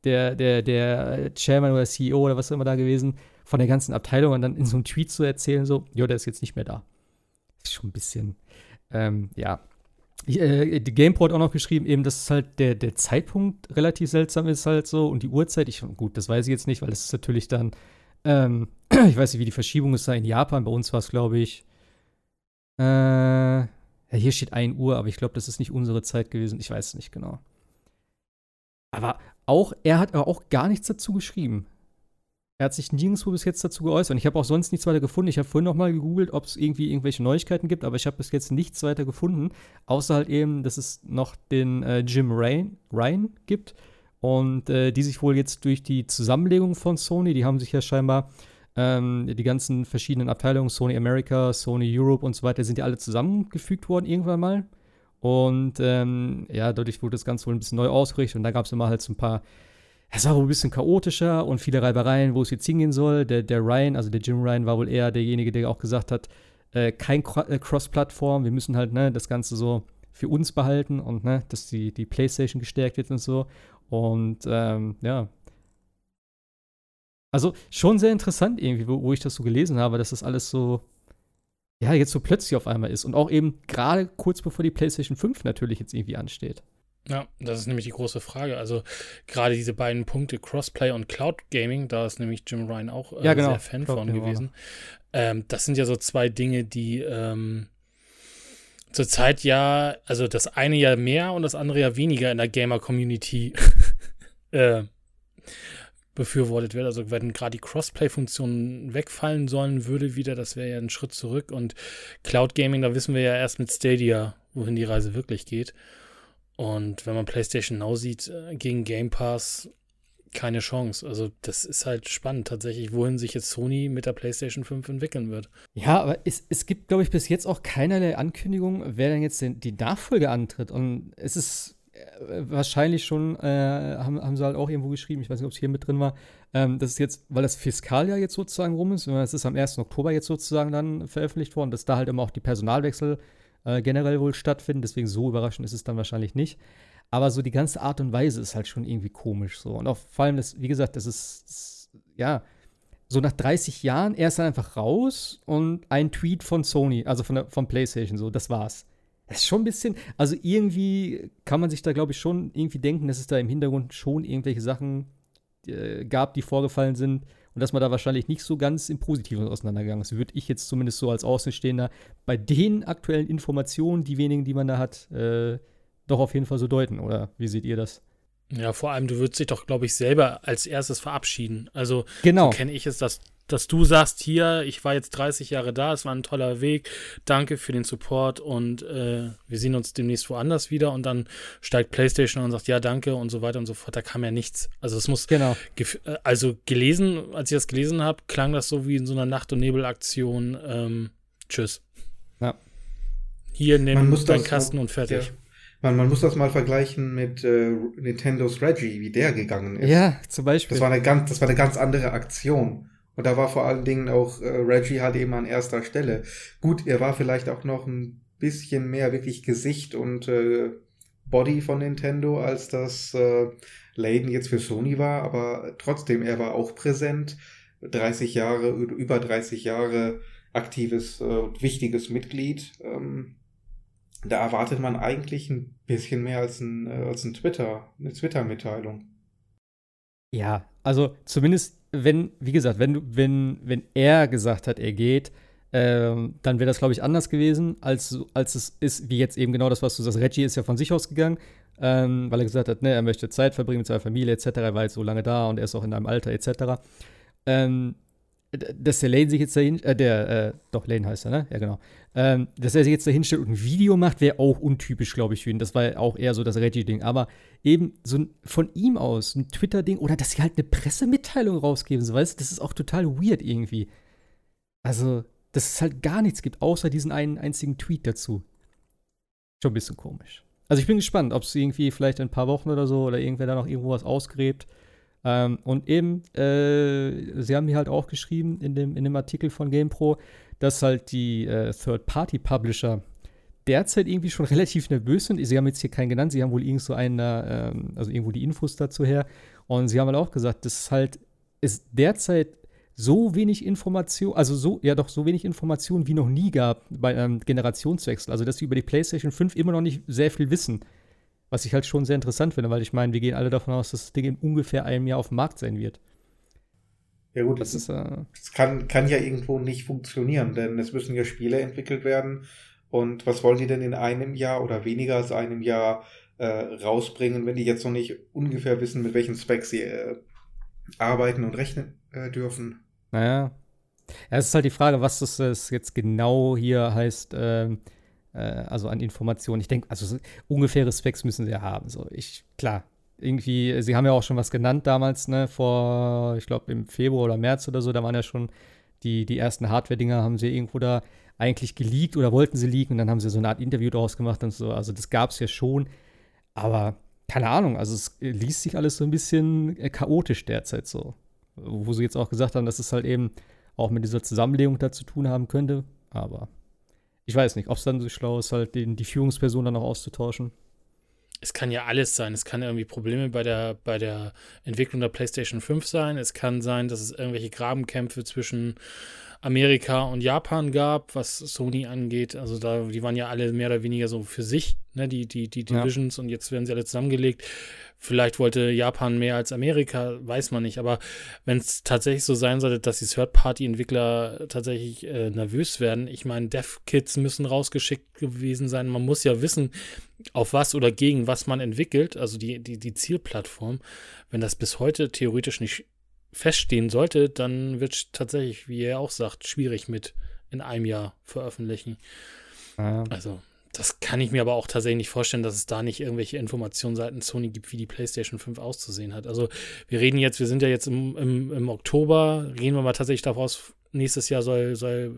der, der, der Chairman oder CEO oder was auch immer da gewesen, von der ganzen Abteilung und dann in so einem Tweet zu erzählen, so, jo, der ist jetzt nicht mehr da. Ist schon ein bisschen, ähm, ja. Äh, hat auch noch geschrieben, eben, dass halt der, der Zeitpunkt relativ seltsam ist, halt so und die Uhrzeit. Ich, gut, das weiß ich jetzt nicht, weil das ist natürlich dann, ähm, ich weiß nicht, wie die Verschiebung ist da in Japan. Bei uns war es, glaube ich, äh, ja, hier steht 1 Uhr, aber ich glaube, das ist nicht unsere Zeit gewesen. Ich weiß es nicht genau. Aber auch, er hat aber auch gar nichts dazu geschrieben. Er hat sich nirgendwo bis jetzt dazu geäußert. Und ich habe auch sonst nichts weiter gefunden. Ich habe vorhin noch mal gegoogelt, ob es irgendwie irgendwelche Neuigkeiten gibt, aber ich habe bis jetzt nichts weiter gefunden. Außer halt eben, dass es noch den äh, Jim Ryan, Ryan gibt. Und äh, die sich wohl jetzt durch die Zusammenlegung von Sony, die haben sich ja scheinbar ähm, die ganzen verschiedenen Abteilungen, Sony America, Sony Europe und so weiter, sind ja alle zusammengefügt worden irgendwann mal. Und ähm, ja, dadurch wurde das Ganze wohl ein bisschen neu ausgerichtet und da gab es immer halt so ein paar es war wohl ein bisschen chaotischer und viele Reibereien, wo es jetzt hingehen soll. Der, der Ryan, also der Jim Ryan, war wohl eher derjenige, der auch gesagt hat, äh, kein äh, Cross-Plattform, wir müssen halt ne, das Ganze so für uns behalten und ne, dass die, die PlayStation gestärkt wird und so. Und ähm, ja. Also schon sehr interessant irgendwie, wo, wo ich das so gelesen habe, dass das alles so, ja, jetzt so plötzlich auf einmal ist. Und auch eben gerade kurz bevor die PlayStation 5 natürlich jetzt irgendwie ansteht. Ja, das ist nämlich die große Frage. Also gerade diese beiden Punkte, Crossplay und Cloud Gaming, da ist nämlich Jim Ryan auch äh, ja, genau. sehr Fan Cloud von gewesen. Ähm, das sind ja so zwei Dinge, die ähm, zurzeit ja, also das eine ja mehr und das andere ja weniger in der Gamer-Community äh, befürwortet wird. Also wenn gerade die Crossplay-Funktionen wegfallen sollen, würde wieder, das wäre ja ein Schritt zurück. Und Cloud Gaming, da wissen wir ja erst mit Stadia, wohin die Reise wirklich geht. Und wenn man PlayStation Now sieht, äh, gegen Game Pass keine Chance. Also das ist halt spannend tatsächlich, wohin sich jetzt Sony mit der PlayStation 5 entwickeln wird. Ja, aber es, es gibt, glaube ich, bis jetzt auch keinerlei Ankündigung, wer denn jetzt den, die Nachfolge antritt. Und es ist äh, wahrscheinlich schon, äh, haben, haben sie halt auch irgendwo geschrieben, ich weiß nicht, ob es hier mit drin war, ähm, das ist jetzt, weil das Fiskaljahr jetzt sozusagen rum ist, es ist am 1. Oktober jetzt sozusagen dann veröffentlicht worden, dass da halt immer auch die Personalwechsel äh, generell wohl stattfinden. Deswegen so überraschend ist es dann wahrscheinlich nicht. Aber so die ganze Art und Weise ist halt schon irgendwie komisch so. Und auch vor allem, das, wie gesagt, das ist, das, ja, so nach 30 Jahren, er ist dann einfach raus und ein Tweet von Sony, also von der, von PlayStation, so, das war's. Das ist schon ein bisschen, also irgendwie kann man sich da, glaube ich, schon irgendwie denken, dass es da im Hintergrund schon irgendwelche Sachen äh, gab, die vorgefallen sind, und dass man da wahrscheinlich nicht so ganz im Positiven auseinandergegangen ist. Würde ich jetzt zumindest so als Außenstehender bei den aktuellen Informationen, die wenigen, die man da hat, äh, doch auf jeden Fall so deuten. Oder wie seht ihr das? Ja, vor allem, du würdest dich doch, glaube ich, selber als erstes verabschieden. Also, genau. so kenne ich es, dass dass du sagst, hier, ich war jetzt 30 Jahre da, es war ein toller Weg, danke für den Support und äh, wir sehen uns demnächst woanders wieder und dann steigt PlayStation und sagt, ja, danke und so weiter und so fort. Da kam ja nichts. Also es muss, genau. Äh, also gelesen, als ich das gelesen habe, klang das so wie in so einer Nacht- und Nebelaktion. Ähm, tschüss. Ja. Hier nimm deinen Kasten und fertig. Ja. Man, man muss das mal vergleichen mit äh, Nintendos Reggie, wie der gegangen ist. Ja, zum Beispiel. Das war eine ganz, das war eine ganz andere Aktion. Und da war vor allen Dingen auch äh, Reggie halt eben an erster Stelle. Gut, er war vielleicht auch noch ein bisschen mehr wirklich Gesicht und äh, Body von Nintendo, als das äh, Layden jetzt für Sony war, aber trotzdem, er war auch präsent. 30 Jahre, über 30 Jahre aktives, äh, wichtiges Mitglied. Ähm, da erwartet man eigentlich ein bisschen mehr als ein, äh, als ein Twitter, eine Twitter-Mitteilung. Ja, also zumindest wenn, wie gesagt, wenn, wenn, wenn er gesagt hat, er geht, ähm, dann wäre das, glaube ich, anders gewesen, als, als es ist, wie jetzt eben genau das, was du sagst. Reggie ist ja von sich aus gegangen, ähm, weil er gesagt hat, ne, er möchte Zeit verbringen mit seiner Familie etc., er war jetzt so lange da und er ist auch in einem Alter etc. Ähm, dass der Lane sich jetzt dahin, äh, der, äh, doch, Lane heißt er, ne? Ja, genau. Ähm, dass er sich jetzt dahin stellt und ein Video macht, wäre auch untypisch, glaube ich, für ihn. Das war auch eher so das Reggie-Ding. Aber eben so ein, von ihm aus ein Twitter-Ding oder dass sie halt eine Pressemitteilung rausgeben, so weißt das ist auch total weird irgendwie. Also, dass es halt gar nichts gibt, außer diesen einen einzigen Tweet dazu. Schon ein bisschen komisch. Also, ich bin gespannt, ob es irgendwie vielleicht in ein paar Wochen oder so oder irgendwer da noch irgendwo was ausgräbt ähm, und eben, äh, sie haben mir halt auch geschrieben in dem, in dem Artikel von GamePro, dass halt die äh, Third-Party-Publisher derzeit irgendwie schon relativ nervös sind. Sie haben jetzt hier keinen genannt, sie haben wohl irgend so einen, ähm, also irgendwo die Infos dazu her. Und sie haben halt auch gesagt, dass halt es derzeit so wenig Information, also so, ja doch, so wenig Information wie noch nie gab bei einem Generationswechsel. Also, dass sie über die PlayStation 5 immer noch nicht sehr viel wissen. Was ich halt schon sehr interessant finde, weil ich meine, wir gehen alle davon aus, dass das Ding in ungefähr einem Jahr auf dem Markt sein wird. Ja gut, das, ist, äh, das kann, kann ja irgendwo nicht funktionieren, denn es müssen ja Spiele entwickelt werden. Und was wollen die denn in einem Jahr oder weniger als einem Jahr äh, rausbringen, wenn die jetzt noch nicht ungefähr wissen, mit welchen Specs sie äh, arbeiten und rechnen äh, dürfen? Naja. Ja, es ist halt die Frage, was das jetzt genau hier heißt, ähm, äh, also an Informationen. Ich denke, also so ungefähre Specs müssen sie ja haben. So, ich, klar, irgendwie, sie haben ja auch schon was genannt damals, ne, vor, ich glaube, im Februar oder März oder so, da waren ja schon die, die ersten Hardware-Dinger, haben sie irgendwo da eigentlich geleakt oder wollten sie leaken und dann haben sie so eine Art Interview daraus gemacht und so. Also das gab es ja schon, aber keine Ahnung, also es liest sich alles so ein bisschen äh, chaotisch derzeit so. Wo sie jetzt auch gesagt haben, dass es halt eben auch mit dieser Zusammenlegung da zu tun haben könnte, aber ich weiß nicht, ob es dann so schlau ist, halt den, die Führungsperson dann noch auszutauschen es kann ja alles sein. Es kann irgendwie Probleme bei der, bei der Entwicklung der PlayStation 5 sein. Es kann sein, dass es irgendwelche Grabenkämpfe zwischen Amerika und Japan gab, was Sony angeht. Also da, die waren ja alle mehr oder weniger so für sich, ne, die, die, die Divisions ja. und jetzt werden sie alle zusammengelegt. Vielleicht wollte Japan mehr als Amerika, weiß man nicht. Aber wenn es tatsächlich so sein sollte, dass die Third-Party-Entwickler tatsächlich äh, nervös werden, ich meine, Dev-Kits müssen rausgeschickt gewesen sein. Man muss ja wissen, auf was oder gegen was man entwickelt, also die, die, die Zielplattform. Wenn das bis heute theoretisch nicht feststehen sollte, dann wird es tatsächlich, wie er auch sagt, schwierig mit in einem Jahr veröffentlichen. Ja. Also, das kann ich mir aber auch tatsächlich nicht vorstellen, dass es da nicht irgendwelche Informationen seitens Sony gibt, wie die PlayStation 5 auszusehen hat. Also, wir reden jetzt, wir sind ja jetzt im, im, im Oktober, gehen wir mal tatsächlich daraus, nächstes Jahr soll, soll,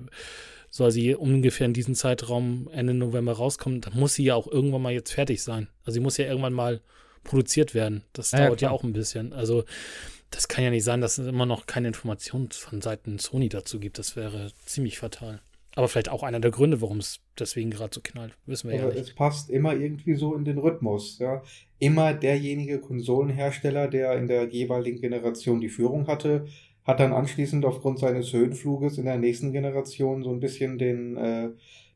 soll sie ungefähr in diesem Zeitraum Ende November rauskommen. Da muss sie ja auch irgendwann mal jetzt fertig sein. Also, sie muss ja irgendwann mal produziert werden. Das ja, dauert ja, ja auch ein bisschen. Also, das kann ja nicht sein, dass es immer noch keine Informationen von Seiten Sony dazu gibt. Das wäre ziemlich fatal. Aber vielleicht auch einer der Gründe, warum es deswegen gerade so knallt. Wissen wir Aber ja nicht. Es passt immer irgendwie so in den Rhythmus. Ja. Immer derjenige Konsolenhersteller, der in der jeweiligen Generation die Führung hatte, hat dann anschließend aufgrund seines Höhenfluges in der nächsten Generation so ein bisschen den, äh,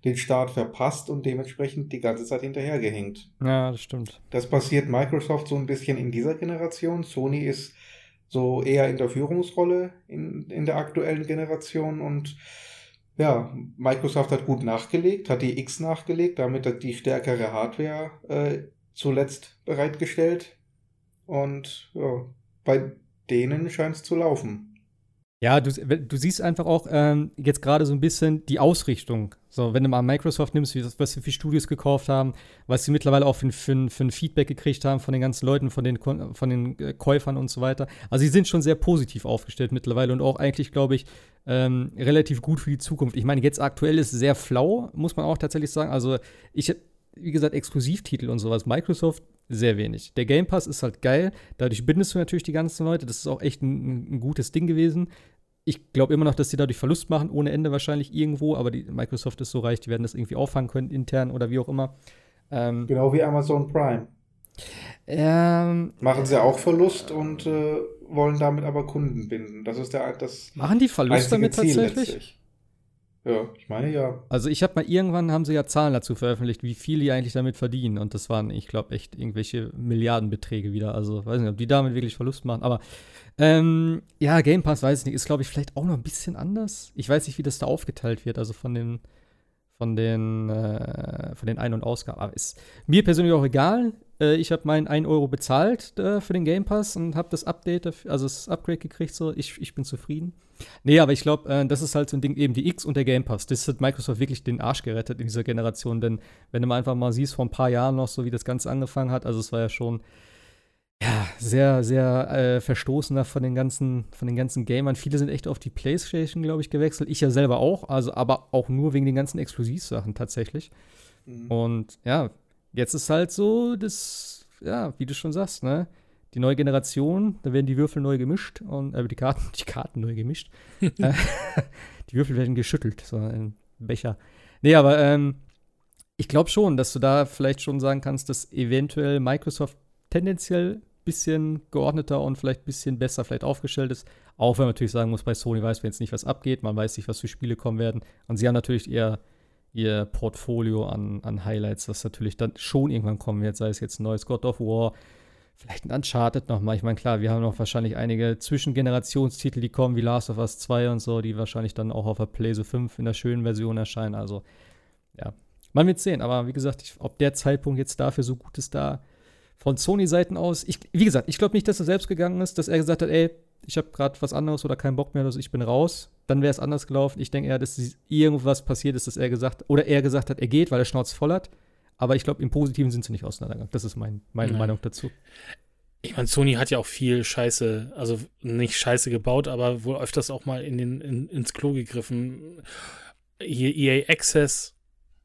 den Start verpasst und dementsprechend die ganze Zeit hinterhergehängt. Ja, das stimmt. Das passiert Microsoft so ein bisschen in dieser Generation. Sony ist so eher in der Führungsrolle in, in der aktuellen Generation und ja, Microsoft hat gut nachgelegt, hat die X nachgelegt, damit hat die stärkere Hardware äh, zuletzt bereitgestellt und ja, bei denen scheint es zu laufen. Ja, du, du siehst einfach auch ähm, jetzt gerade so ein bisschen die Ausrichtung. So, wenn du mal Microsoft nimmst, wie, was sie für Studios gekauft haben, was sie mittlerweile auch für, für, für ein Feedback gekriegt haben von den ganzen Leuten, von den, von den äh, Käufern und so weiter. Also, sie sind schon sehr positiv aufgestellt mittlerweile und auch eigentlich, glaube ich, ähm, relativ gut für die Zukunft. Ich meine, jetzt aktuell ist es sehr flau, muss man auch tatsächlich sagen. Also, ich, wie gesagt, Exklusivtitel und sowas. Microsoft sehr wenig. Der Game Pass ist halt geil. Dadurch bindest du natürlich die ganzen Leute. Das ist auch echt ein, ein gutes Ding gewesen. Ich glaube immer noch, dass sie dadurch Verlust machen, ohne Ende wahrscheinlich irgendwo. Aber die, Microsoft ist so reich, die werden das irgendwie auffangen können, intern oder wie auch immer. Ähm, genau wie Amazon Prime. Ähm, machen sie auch Verlust und äh, wollen damit aber Kunden binden. Das ist der das Machen die Verlust damit Ziel tatsächlich? Letztlich. Ja, ich meine ja. Also ich habe mal irgendwann haben sie ja Zahlen dazu veröffentlicht, wie viel die eigentlich damit verdienen und das waren, ich glaube, echt irgendwelche Milliardenbeträge wieder. Also weiß nicht, ob die damit wirklich Verlust machen, aber ähm, ja, Game Pass weiß ich nicht, ist glaube ich vielleicht auch noch ein bisschen anders. Ich weiß nicht, wie das da aufgeteilt wird, also von den von den äh, von den Ein- und Ausgaben. Aber ist mir persönlich auch egal. Äh, ich habe meinen 1 Euro bezahlt äh, für den Game Pass und habe das Update, also das Upgrade gekriegt. So, ich, ich bin zufrieden. Nee, aber ich glaube, äh, das ist halt so ein Ding, eben die X und der Game Pass. Das hat Microsoft wirklich den Arsch gerettet in dieser Generation. Denn wenn du mal einfach mal siehst, vor ein paar Jahren noch so, wie das Ganze angefangen hat, also es war ja schon ja, sehr, sehr äh, verstoßener von den ganzen, von den ganzen Gamern. Viele sind echt auf die Playstation, glaube ich, gewechselt. Ich ja selber auch, also aber auch nur wegen den ganzen Exklusivsachen tatsächlich. Mhm. Und ja, Jetzt ist halt so, das, ja, wie du schon sagst, ne? Die neue Generation, da werden die Würfel neu gemischt und äh, die Karten, die Karten neu gemischt. Äh, die Würfel werden geschüttelt, so ein Becher. Nee, aber ähm, ich glaube schon, dass du da vielleicht schon sagen kannst, dass eventuell Microsoft tendenziell bisschen geordneter und vielleicht ein bisschen besser vielleicht aufgestellt ist. Auch wenn man natürlich sagen muss, bei Sony weiß man jetzt nicht, was abgeht, man weiß nicht, was für Spiele kommen werden. Und sie haben natürlich eher ihr Portfolio an, an Highlights, was natürlich dann schon irgendwann kommen wird, sei es jetzt ein neues God of War, vielleicht ein Uncharted nochmal. Ich meine, klar, wir haben noch wahrscheinlich einige Zwischengenerationstitel, die kommen, wie Last of Us 2 und so, die wahrscheinlich dann auch auf der PlayStation 5 in der schönen Version erscheinen. Also, ja, man wird sehen. Aber wie gesagt, ich, ob der Zeitpunkt jetzt dafür so gut ist, da von Sony-Seiten aus. Ich, wie gesagt, ich glaube nicht, dass er selbst gegangen ist, dass er gesagt hat, ey, ich habe gerade was anderes oder keinen Bock mehr, also ich bin raus. Dann wäre es anders gelaufen. Ich denke eher, dass irgendwas passiert ist, dass er gesagt oder er gesagt hat, er geht, weil er Schnauz voll hat. Aber ich glaube, im Positiven sind sie nicht auseinandergegangen. Das ist mein, meine Nein. Meinung dazu. Ich meine, Sony hat ja auch viel Scheiße, also nicht Scheiße gebaut, aber wohl öfters auch mal in den, in, ins Klo gegriffen. Hier EA Access,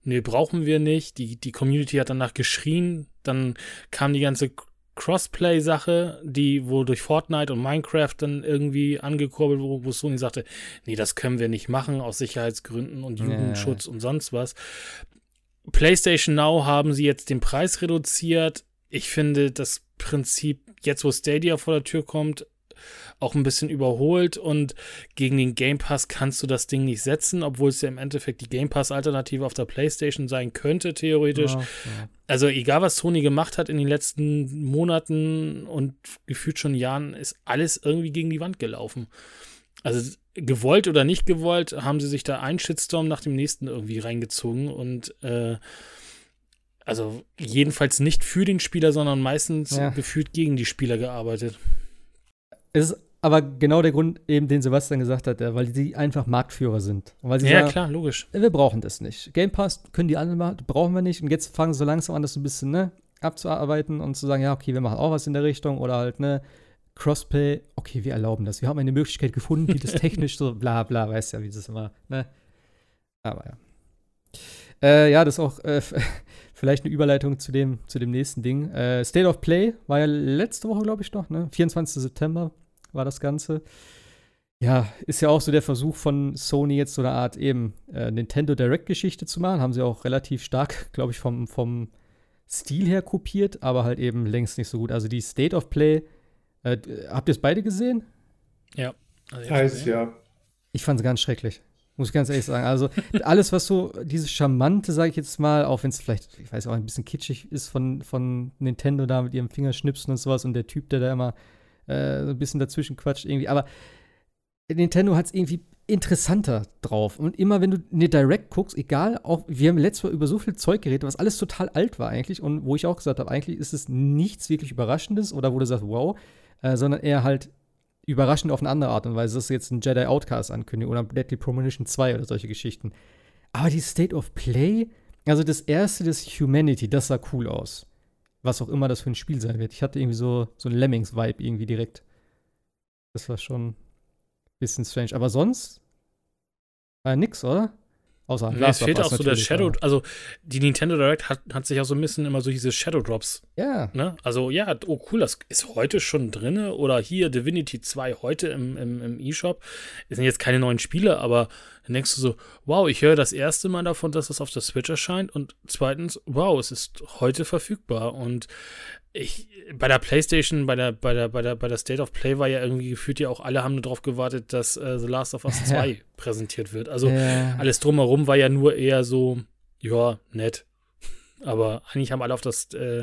nee, brauchen wir nicht. Die, die Community hat danach geschrien. Dann kam die ganze Crossplay-Sache, die wohl durch Fortnite und Minecraft dann irgendwie angekurbelt wurde, wo Sony sagte, nee, das können wir nicht machen aus Sicherheitsgründen und Jugendschutz ja. und sonst was. PlayStation Now haben sie jetzt den Preis reduziert. Ich finde das Prinzip, jetzt wo Stadia vor der Tür kommt, auch ein bisschen überholt und gegen den Game Pass kannst du das Ding nicht setzen, obwohl es ja im Endeffekt die Game Pass-Alternative auf der PlayStation sein könnte, theoretisch. Ja, ja. Also, egal was Sony gemacht hat in den letzten Monaten und gefühlt schon Jahren, ist alles irgendwie gegen die Wand gelaufen. Also, gewollt oder nicht gewollt, haben sie sich da einen Shitstorm nach dem nächsten irgendwie reingezogen und äh, also jedenfalls nicht für den Spieler, sondern meistens ja. gefühlt gegen die Spieler gearbeitet. Es ist aber genau der Grund, eben den Sebastian gesagt hat, weil sie einfach Marktführer sind. ja, sagen, klar, logisch. Wir brauchen das nicht. Game Pass können die anderen machen, brauchen wir nicht. Und jetzt fangen sie so langsam an, das so ein bisschen ne, abzuarbeiten und zu sagen, ja, okay, wir machen auch was in der Richtung oder halt, ne, Crosspay, okay, wir erlauben das. Wir haben eine Möglichkeit gefunden, wie das technisch so, bla bla, weißt ja, wie das immer, ne? Aber ja. Äh, ja, das ist auch äh, vielleicht eine Überleitung zu dem, zu dem nächsten Ding. Äh, State of Play war ja letzte Woche, glaube ich, noch, ne? 24. September war das Ganze. Ja, ist ja auch so der Versuch von Sony jetzt so eine Art eben äh, Nintendo Direct-Geschichte zu machen. Haben sie auch relativ stark, glaube ich, vom, vom Stil her kopiert, aber halt eben längst nicht so gut. Also die State of Play, äh, habt ihr es beide gesehen? Ja. Also heißt ja. Ich fand es ganz schrecklich. Muss ich ganz ehrlich sagen. Also alles, was so dieses Charmante, sage ich jetzt mal, auch wenn es vielleicht, ich weiß auch, ein bisschen kitschig ist von, von Nintendo da mit ihrem Fingerschnipsen und sowas und der Typ, der da immer äh, ein bisschen dazwischen quatscht irgendwie. Aber Nintendo hat es irgendwie interessanter drauf. Und immer wenn du eine Direct guckst, egal, auch wir haben letztes Mal über so viel Zeug geredet, was alles total alt war eigentlich und wo ich auch gesagt habe, eigentlich ist es nichts wirklich Überraschendes oder wo du sagst, wow, äh, sondern eher halt überraschend auf eine andere Art und Weise. Das ist jetzt ein Jedi Outcast ankündigung oder Deadly Premonition 2 oder solche Geschichten. Aber die State of Play, also das erste, das Humanity, das sah cool aus was auch immer das für ein Spiel sein wird. Ich hatte irgendwie so, so ein Lemmings-Vibe irgendwie direkt. Das war schon ein bisschen strange. Aber sonst war ja nix, oder? Außer nee, es fehlt auch so der Shadow, war. also die Nintendo Direct hat, hat sich auch so ein bisschen immer so diese Shadow Drops. Ja. Ne? Also ja, oh cool, das ist heute schon drin. Oder hier Divinity 2 heute im, im, im E-Shop. Es sind jetzt keine neuen Spiele, aber dann denkst du so, wow, ich höre das erste Mal davon, dass das auf der Switch erscheint. Und zweitens, wow, es ist heute verfügbar. Und ich, bei der PlayStation, bei der, bei der, bei der, bei der State of Play war ja irgendwie gefühlt ja auch alle haben nur darauf gewartet, dass äh, The Last of Us 2 ja. präsentiert wird. Also ja. alles drumherum war ja nur eher so, ja, nett. Aber eigentlich haben alle auf das äh,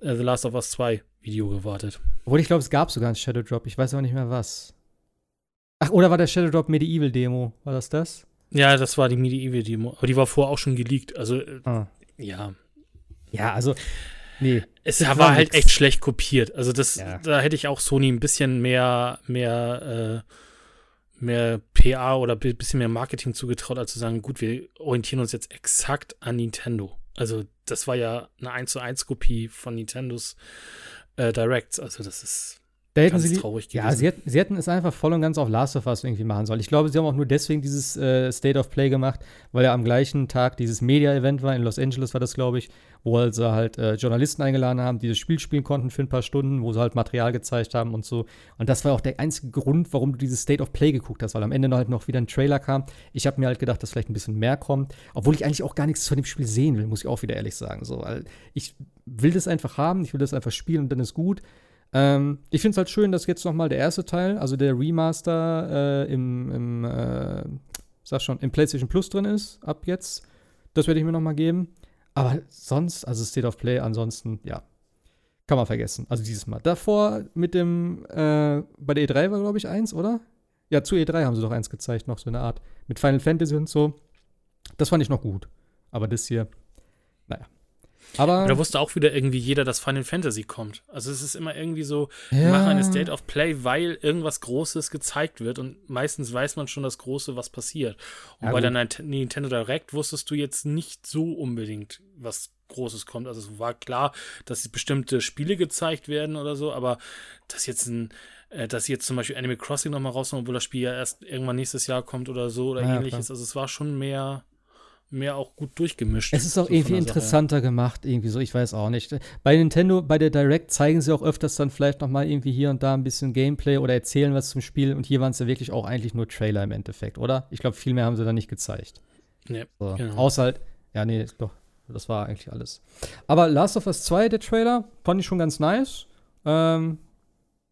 äh The Last of Us 2 Video gewartet. Obwohl ich glaube, es gab sogar einen Shadow Drop. Ich weiß aber nicht mehr was. Ach, oder war der Shadow Drop Medieval Demo? War das das? Ja, das war die Medieval Demo. Aber die war vorher auch schon geleakt. Also, äh, ah. ja. Ja, also Nee. Es war, war halt echt schlecht kopiert. Also das, ja. da hätte ich auch Sony ein bisschen mehr, mehr, äh, mehr PA oder ein bisschen mehr Marketing zugetraut, als zu sagen, gut, wir orientieren uns jetzt exakt an Nintendo. Also das war ja eine 1 zu 1 Kopie von Nintendos äh, Directs. Also das ist, Da hätten sie, traurig ja, sie, hätten, sie hätten es einfach voll und ganz auf Last of Us irgendwie machen sollen. Ich glaube, sie haben auch nur deswegen dieses äh, State of Play gemacht, weil ja am gleichen Tag dieses Media-Event war, in Los Angeles war das, glaube ich, wo sie halt äh, Journalisten eingeladen haben, die das Spiel spielen konnten für ein paar Stunden, wo sie halt Material gezeigt haben und so. Und das war auch der einzige Grund, warum du dieses State of Play geguckt hast, weil am Ende noch halt noch wieder ein Trailer kam. Ich habe mir halt gedacht, dass vielleicht ein bisschen mehr kommt, obwohl ich eigentlich auch gar nichts von dem Spiel sehen will, muss ich auch wieder ehrlich sagen. So, weil ich will das einfach haben, ich will das einfach spielen und dann ist gut. Ähm, ich finde es halt schön, dass jetzt noch mal der erste Teil, also der Remaster äh, im, im äh, sag schon, im PlayStation Plus drin ist, ab jetzt. Das werde ich mir noch mal geben. Aber sonst, also State of Play, ansonsten, ja, kann man vergessen. Also dieses Mal. Davor mit dem, äh, bei der E3 war, glaube ich, eins, oder? Ja, zu E3 haben sie doch eins gezeigt, noch so eine Art. Mit Final Fantasy und so. Das fand ich noch gut. Aber das hier, naja. Aber da wusste auch wieder irgendwie jeder, dass Final Fantasy kommt. Also es ist immer irgendwie so, ja. wir machen eine State of Play, weil irgendwas Großes gezeigt wird und meistens weiß man schon das Große, was passiert. Und ja, bei der Nintendo Direct wusstest du jetzt nicht so unbedingt, was Großes kommt. Also es war klar, dass bestimmte Spiele gezeigt werden oder so, aber dass jetzt ein äh, dass jetzt zum Beispiel Animal Crossing nochmal rauskommt, obwohl das Spiel ja erst irgendwann nächstes Jahr kommt oder so oder ja, ähnliches. Klar. Also es war schon mehr mehr auch gut durchgemischt. Es ist auch so irgendwie interessanter Sache. gemacht, irgendwie so, ich weiß auch nicht. Bei Nintendo, bei der Direct zeigen sie auch öfters dann vielleicht noch mal irgendwie hier und da ein bisschen Gameplay oder erzählen was zum Spiel und hier waren es ja wirklich auch eigentlich nur Trailer im Endeffekt, oder? Ich glaube, viel mehr haben sie da nicht gezeigt. Nee, so. genau. Außer halt, ja, nee, doch, das war eigentlich alles. Aber Last of Us 2, der Trailer, fand ich schon ganz nice. Ähm,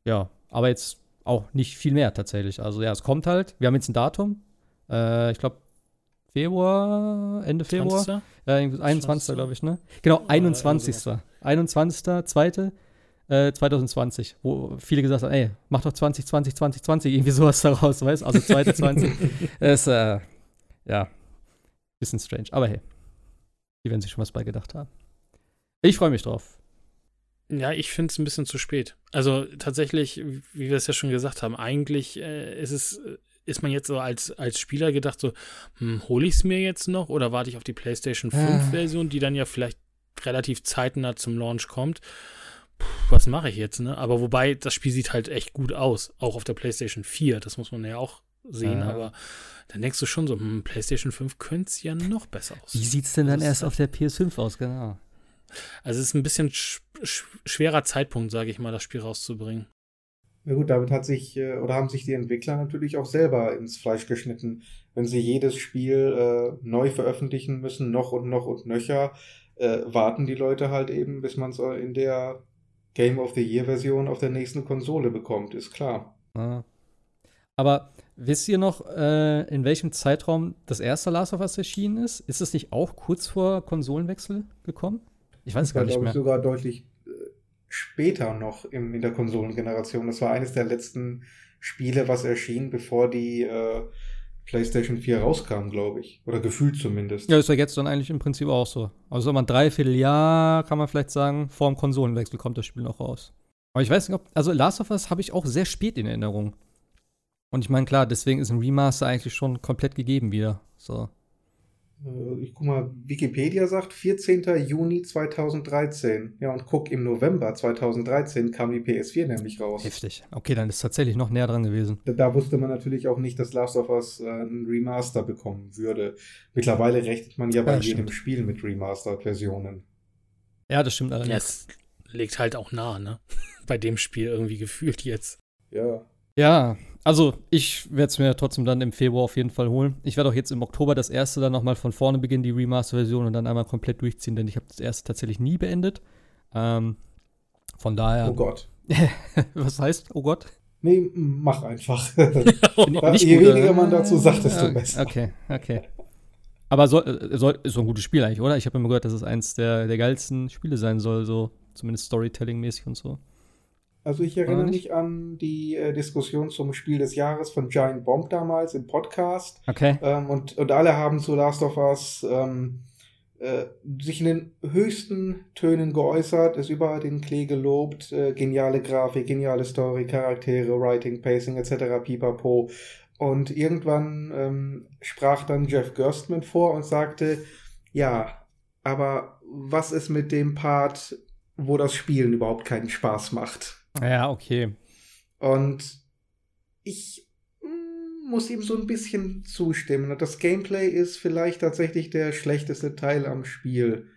ja, aber jetzt auch nicht viel mehr tatsächlich. Also ja, es kommt halt. Wir haben jetzt ein Datum. Äh, ich glaube, Februar, Ende Februar. 20. Äh, 21. glaube ich, ne? Genau, 21. Ja, 21. 2. Äh, 2020, wo viele gesagt haben, ey, mach doch 2020, 2020, irgendwie sowas daraus, weißt Also 2020 ist, äh, ja, bisschen strange. Aber hey, die werden sich schon was bei gedacht haben. Ich freue mich drauf. Ja, ich finde es ein bisschen zu spät. Also tatsächlich, wie wir es ja schon gesagt haben, eigentlich äh, ist es ist man jetzt so als, als Spieler gedacht, so, hm, hole ich es mir jetzt noch oder warte ich auf die PlayStation 5-Version, die dann ja vielleicht relativ zeitnah zum Launch kommt? Puh, was mache ich jetzt, ne? Aber wobei, das Spiel sieht halt echt gut aus, auch auf der PlayStation 4, das muss man ja auch sehen, ja. aber dann denkst du schon so, hm, PlayStation 5 könnte es ja noch besser aus. Wie sieht es denn dann erst auf der PS5 aus, genau? Also es ist ein bisschen sch sch schwerer Zeitpunkt, sage ich mal, das Spiel rauszubringen. Ja gut, damit hat sich äh, oder haben sich die Entwickler natürlich auch selber ins Fleisch geschnitten. Wenn sie jedes Spiel äh, neu veröffentlichen müssen, noch und noch und nöcher, äh, warten die Leute halt eben, bis man es in der Game of the Year Version auf der nächsten Konsole bekommt, ist klar. Ah. Aber wisst ihr noch, äh, in welchem Zeitraum das erste Last of Us erschienen ist? Ist es nicht auch kurz vor Konsolenwechsel gekommen? Ich weiß gar nicht mehr. Ich sogar deutlich später noch im, in der Konsolengeneration. Das war eines der letzten Spiele, was erschien, bevor die äh, PlayStation 4 rauskam, glaube ich. Oder gefühlt zumindest. Ja, ist ja jetzt dann eigentlich im Prinzip auch so. Also so ein Dreivierteljahr, kann man vielleicht sagen, vor dem Konsolenwechsel kommt das Spiel noch raus. Aber ich weiß nicht, ob. Also Last of Us habe ich auch sehr spät in Erinnerung. Und ich meine, klar, deswegen ist ein Remaster eigentlich schon komplett gegeben wieder. So. Äh, ich guck mal, Wikipedia sagt 14. Juni 2013. Ja, und guck, im November 2013 kam die PS4 nämlich raus. Heftig. Okay, dann ist tatsächlich noch näher dran gewesen. Da, da wusste man natürlich auch nicht, dass Last of Us äh, ein Remaster bekommen würde. Mittlerweile rechnet man ja bei ja, jedem Spiel mit Remastered-Versionen. Ja, das stimmt allerdings. Ja, es legt halt auch nah, ne? bei dem Spiel irgendwie gefühlt jetzt. Ja. Ja, also ich werde es mir trotzdem dann im Februar auf jeden Fall holen. Ich werde auch jetzt im Oktober das erste dann nochmal von vorne beginnen, die Remaster-Version, und dann einmal komplett durchziehen, denn ich habe das erste tatsächlich nie beendet. Ähm, von daher. Oh Gott. Was heißt, oh Gott? Nee, mach einfach. Je weniger man dazu sagt, desto besser. Okay, okay. Aber soll, äh, soll, ist so ein gutes Spiel eigentlich, oder? Ich habe immer gehört, dass es eins der, der geilsten Spiele sein soll, so zumindest Storytelling-mäßig und so. Also ich erinnere mich an die äh, Diskussion zum Spiel des Jahres von Giant Bomb damals im Podcast. Okay. Ähm, und, und alle haben zu Last of Us ähm, äh, sich in den höchsten Tönen geäußert, es über den Klee gelobt, äh, geniale Grafik, geniale Story, Charaktere, Writing, Pacing etc. pipapo. Und irgendwann ähm, sprach dann Jeff Gerstmann vor und sagte, ja, aber was ist mit dem Part, wo das Spielen überhaupt keinen Spaß macht? Ja, okay. Und ich mm, muss ihm so ein bisschen zustimmen. Das Gameplay ist vielleicht tatsächlich der schlechteste Teil am Spiel.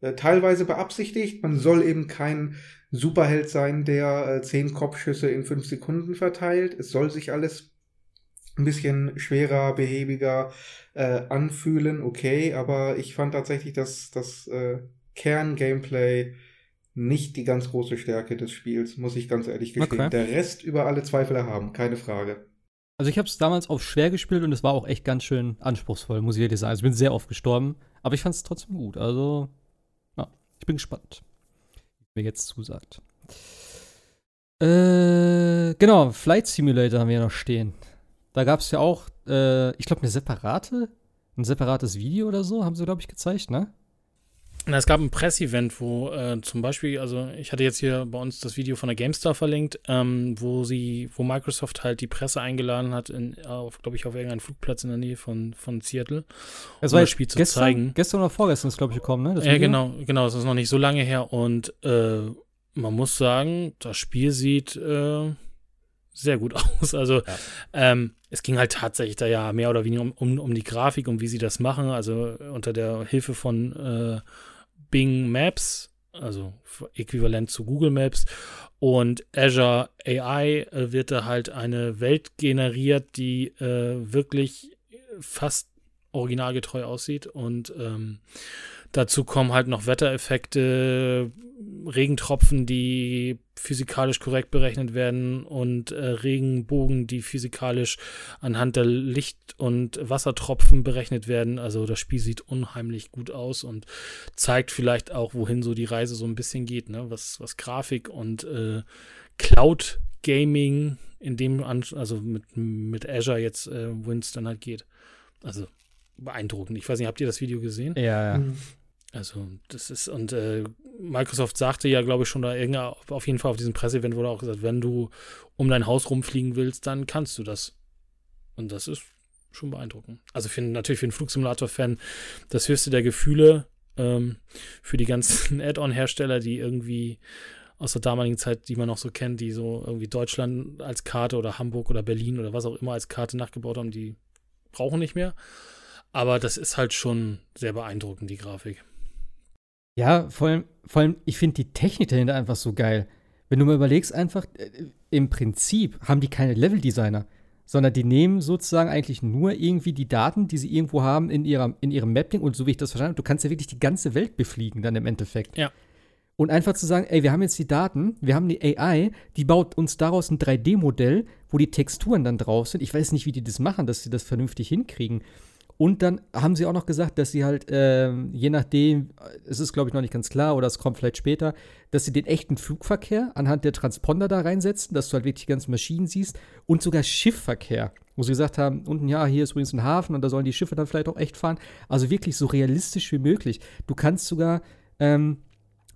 Äh, teilweise beabsichtigt, man soll eben kein Superheld sein, der äh, zehn Kopfschüsse in fünf Sekunden verteilt. Es soll sich alles ein bisschen schwerer, behäbiger äh, anfühlen, okay, aber ich fand tatsächlich, dass das äh, Kern-Gameplay nicht die ganz große Stärke des Spiels, muss ich ganz ehrlich gestehen. Okay. Der Rest über alle Zweifel haben, keine Frage. Also ich habe es damals auf schwer gespielt und es war auch echt ganz schön anspruchsvoll, muss ich ehrlich sagen. Also ich bin sehr oft gestorben, aber ich fand es trotzdem gut. Also, ja, ich bin gespannt, wie mir jetzt zusagt. Äh, genau, Flight Simulator haben wir noch stehen. Da gab es ja auch, äh, ich glaube, eine separate, ein separates Video oder so, haben sie, glaube ich, gezeigt, ne? Na, es gab ein Pressevent, wo äh, zum Beispiel, also ich hatte jetzt hier bei uns das Video von der GameStar verlinkt, ähm, wo sie, wo Microsoft halt die Presse eingeladen hat, in, auf, glaube ich, auf irgendeinen Flugplatz in der Nähe von, von Seattle, um das Spiel zu gestern, zeigen. Gestern oder vorgestern ist, glaube ich, gekommen, ne? ja, genau, genau, das ist noch nicht so lange her und äh, man muss sagen, das Spiel sieht äh, sehr gut aus. Also ja. ähm, es ging halt tatsächlich da ja mehr oder weniger um, um, um, die Grafik, um wie sie das machen. Also unter der Hilfe von äh, Bing Maps, also äquivalent zu Google Maps. Und Azure AI äh, wird da halt eine Welt generiert, die äh, wirklich fast originalgetreu aussieht. Und ähm, dazu kommen halt noch Wettereffekte, Regentropfen, die physikalisch korrekt berechnet werden und äh, Regenbogen, die physikalisch anhand der Licht- und Wassertropfen berechnet werden. Also das Spiel sieht unheimlich gut aus und zeigt vielleicht auch, wohin so die Reise so ein bisschen geht, ne? was, was Grafik und äh, Cloud Gaming in dem, also mit, mit Azure jetzt, äh, dann halt geht. Also beeindruckend. Ich weiß nicht, habt ihr das Video gesehen? Ja, ja. Mhm. Also, das ist, und äh, Microsoft sagte ja, glaube ich, schon da auf jeden Fall auf diesem Presseevent wurde auch gesagt, wenn du um dein Haus rumfliegen willst, dann kannst du das. Und das ist schon beeindruckend. Also für, natürlich für einen Flugsimulator-Fan das höchste der Gefühle. Ähm, für die ganzen Add-on-Hersteller, die irgendwie aus der damaligen Zeit, die man noch so kennt, die so irgendwie Deutschland als Karte oder Hamburg oder Berlin oder was auch immer als Karte nachgebaut haben, die brauchen nicht mehr. Aber das ist halt schon sehr beeindruckend, die Grafik. Ja, vor allem, vor allem ich finde die Technik dahinter einfach so geil. Wenn du mal überlegst, einfach, äh, im Prinzip haben die keine Level-Designer, sondern die nehmen sozusagen eigentlich nur irgendwie die Daten, die sie irgendwo haben in, ihrer, in ihrem Mapping und so wie ich das verstanden habe, du kannst ja wirklich die ganze Welt befliegen dann im Endeffekt. Ja. Und einfach zu sagen, ey, wir haben jetzt die Daten, wir haben die AI, die baut uns daraus ein 3D-Modell, wo die Texturen dann drauf sind. Ich weiß nicht, wie die das machen, dass sie das vernünftig hinkriegen. Und dann haben sie auch noch gesagt, dass sie halt, äh, je nachdem, es ist glaube ich noch nicht ganz klar oder es kommt vielleicht später, dass sie den echten Flugverkehr anhand der Transponder da reinsetzen, dass du halt wirklich die ganzen Maschinen siehst und sogar Schiffverkehr, wo sie gesagt haben, unten ja, hier ist übrigens ein Hafen und da sollen die Schiffe dann vielleicht auch echt fahren. Also wirklich so realistisch wie möglich. Du kannst sogar ähm,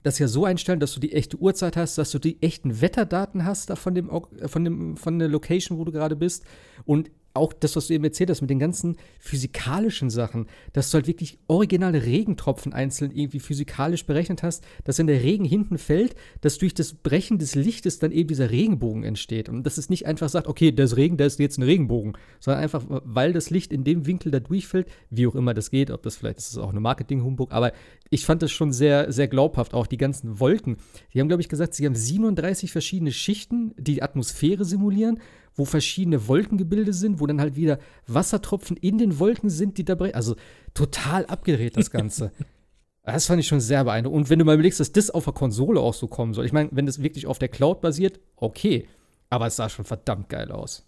das ja so einstellen, dass du die echte Uhrzeit hast, dass du die echten Wetterdaten hast da von dem, von dem, von der Location, wo du gerade bist. Und auch das, was du eben erzählt hast mit den ganzen physikalischen Sachen, dass du halt wirklich originale Regentropfen einzeln irgendwie physikalisch berechnet hast, dass wenn der Regen hinten fällt, dass durch das Brechen des Lichtes dann eben dieser Regenbogen entsteht. Und dass es nicht einfach sagt, okay, da ist Regen, da ist jetzt ein Regenbogen, sondern einfach, weil das Licht in dem Winkel da durchfällt, wie auch immer das geht, ob das vielleicht ist das auch eine Marketing-Humbug, aber ich fand das schon sehr, sehr glaubhaft, auch die ganzen Wolken. Die haben, glaube ich, gesagt, sie haben 37 verschiedene Schichten, die die Atmosphäre simulieren wo verschiedene Wolkengebilde sind, wo dann halt wieder Wassertropfen in den Wolken sind, die da brechen. Also total abgedreht das Ganze. das fand ich schon sehr beeindruckend. Und wenn du mal überlegst, dass das auf der Konsole auch so kommen soll. Ich meine, wenn das wirklich auf der Cloud basiert, okay. Aber es sah schon verdammt geil aus.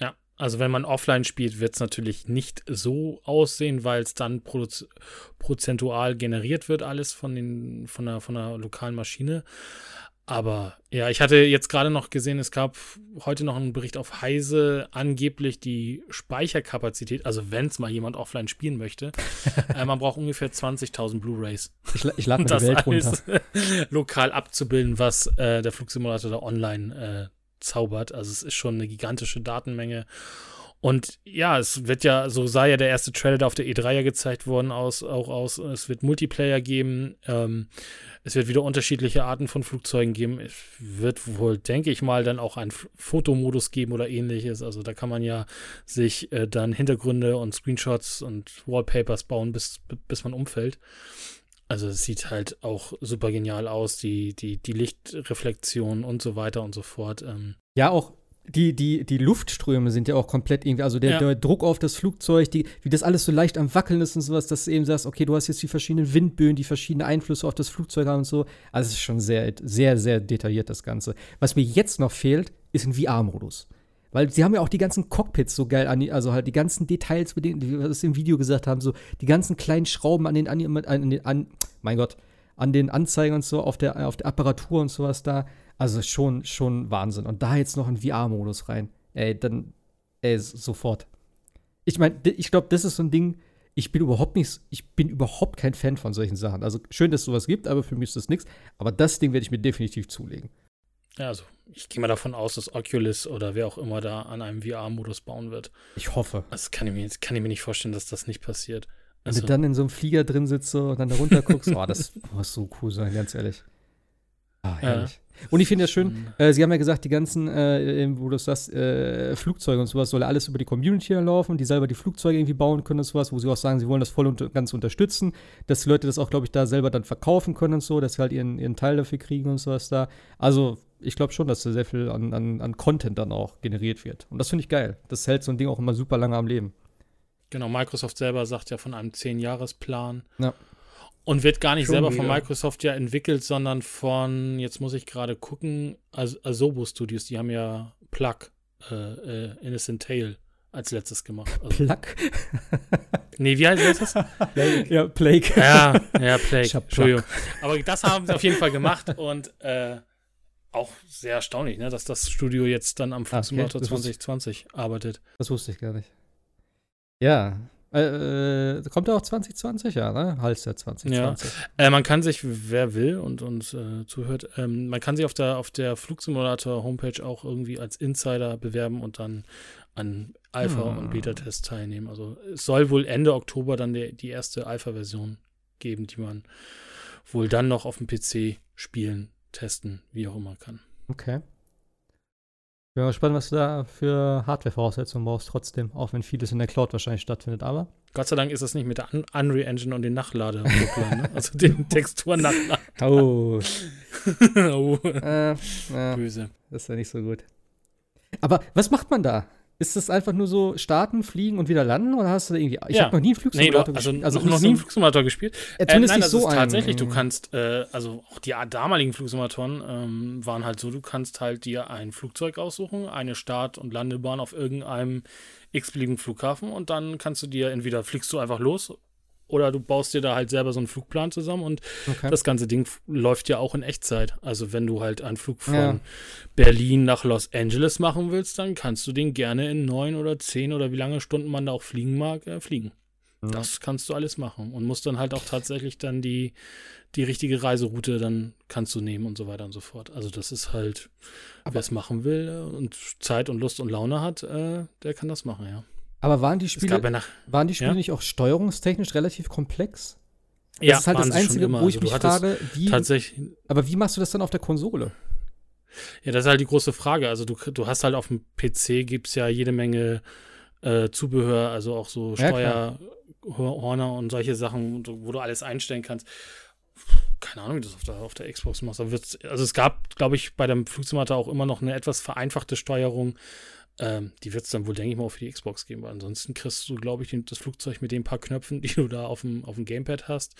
Ja, also wenn man offline spielt, wird es natürlich nicht so aussehen, weil es dann proz prozentual generiert wird, alles von, den, von, der, von der lokalen Maschine. Aber ja, ich hatte jetzt gerade noch gesehen, es gab heute noch einen Bericht auf Heise, angeblich die Speicherkapazität, also wenn es mal jemand offline spielen möchte, äh, man braucht ungefähr 20.000 Blu-rays. Ich, ich lade das die Welt runter. lokal abzubilden, was äh, der Flugsimulator da online äh, zaubert. Also es ist schon eine gigantische Datenmenge. Und ja, es wird ja, so sah ja der erste Trailer da auf der E3 ja gezeigt worden aus, auch aus, es wird Multiplayer geben, ähm, es wird wieder unterschiedliche Arten von Flugzeugen geben. Es wird wohl, denke ich mal, dann auch einen Fotomodus geben oder ähnliches. Also da kann man ja sich äh, dann Hintergründe und Screenshots und Wallpapers bauen, bis, bis man umfällt. Also es sieht halt auch super genial aus, die, die, die Lichtreflexion und so weiter und so fort. Ähm. Ja, auch die, die, die Luftströme sind ja auch komplett irgendwie, also der, ja. der, Druck auf das Flugzeug, die, wie das alles so leicht am Wackeln ist und sowas, dass du eben sagst, okay, du hast jetzt die verschiedenen Windböen, die verschiedene Einflüsse auf das Flugzeug haben und so. Also es ist schon sehr, sehr, sehr detailliert, das Ganze. Was mir jetzt noch fehlt, ist ein VR-Modus. Weil sie haben ja auch die ganzen Cockpits so geil an, also halt die ganzen Details, wie wir es im Video gesagt haben, so die ganzen kleinen Schrauben an den, an, an, den, an mein Gott, an den Anzeigen und so, auf der, auf der Apparatur und sowas da. Also schon, schon Wahnsinn. Und da jetzt noch ein VR-Modus rein. Ey, dann, ey, sofort. Ich meine, ich glaube, das ist so ein Ding, ich bin überhaupt nicht, ich bin überhaupt kein Fan von solchen Sachen. Also schön, dass es sowas gibt, aber für mich ist das nichts. Aber das Ding werde ich mir definitiv zulegen. Ja, also ich gehe mal davon aus, dass Oculus oder wer auch immer da an einem VR-Modus bauen wird. Ich hoffe. Das kann ich, mir, kann ich mir nicht vorstellen, dass das nicht passiert. Also, Wenn du dann in so einem Flieger drin sitzt und dann da runter guckst, oh, das muss so cool sein, ganz ehrlich. Ah, herrlich. Ja. Und ich finde ja schön, äh, Sie haben ja gesagt, die ganzen, äh, wo du sagst, äh, Flugzeuge und sowas soll alles über die Community laufen, die selber die Flugzeuge irgendwie bauen können und sowas, wo Sie auch sagen, Sie wollen das voll und ganz unterstützen, dass die Leute das auch, glaube ich, da selber dann verkaufen können und so, dass sie halt ihren, ihren Teil dafür kriegen und sowas da. Also, ich glaube schon, dass da sehr viel an, an, an Content dann auch generiert wird. Und das finde ich geil. Das hält so ein Ding auch immer super lange am Leben. Genau, Microsoft selber sagt ja von einem 10-Jahres-Plan. Ja. Und wird gar nicht Schon selber wieder. von Microsoft ja entwickelt, sondern von, jetzt muss ich gerade gucken, Asobo Studios, die haben ja Plug, äh, äh, Innocent Tale als letztes gemacht. Also, Plug? nee, wie heißt das? Plague. Ja, Plague. Ja, ja, Plague. Entschuldigung. Aber das haben sie auf jeden Fall gemacht und äh, auch sehr erstaunlich, ne, dass das Studio jetzt dann am Flugsimulator okay, 2020 arbeitet. Das wusste ich gar nicht. Ja, äh, äh, kommt er auch 2020, ja, ne? Hals der 2020. Ja. Äh, man kann sich, wer will und uns äh, zuhört, ähm, man kann sich auf der, auf der Flugsimulator-Homepage auch irgendwie als Insider bewerben und dann an Alpha- hm. und Beta-Tests teilnehmen. Also es soll wohl Ende Oktober dann der, die erste Alpha-Version geben, die man wohl dann noch auf dem PC spielen, testen, wie auch immer kann. Okay. Bin mal gespannt, was du da für Hardware-Voraussetzungen brauchst, trotzdem, auch wenn vieles in der Cloud wahrscheinlich stattfindet, aber. Gott sei Dank ist das nicht mit der Un Unreal Engine und den Nachlade, ne? also den Texturen nachladen. Oh. oh. Äh, äh, Böse. Das ist ja nicht so gut. Aber was macht man da? Ist das einfach nur so starten, fliegen und wieder landen? Oder hast du da irgendwie. Ich ja. habe noch nie einen Flugsimulator nee, gespielt. Also, also noch, nie einen Flugsimulator gespielt. Äh, äh, nein, das so ist tatsächlich, du kannst, äh, also auch die damaligen Flugsimulatoren ähm, waren halt so, du kannst halt dir ein Flugzeug aussuchen, eine Start- und Landebahn auf irgendeinem x-beliebigen Flughafen und dann kannst du dir entweder fliegst du einfach los oder du baust dir da halt selber so einen Flugplan zusammen und okay. das ganze Ding läuft ja auch in Echtzeit. Also wenn du halt einen Flug von ja. Berlin nach Los Angeles machen willst, dann kannst du den gerne in neun oder zehn oder wie lange Stunden man da auch fliegen mag, äh, fliegen. Ja. Das kannst du alles machen und musst dann halt auch tatsächlich dann die, die richtige Reiseroute dann kannst du nehmen und so weiter und so fort. Also das ist halt, wer es machen will und Zeit und Lust und Laune hat, äh, der kann das machen, ja. Aber waren die Spiele, ja nach, waren die Spiele ja? nicht auch steuerungstechnisch relativ komplex? Das ja, ist halt das Einzige, wo ich also, mich frage, wie, tatsächlich, aber wie machst du das dann auf der Konsole? Ja, das ist halt die große Frage. Also du, du hast halt auf dem PC gibt es ja jede Menge äh, Zubehör, also auch so Steuerhorner ja, und solche Sachen, wo du alles einstellen kannst. Keine Ahnung, wie du das auf der, auf der Xbox machst. Also es gab, glaube ich, bei dem Flugsimulator auch immer noch eine etwas vereinfachte Steuerung ähm, die wird es dann wohl, denke ich mal, auch für die Xbox geben, weil ansonsten kriegst du, glaube ich, das Flugzeug mit den paar Knöpfen, die du da auf dem, auf dem Gamepad hast,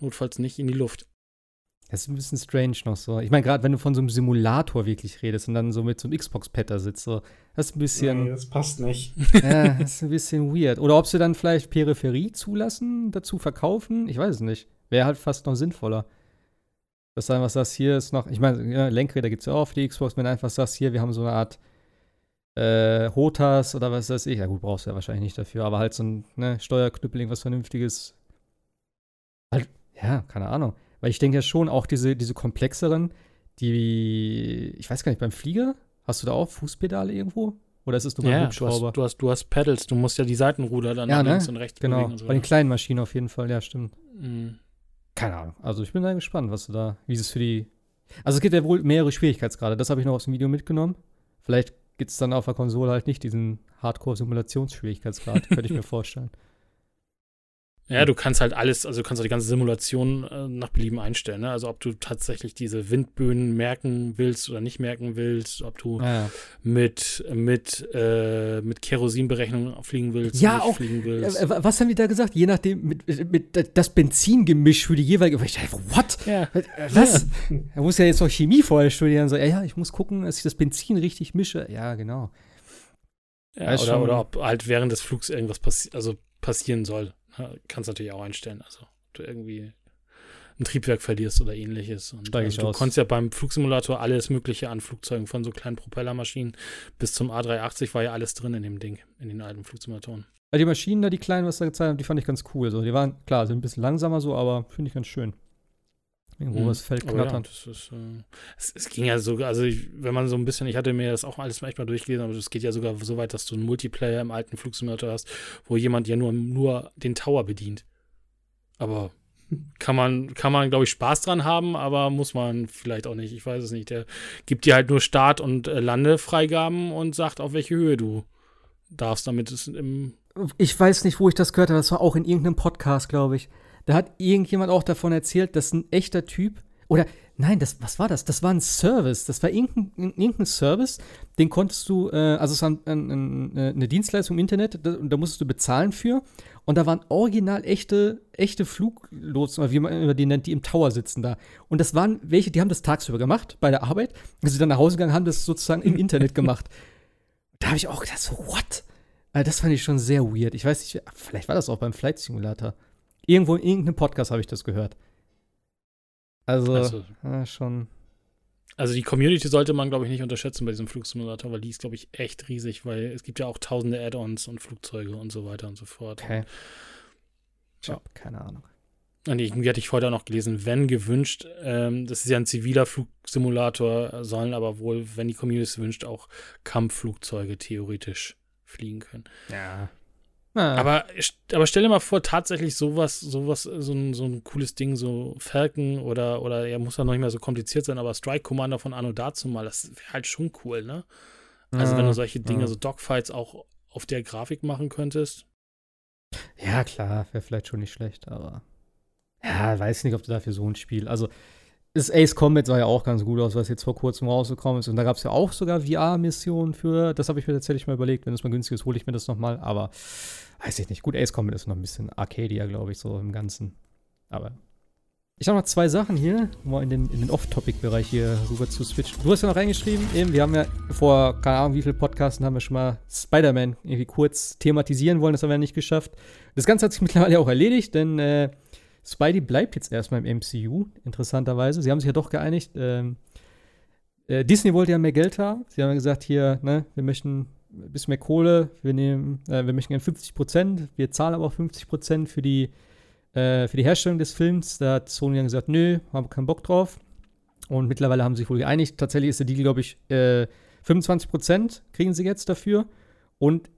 notfalls nicht in die Luft. Das ist ein bisschen strange noch so. Ich meine, gerade wenn du von so einem Simulator wirklich redest und dann so mit so einem Xbox-Pad da sitzt, so, das ist ein bisschen. Nee, das passt nicht. Ja, das ist ein bisschen weird. Oder ob sie dann vielleicht Peripherie zulassen, dazu verkaufen, ich weiß es nicht. Wäre halt fast noch sinnvoller. Dass du einfach sagst, hier ist noch, ich meine, ja, Lenkräder gibt es ja auch für die Xbox, wenn du einfach sagst, hier, wir haben so eine Art äh, Hotas oder was weiß ich. Ja, gut, brauchst du ja wahrscheinlich nicht dafür, aber halt so ein ne, Steuerknüppel, irgendwas Vernünftiges. Halt, ja, keine Ahnung. Weil ich denke ja schon, auch diese, diese komplexeren, die, ich weiß gar nicht, beim Flieger, hast du da auch Fußpedale irgendwo? Oder ist es nur beim Ja, du Hubschrauber? hast, du, hast, du hast Pedals, du musst ja die Seitenruder dann Ja, ne? links und rechts genau, bewegen so. bei den kleinen Maschinen auf jeden Fall, ja, stimmt. Mhm. Keine Ahnung. Also ich bin da gespannt, was du da, wie es für die. Also es gibt ja wohl mehrere Schwierigkeitsgrade. Das habe ich noch aus dem Video mitgenommen. Vielleicht gibt es dann auf der Konsole halt nicht diesen Hardcore-Simulationsschwierigkeitsgrad, könnte ich mir vorstellen. Ja, du kannst halt alles, also du kannst auch die ganze Simulation äh, nach Belieben einstellen. Ne? Also ob du tatsächlich diese Windböen merken willst oder nicht merken willst, ob du Ja, mit, mit, äh, mit Kerosinberechnung fliegen willst, Ja, nicht auch, fliegen Äh, willst. was haben die da gesagt? Je nachdem, mit, mit das Benzingemisch für die jeweilige. Ich dachte, what? ja. Was? Er muss ja jetzt noch Chemie vorher studieren. So, ja, ja, ich muss gucken, dass ich das Benzin richtig mische. Ja, genau. ja oder, oder ob halt während des Flugs irgendwas passi also passieren soll. Ja, kannst natürlich auch einstellen. Also ob du irgendwie ein Triebwerk verlierst oder ähnliches. Und also, du aus. konntest ja beim Flugsimulator alles Mögliche an Flugzeugen, von so kleinen Propellermaschinen bis zum A380 war ja alles drin in dem Ding, in den alten Flugsimulatoren. Also die Maschinen da, die kleinen, was da gezeigt haben, die fand ich ganz cool. So, die waren, klar, sind ein bisschen langsamer so, aber finde ich ganz schön. Irgendwo Mhm. was Feld ja, knattern. das ist, äh, es, es ging ja sogar, also ich, wenn man so ein bisschen, ich hatte mir das auch alles echt mal durchgelesen, aber es geht ja sogar so weit, dass du einen Multiplayer im alten Flugsimulator hast, wo jemand ja nur, nur den Tower bedient. Aber kann man, kann man, glaube ich, Spaß dran haben, aber muss man vielleicht auch nicht. Ich weiß es nicht. Der gibt dir halt nur Start- und äh, Landefreigaben und sagt, auf welche Höhe du darfst, damit es im Ich weiß nicht, wo ich das gehört habe. Das war auch in irgendeinem Podcast, glaube ich. Da hat irgendjemand auch davon erzählt, dass ein echter Typ. Oder nein, das, was war das? Das war ein Service. Das war irgendein, irgendein Service, den konntest du, äh, also es war ein, ein, ein, eine Dienstleistung im Internet, da, da musstest du bezahlen für. Und da waren original echte, echte Fluglotsen, wie man die nennt, die im Tower sitzen da. Und das waren welche, die haben das tagsüber gemacht bei der Arbeit. Als sie dann nach Hause gegangen haben, das sozusagen im Internet gemacht. Da habe ich auch gedacht, so, what? Also das fand ich schon sehr weird. Ich weiß nicht, vielleicht war das auch beim Flight Simulator. Irgendwo in irgendeinem Podcast habe ich das gehört. Also, Also- ja, schon. Also die Community sollte man, glaube ich, nicht unterschätzen bei diesem Flugsimulator, weil die ist, glaube ich, echt riesig, weil es gibt ja auch tausende Add-ons und Flugzeuge und so weiter und so fort. Okay. Ich Ja. habe keine Ahnung. Und irgendwie hatte ich heute auch noch gelesen, wenn gewünscht, ähm, das ist ja ein ziviler Flugsimulator, sollen aber wohl, wenn die Community es wünscht, auch Kampfflugzeuge theoretisch fliegen können. Ja. Ah, Aber, aber stell dir mal vor, tatsächlich sowas, sowas, so ein, so ein cooles Ding, so Falcon oder, oder er muss ja noch nicht mehr so kompliziert sein, aber Strike Commander von Anno dazu mal, das wäre halt schon cool, ne? Also wenn du solche Dinge, ja. so Dogfights auch auf der Grafik machen könntest. Ja, klar, wäre vielleicht schon nicht schlecht, aber. Ja, weiß nicht, ob du dafür so ein Spiel. Also, das Ace Combat sah ja auch ganz gut aus, was jetzt vor kurzem rausgekommen ist. Und da gab es ja auch sogar VR-Missionen für. Das habe ich mir tatsächlich mal überlegt. Wenn es mal günstig ist, hole ich mir das nochmal. Aber weiß ich nicht. Gut, Ace Combat ist noch ein bisschen Arcadia, glaube ich, so im Ganzen. Aber. Ich habe noch zwei Sachen hier, um mal in den, in den Off-Topic-Bereich hier rüber zu switchen. Du hast ja noch reingeschrieben, eben, wir haben ja vor, keine Ahnung, wie viele Podcasten haben wir schon mal Spider-Man irgendwie kurz thematisieren wollen, das haben wir ja nicht geschafft. Das Ganze hat sich mittlerweile auch erledigt, denn äh, Spidey bleibt jetzt erstmal im MCU, interessanterweise. Sie haben sich ja doch geeinigt. Ähm, äh, Disney wollte ja mehr Geld haben. Sie haben gesagt, hier, ne, wir möchten ein bisschen mehr Kohle, wir nehmen, äh, wir möchten gerne 50 Prozent, wir zahlen aber auch 50 Prozent für die, äh, für die Herstellung des Films. Da hat Sony dann gesagt, nö, haben keinen Bock drauf. Und mittlerweile haben sie sich wohl geeinigt. Tatsächlich ist der Deal, glaube ich, äh, 25 Prozent kriegen sie jetzt dafür. Und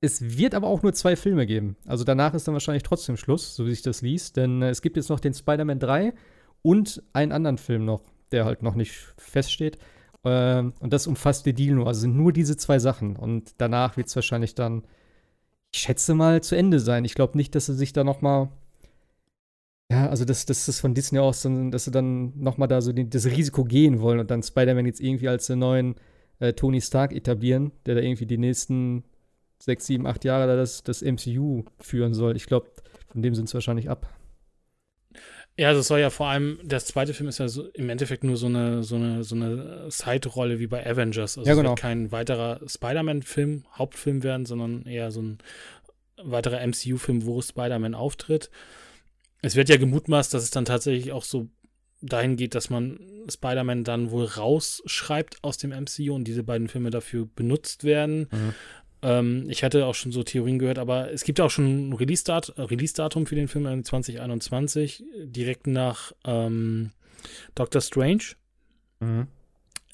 es wird aber auch nur zwei Filme geben. Also danach ist dann wahrscheinlich trotzdem Schluss, so wie sich das liest. Denn äh, es gibt jetzt noch den Spider-Man 3 und einen anderen Film noch, der halt noch nicht feststeht. Ähm, und das umfasst der Deal nur. Also sind nur diese zwei Sachen. Und danach wird es wahrscheinlich dann, ich schätze mal, zu Ende sein. Ich glaube nicht, dass sie sich da noch mal ja, also das, das ist von Disney aus, dass sie dann noch mal da so das Risiko gehen wollen und dann Spider-Man jetzt irgendwie als den neuen äh, Tony Stark etablieren, der da irgendwie die nächsten sechs, sieben, acht Jahre da das, das MCU führen soll. Ich glaube, von dem sind sie wahrscheinlich ab. Ja, also es soll ja vor allem, der zweite Film ist ja so, im Endeffekt nur so eine, so eine, so eine Side-Rolle wie bei Avengers. Also Ja, es genau. wird kein weiterer Spider-Man-Film, Hauptfilm werden, sondern eher so ein weiterer MCU-Film, wo Spider-Man auftritt. Es wird ja gemutmaßt, dass es dann tatsächlich auch so dahin geht, dass man Spider-Man dann wohl rausschreibt aus dem MCU und diese beiden Filme dafür benutzt werden. Mhm. Ähm, ich hatte auch schon so Theorien gehört, aber es gibt auch schon ein äh, Release-Datum für den Film in 2021, direkt nach ähm, Doctor Strange. Mhm.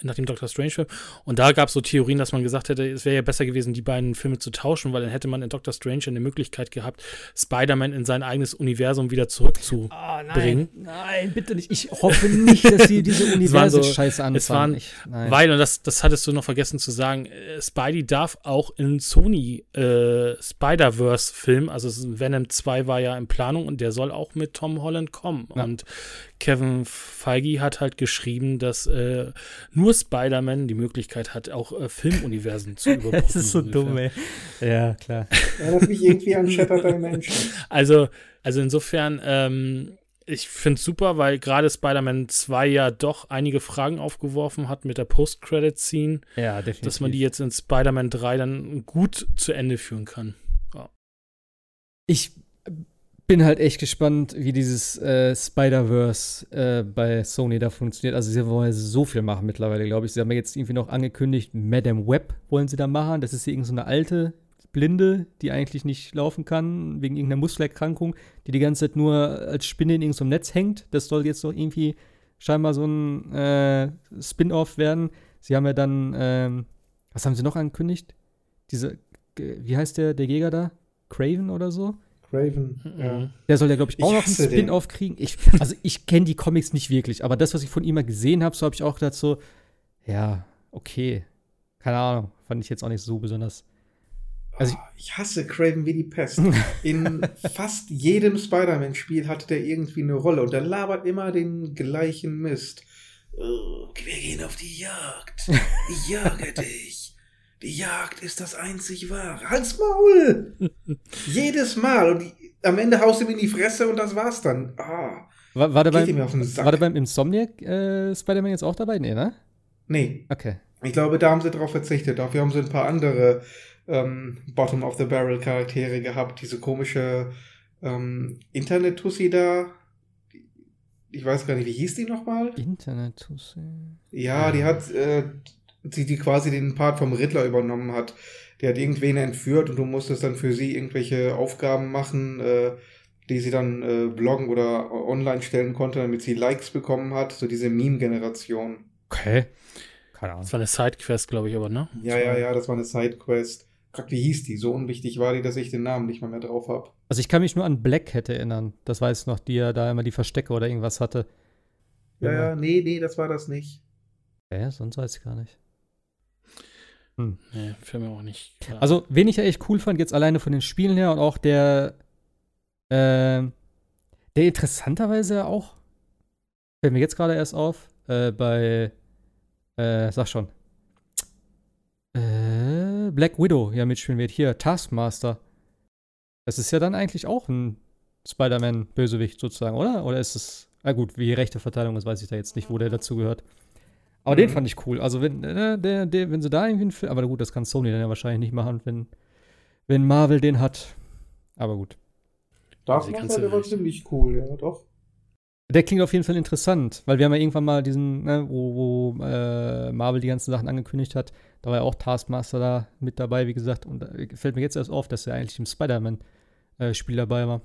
Nach dem Doctor Strange-Film. Und da gab es so Theorien, dass man gesagt hätte, es wäre ja besser gewesen, die beiden Filme zu tauschen, weil dann hätte man in Doctor Strange eine Möglichkeit gehabt, Spider-Man in sein eigenes Universum wieder zurückzubringen. Oh, nein, nein, bitte nicht. Ich hoffe nicht, dass sie diese Universum-Scheiße so, anfangen. Es waren, ich, weil, und das, das hattest du noch vergessen zu sagen, äh, Spidey darf auch in Sony äh, Spider-Verse-Film, also Venom 2 war ja in Planung und der soll auch mit Tom Holland kommen. Ja. Und Kevin Feige hat halt geschrieben, dass äh, nur Spider-Man die Möglichkeit hat, auch äh, Filmuniversen zu überprüfen. das ist so dumm, ey. Ja, klar. Erinnert mich irgendwie an Shattered Dimension. Also, also insofern, ähm, ich finde es super, weil gerade Spider-Man 2 ja doch einige Fragen aufgeworfen hat mit der Post-Credit-Scene. Ja, definitiv. Dass man die jetzt in Spider-Man 3 dann gut zu Ende führen kann. Ja. Ich bin halt echt gespannt, wie dieses äh, Spider-Verse äh, bei Sony da funktioniert. Also sie wollen so viel machen mittlerweile, glaube ich. Sie haben ja jetzt irgendwie noch angekündigt, Madame Web wollen sie da machen. Das ist irgendeine so alte Blinde, die eigentlich nicht laufen kann, wegen irgendeiner Muskelerkrankung, die die ganze Zeit nur als Spinne in irgendeinem Netz hängt. Das soll jetzt noch irgendwie scheinbar so ein äh, Spin-off werden. Sie haben ja dann, ähm, was haben sie noch angekündigt? Diese, wie heißt der, der Jäger da? Craven oder so? Raven, mhm. ja. Der soll ja, glaube ich, auch ich noch einen Spin-off kriegen. Ich, also ich kenne die Comics nicht wirklich, aber das, was ich von ihm mal gesehen habe, so habe ich auch gedacht so, ja, okay. Keine Ahnung, fand ich jetzt auch nicht so besonders. Also ich, oh, ich hasse Craven wie die Pest. In fast jedem Spider-Man-Spiel hatte der irgendwie eine Rolle und der labert immer den gleichen Mist. Oh, wir gehen auf die Jagd. Ich jage dich. Die Jagd ist das einzig wahre. Halt's Maul! Jedes Mal. Und die, am Ende haust du ihm in die Fresse und das war's dann. Ah. War, war, der, beim, war der beim Insomniac äh, Spider-Man jetzt auch dabei? Nee, ne? Nee. Okay. Ich glaube, da haben sie drauf verzichtet. Dafür haben sie ein paar andere ähm, Bottom-of-the-Barrel-Charaktere gehabt. Diese komische ähm, Internet-Tussi da. Ich weiß gar nicht, wie hieß die nochmal? Internet-Tussi. Ja, die hat äh, die, die quasi den Part vom Riddler übernommen hat. Der hat irgendwen entführt und du musstest dann für sie irgendwelche Aufgaben machen, äh, die sie dann äh, bloggen oder online stellen konnte, damit sie Likes bekommen hat. So diese Meme-Generation. Okay. Keine Ahnung. Das war eine Sidequest, glaube ich, aber, ne? Ja, ja, ja, das war eine Sidequest. Gott, wie hieß die? So unwichtig war die, dass ich den Namen nicht mal mehr drauf habe. Also ich kann mich nur an Black Hat erinnern. Das weiß ich noch, die ja da immer die Verstecke oder irgendwas hatte. Ja, ja, nee, nee, das war das nicht. Ja, sonst weiß ich gar nicht. Hm. Nee, mich auch nicht. Klar. Also, wen ich ja echt cool fand, jetzt alleine von den Spielen her und auch der, äh, der interessanterweise auch, fällt mir jetzt gerade erst auf, äh, bei, äh, sag schon, äh, Black Widow ja mitspielen wird. Hier, Taskmaster. Das ist ja dann eigentlich auch ein Spider-Man-Bösewicht sozusagen, oder? Oder ist es, na gut, wie rechte Verteilung ist, weiß ich da jetzt nicht, wo der dazu gehört. Aber mhm. den fand ich cool. Also, wenn, äh, der, der, wenn sie da irgendwie einen Film. Aber gut, das kann Sony dann ja wahrscheinlich nicht machen, wenn, wenn Marvel den hat. Aber gut. Das macht der war ziemlich cool, ja, doch. Der klingt auf jeden Fall interessant, weil wir haben ja irgendwann mal diesen, ne, wo, wo äh, Marvel die ganzen Sachen angekündigt hat. Da war ja auch Taskmaster da mit dabei, wie gesagt. Und da fällt mir jetzt erst auf, dass er eigentlich im Spider-Man-Spiel äh, dabei war.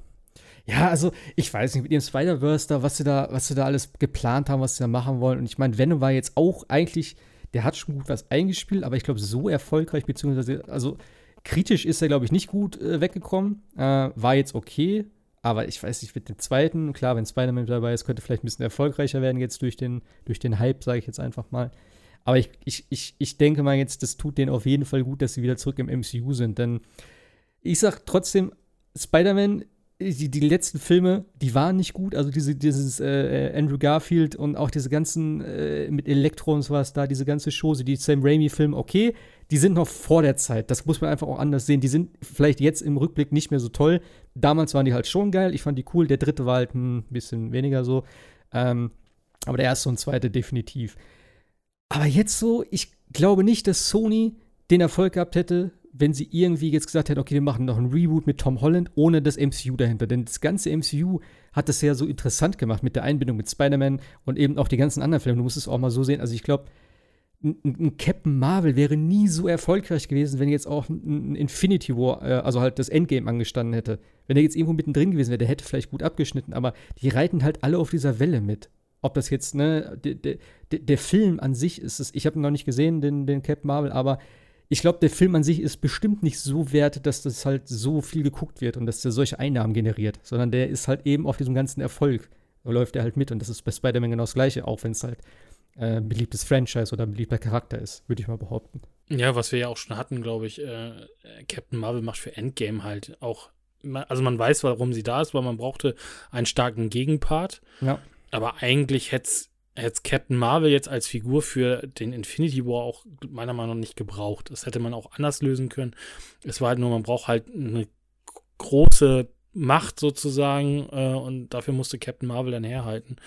Ja, also ich weiß nicht, mit ihrem Spider-Verse da, was sie da, was sie da alles geplant haben, was sie da machen wollen. Und ich meine, Venom war jetzt auch eigentlich, der hat schon gut was eingespielt, aber ich glaube, so erfolgreich, beziehungsweise, also kritisch ist er, glaube ich, nicht gut äh, weggekommen. Äh, war jetzt okay, aber ich weiß nicht, mit dem zweiten, klar, wenn Spider-Man dabei ist, könnte vielleicht ein bisschen erfolgreicher werden jetzt durch den, durch den Hype, sage ich jetzt einfach mal. Aber ich, ich, ich, ich denke mal jetzt, das tut denen auf jeden Fall gut, dass sie wieder zurück im MCU sind. Denn ich sag trotzdem, Spider-Man die, die letzten Filme, die waren nicht gut. Also diese, dieses äh, Andrew Garfield und auch diese ganzen äh, mit Elektro und sowas da, diese ganze Chose, die Sam Raimi-Filme, okay, die sind noch vor der Zeit. Das muss man einfach auch anders sehen. Die sind vielleicht jetzt im Rückblick nicht mehr so toll. Damals waren die halt schon geil. Ich fand die cool. Der dritte war halt ein bisschen weniger so. Ähm, aber der erste und zweite definitiv. Aber jetzt so, ich glaube nicht, dass Sony den Erfolg gehabt hätte, wenn sie irgendwie jetzt gesagt hätten, okay, wir machen noch ein Reboot mit Tom Holland ohne das MCU dahinter. Denn das ganze MCU hat das ja so interessant gemacht mit der Einbindung mit Spider-Man und eben auch die ganzen anderen Filme. Du musst es auch mal so sehen. Also ich glaube, ein, ein, Captain Marvel wäre nie so erfolgreich gewesen, wenn jetzt auch ein, Infinity War, äh, also halt das Endgame angestanden hätte. Wenn er jetzt irgendwo mittendrin gewesen wäre, der hätte vielleicht gut abgeschnitten, aber die reiten halt alle auf dieser Welle mit. ob das jetzt, ne, der, der, der Film an sich ist es, ich habe ihn noch nicht gesehen, den, den Captain Marvel, aber ich glaube, der Film an sich ist bestimmt nicht so wert, dass das halt so viel geguckt wird und dass der solche Einnahmen generiert, sondern der ist halt eben auf diesem ganzen Erfolg, da läuft er halt mit und das ist bei Spider-Man genau das Gleiche, auch wenn es halt äh, ein beliebtes Franchise oder ein beliebter Charakter ist, würde ich mal behaupten. Ja, was wir ja auch schon hatten, glaube ich, äh, Captain Marvel macht für Endgame halt auch, also man weiß, warum sie da ist, weil man brauchte einen starken Gegenpart. Ja. Aber eigentlich hätte es Captain Marvel jetzt als Figur für den Infinity War auch meiner Meinung nach nicht gebraucht. Das hätte man auch anders lösen können. Es war halt nur, man braucht halt eine große Macht sozusagen äh, und dafür musste Captain Marvel dann herhalten.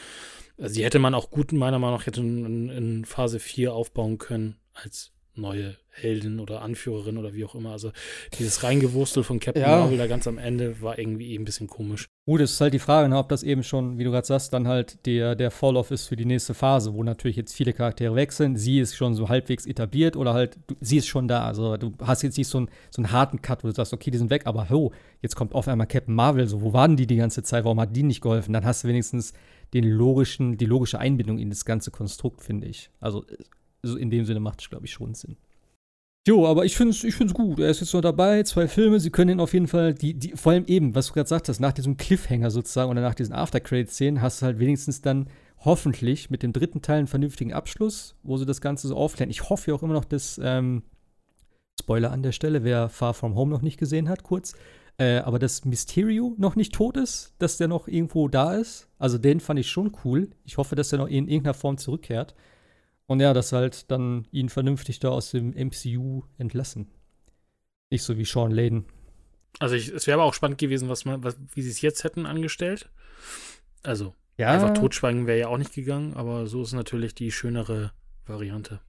Also die hätte man auch gut, meiner Meinung nach, hätte in, in Phase 4 aufbauen können als neue Heldin oder Anführerin oder wie auch immer. Also dieses Reingewurstel von Captain ja. Marvel da ganz am Ende war irgendwie eben ein bisschen komisch. Gut, es ist halt die Frage, ne, ob das eben schon, wie du gerade sagst, dann halt der, der Fall-Off ist für die nächste Phase, wo natürlich jetzt viele Charaktere wechseln. Sie ist schon so halbwegs etabliert oder halt, du, sie ist schon da. Also du hast jetzt nicht so, ein, so einen harten Cut, wo du sagst, okay, die sind weg, aber ho, jetzt kommt auf einmal Captain Marvel. So, wo waren die die ganze Zeit? Warum hat die nicht geholfen? Dann hast du wenigstens den logischen, die logische Einbindung in das ganze Konstrukt, finde ich. Also so in dem Sinne macht es, glaube ich, schon Sinn. Jo, aber ich finde es ich find's gut. Er ist jetzt noch dabei, zwei Filme. Sie können ihn auf jeden Fall, die, die, vor allem eben, was du gerade sagtest, nach diesem Cliffhanger sozusagen oder nach diesen After-Credit-Szenen hast du halt wenigstens dann hoffentlich mit dem dritten Teil einen vernünftigen Abschluss, wo sie das Ganze so aufklären. Ich hoffe ja auch immer noch, dass, ähm, Spoiler an der Stelle, wer Far From Home noch nicht gesehen hat, kurz, äh, aber dass Mysterio noch nicht tot ist, dass der noch irgendwo da ist. Also den fand ich schon cool. Ich hoffe, dass er noch in irgendeiner Form zurückkehrt. Und ja, dass halt dann ihn vernünftig da aus dem MCU entlassen. Nicht so wie Sean Layden. Also ich, es wäre aber auch spannend gewesen, was man, was, wie sie es jetzt hätten angestellt. Also ja. einfach totschweigen wäre ja auch nicht gegangen, aber so ist natürlich die schönere Variante.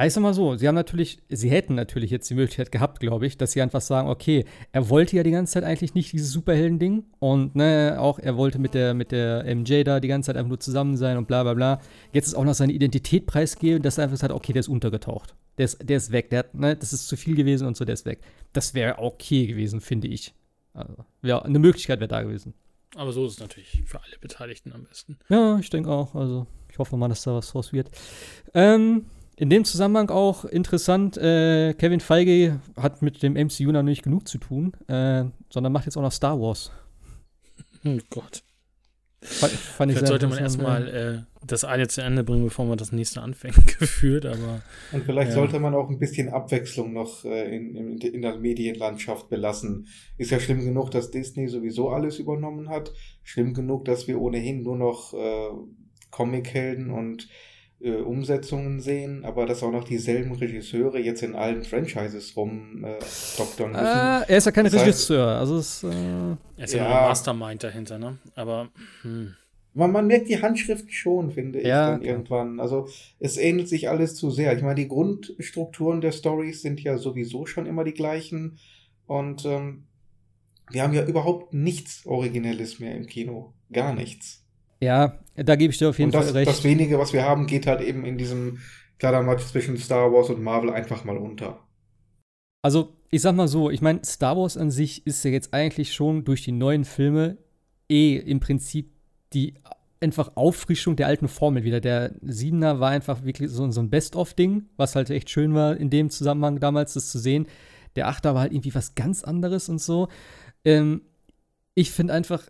Ich sag mal so, sie haben natürlich, sie hätten natürlich jetzt die Möglichkeit gehabt, glaube ich, dass sie einfach sagen, okay, er wollte ja die ganze Zeit eigentlich nicht dieses Superhelden-Ding und ne, auch er wollte mit der, mit der MJ da die ganze Zeit einfach nur zusammen sein und bla bla bla. Jetzt ist auch noch seine Identität preisgeben, dass er einfach sagt, okay, der ist untergetaucht. Der ist, der ist weg, der hat, ne, das ist zu viel gewesen und so, der ist weg. Das wäre okay gewesen, finde ich. Also, ja, eine Möglichkeit wäre da gewesen. Aber so ist es natürlich für alle Beteiligten am besten. Ja, ich denke auch. Also, ich hoffe mal, dass da was draus wird. Ähm, in dem Zusammenhang auch interessant, äh, Kevin Feige hat mit dem MCU noch nicht genug zu tun, äh, sondern macht jetzt auch noch Star Wars. Oh Gott. Fand, fand Vielleicht sollte man erstmal äh, das eine zu Ende bringen, bevor man das nächste anfängt, gefühlt, aber. Und vielleicht ja. sollte man auch ein bisschen Abwechslung noch äh, in, in, in, der Medienlandschaft belassen. Ist ja schlimm genug, dass Disney sowieso alles übernommen hat. Schlimm genug, dass wir ohnehin nur noch äh, Comichelden und äh, Umsetzungen sehen, aber dass auch noch dieselben Regisseure jetzt in allen Franchises rum äh, doktern müssen. Äh, er ist ja kein das Regisseur, heißt, also es, äh, er ist ja, ja ein Mastermind dahinter, ne? Aber hm. man, man merkt die Handschrift schon, finde ich, ja, dann irgendwann. Also es ähnelt sich alles zu sehr. Ich meine, die Grundstrukturen der Stories sind ja sowieso schon immer die gleichen und ähm, wir haben ja überhaupt nichts Originelles mehr im Kino. Gar nichts. Ja, da gebe ich dir auf jeden das, Fall recht. Das wenige, was wir haben, geht halt eben in diesem Kleidermatch zwischen Star Wars und Marvel einfach mal unter. Also, ich sag mal so, ich meine, Star Wars an sich ist ja jetzt eigentlich schon durch die neuen Filme eh im Prinzip die einfach Auffrischung der alten Formel wieder. Der Siebener war einfach wirklich so, so ein Best-of-Ding, was halt echt schön war, in dem Zusammenhang damals das zu sehen. Der Achter war halt irgendwie was ganz anderes und so. Ähm, ich finde einfach,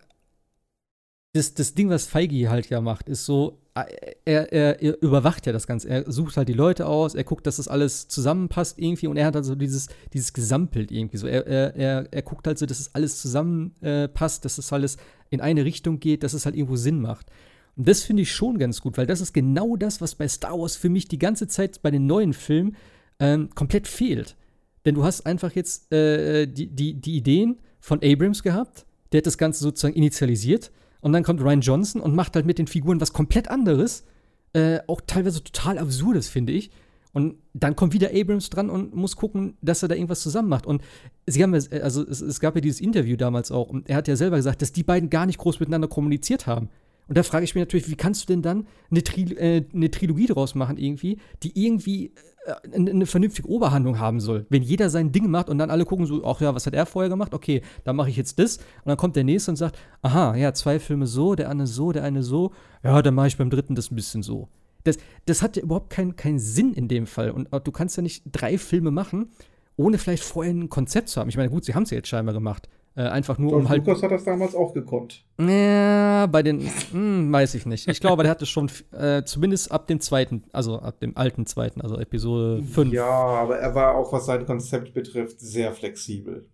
das, das Ding, was Feige halt ja macht, ist so, äh, er, er, er, überwacht ja das Ganze. Er sucht halt die Leute aus, er guckt, dass das alles zusammenpasst irgendwie und er hat also dieses, dieses Gesamtbild irgendwie so. Er, er, er, guckt halt so, dass es das alles zusammenpasst, äh, dass es das alles in eine Richtung geht, dass es halt irgendwo Sinn macht. Und das finde ich schon ganz gut, weil das ist genau das, was bei Star Wars für mich die ganze Zeit bei den neuen Filmen ähm, komplett fehlt. Denn du hast einfach jetzt äh, die, die, die Ideen von Abrams gehabt, der hat das Ganze sozusagen initialisiert und dann kommt Ryan Johnson und macht halt mit den Figuren was komplett anderes. Äh, auch teilweise total absurdes, finde ich. Und dann kommt wieder Abrams dran und muss gucken, dass er da irgendwas zusammen macht. Und sie haben ja, also es, es, gab ja dieses Interview damals auch, und er hat ja selber gesagt, dass die beiden gar nicht groß miteinander kommuniziert haben. Und da frage ich mich natürlich, wie kannst du denn dann eine, Tril äh, eine Trilogie daraus machen, irgendwie, die irgendwie äh, eine, eine, vernünftige Oberhandlung haben soll? Wenn jeder sein Ding macht und dann alle gucken so, ach ja, was hat er vorher gemacht? Okay, dann mache ich jetzt das. Und dann kommt der nächste und sagt, aha, ja, zwei Filme so, der eine so, der eine so. Ja, dann mache ich beim dritten das ein bisschen so. Das, das hat ja überhaupt keinen kein Sinn in dem Fall. Und du kannst ja nicht drei Filme machen, ohne vielleicht vorher ein Konzept zu haben. Ich meine, gut, sie haben es ja jetzt scheinbar gemacht. Äh, einfach nur George um halt. Lucas hat das damals auch gekonnt. Ja, bei den, hm, weiß ich nicht. Ich glaube, der hatte schon äh, zumindest ab dem zweiten, also ab dem alten zweiten, also Episode 5. Ja, aber er war auch, was sein Konzept betrifft, sehr flexibel.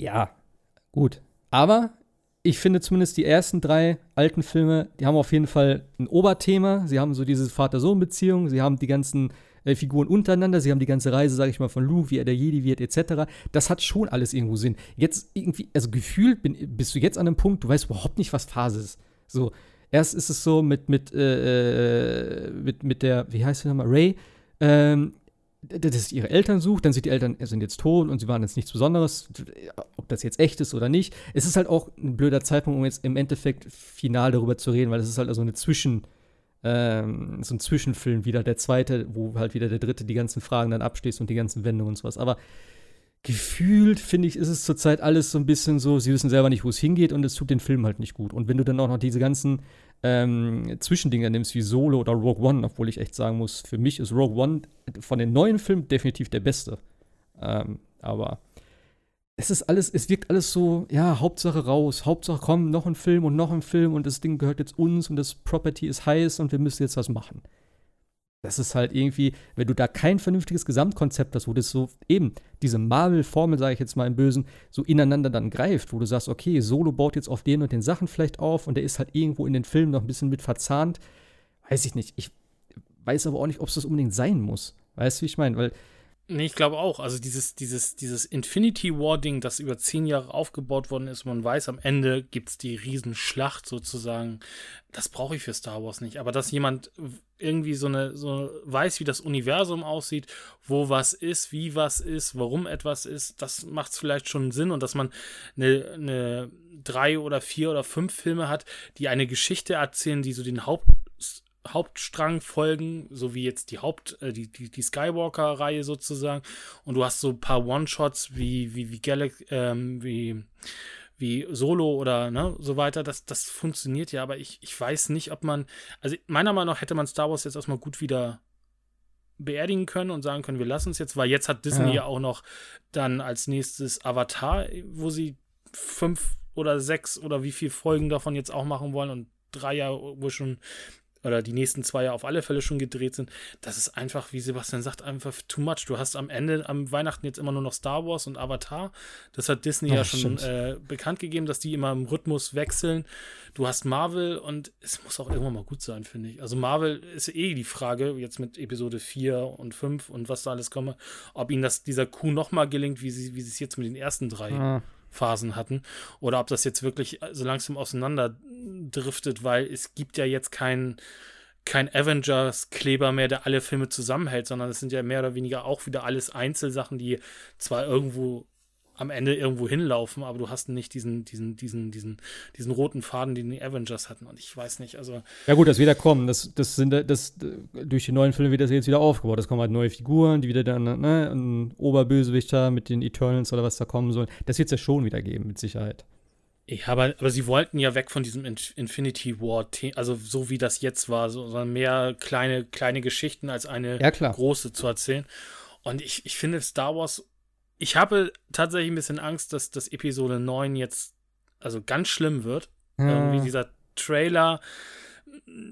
Ja, gut. Aber ich finde zumindest die ersten drei alten Filme, die haben auf jeden Fall ein Oberthema. Sie haben so diese Vater-Sohn-Beziehung, sie haben die ganzen äh, Figuren untereinander, sie haben die ganze Reise, sage ich mal, von Luke, wie er der Jedi wird, etc. Das hat schon alles irgendwo Sinn. Jetzt irgendwie, also gefühlt bin, bist du jetzt an einem Punkt, du weißt überhaupt nicht, was Phase ist. So, erst ist es so mit, mit, äh, äh mit, mit der, wie heißt sie nochmal, Ray, ähm, dass ihre Eltern sucht, dann sind die Eltern sind jetzt tot und sie waren jetzt nichts Besonderes, ob das jetzt echt ist oder nicht. Es ist halt auch ein blöder Zeitpunkt, um jetzt im Endeffekt final darüber zu reden, weil es ist halt also eine Zwischen- ähm, so ein Zwischenfilm wieder, der zweite, wo halt wieder der dritte die ganzen Fragen dann abschließt und die ganzen Wendungen und sowas. Aber gefühlt, finde ich, ist es zurzeit alles so ein bisschen so, sie wissen selber nicht, wo es hingeht und es tut den Film halt nicht gut. Und wenn du dann auch noch diese ganzen ähm, Zwischendinger nimmst, wie Solo oder Rogue One, obwohl ich echt sagen muss, für mich ist Rogue One von den neuen Filmen definitiv der beste. Ähm, aber es ist alles, es wirkt alles so, ja, Hauptsache raus, Hauptsache komm, noch ein Film und noch ein Film und das Ding gehört jetzt uns und das Property ist heiß und wir müssen jetzt was machen. Das ist halt irgendwie, wenn du da kein vernünftiges Gesamtkonzept hast, wo das so eben diese Marvel-Formel, sage ich jetzt mal im Bösen, so ineinander dann greift, wo du sagst, okay, Solo baut jetzt auf den und den Sachen vielleicht auf und der ist halt irgendwo in den Filmen noch ein bisschen mit verzahnt, weiß ich nicht. Ich weiß aber auch nicht, ob es das unbedingt sein muss. Weißt du, wie ich meine? Weil Nee, ich glaube auch. Also dieses, dieses, dieses Infinity War-Ding, das über zehn Jahre aufgebaut worden ist, man weiß, am Ende gibt es die Riesenschlacht sozusagen. Das brauche ich für Star Wars nicht. Aber dass jemand irgendwie so eine, so weiß, wie das Universum aussieht, wo was ist, wie was ist, warum etwas ist, das macht es vielleicht schon Sinn und dass man eine, eine drei oder vier oder fünf Filme hat, die eine Geschichte erzählen, die so den Haupt Hauptstrang folgen, so wie jetzt die Haupt, äh, die, die, die Skywalker-Reihe sozusagen. Und du hast so ein paar One-Shots wie, wie, wie Galaxy, ähm, wie, wie Solo oder ne, so weiter. Das, das funktioniert ja, aber ich, ich weiß nicht, ob man, also meiner Meinung nach hätte man Star Wars jetzt erstmal gut wieder beerdigen können und sagen können, wir lassen es jetzt, weil jetzt hat Disney ja. ja auch noch dann als nächstes Avatar, wo sie fünf oder sechs oder wie viele Folgen davon jetzt auch machen wollen und drei Jahre, wo schon oder die nächsten zwei ja auf alle Fälle schon gedreht sind, das ist einfach, wie Sebastian sagt, einfach too much. Du hast am Ende, am Weihnachten jetzt immer nur noch Star Wars und Avatar. Das hat Disney oh, ja schon äh, bekannt gegeben, dass die immer im Rhythmus wechseln. Du hast Marvel und es muss auch irgendwann mal gut sein, finde ich. Also Marvel ist eh die Frage, jetzt mit Episode 4 und 5 und was da alles komme, ob ihnen das, dieser Coup nochmal gelingt, wie sie, wie sie es jetzt mit den ersten drei ah. Phasen hatten. Oder ob das jetzt wirklich so langsam auseinanderdriftet, weil es gibt ja jetzt keinen kein Avengers-Kleber mehr, der alle Filme zusammenhält, sondern es sind ja mehr oder weniger auch wieder alles Einzelsachen, die zwar irgendwo am Ende irgendwo hinlaufen, aber du hast nicht diesen, diesen, diesen, diesen, diesen roten Faden, den die Avengers hatten. Und ich weiß nicht, also. Ja, gut, das wird ja kommen. Das, das sind, das, durch die neuen Filme wird das jetzt wieder aufgebaut. Es kommen halt neue Figuren, die wieder dann, ne, ein Oberbösewichter mit den Eternals oder was da kommen soll. Das wird es ja schon wieder geben, mit Sicherheit. Ja, aber, aber sie wollten ja weg von diesem Infinity War, also so wie das jetzt war, so, sondern mehr kleine, kleine Geschichten als eine ja, große zu erzählen. Und ich, ich finde Star Wars ich habe tatsächlich ein bisschen Angst, dass das Episode 9 jetzt also ganz schlimm wird. Ja. Irgendwie dieser Trailer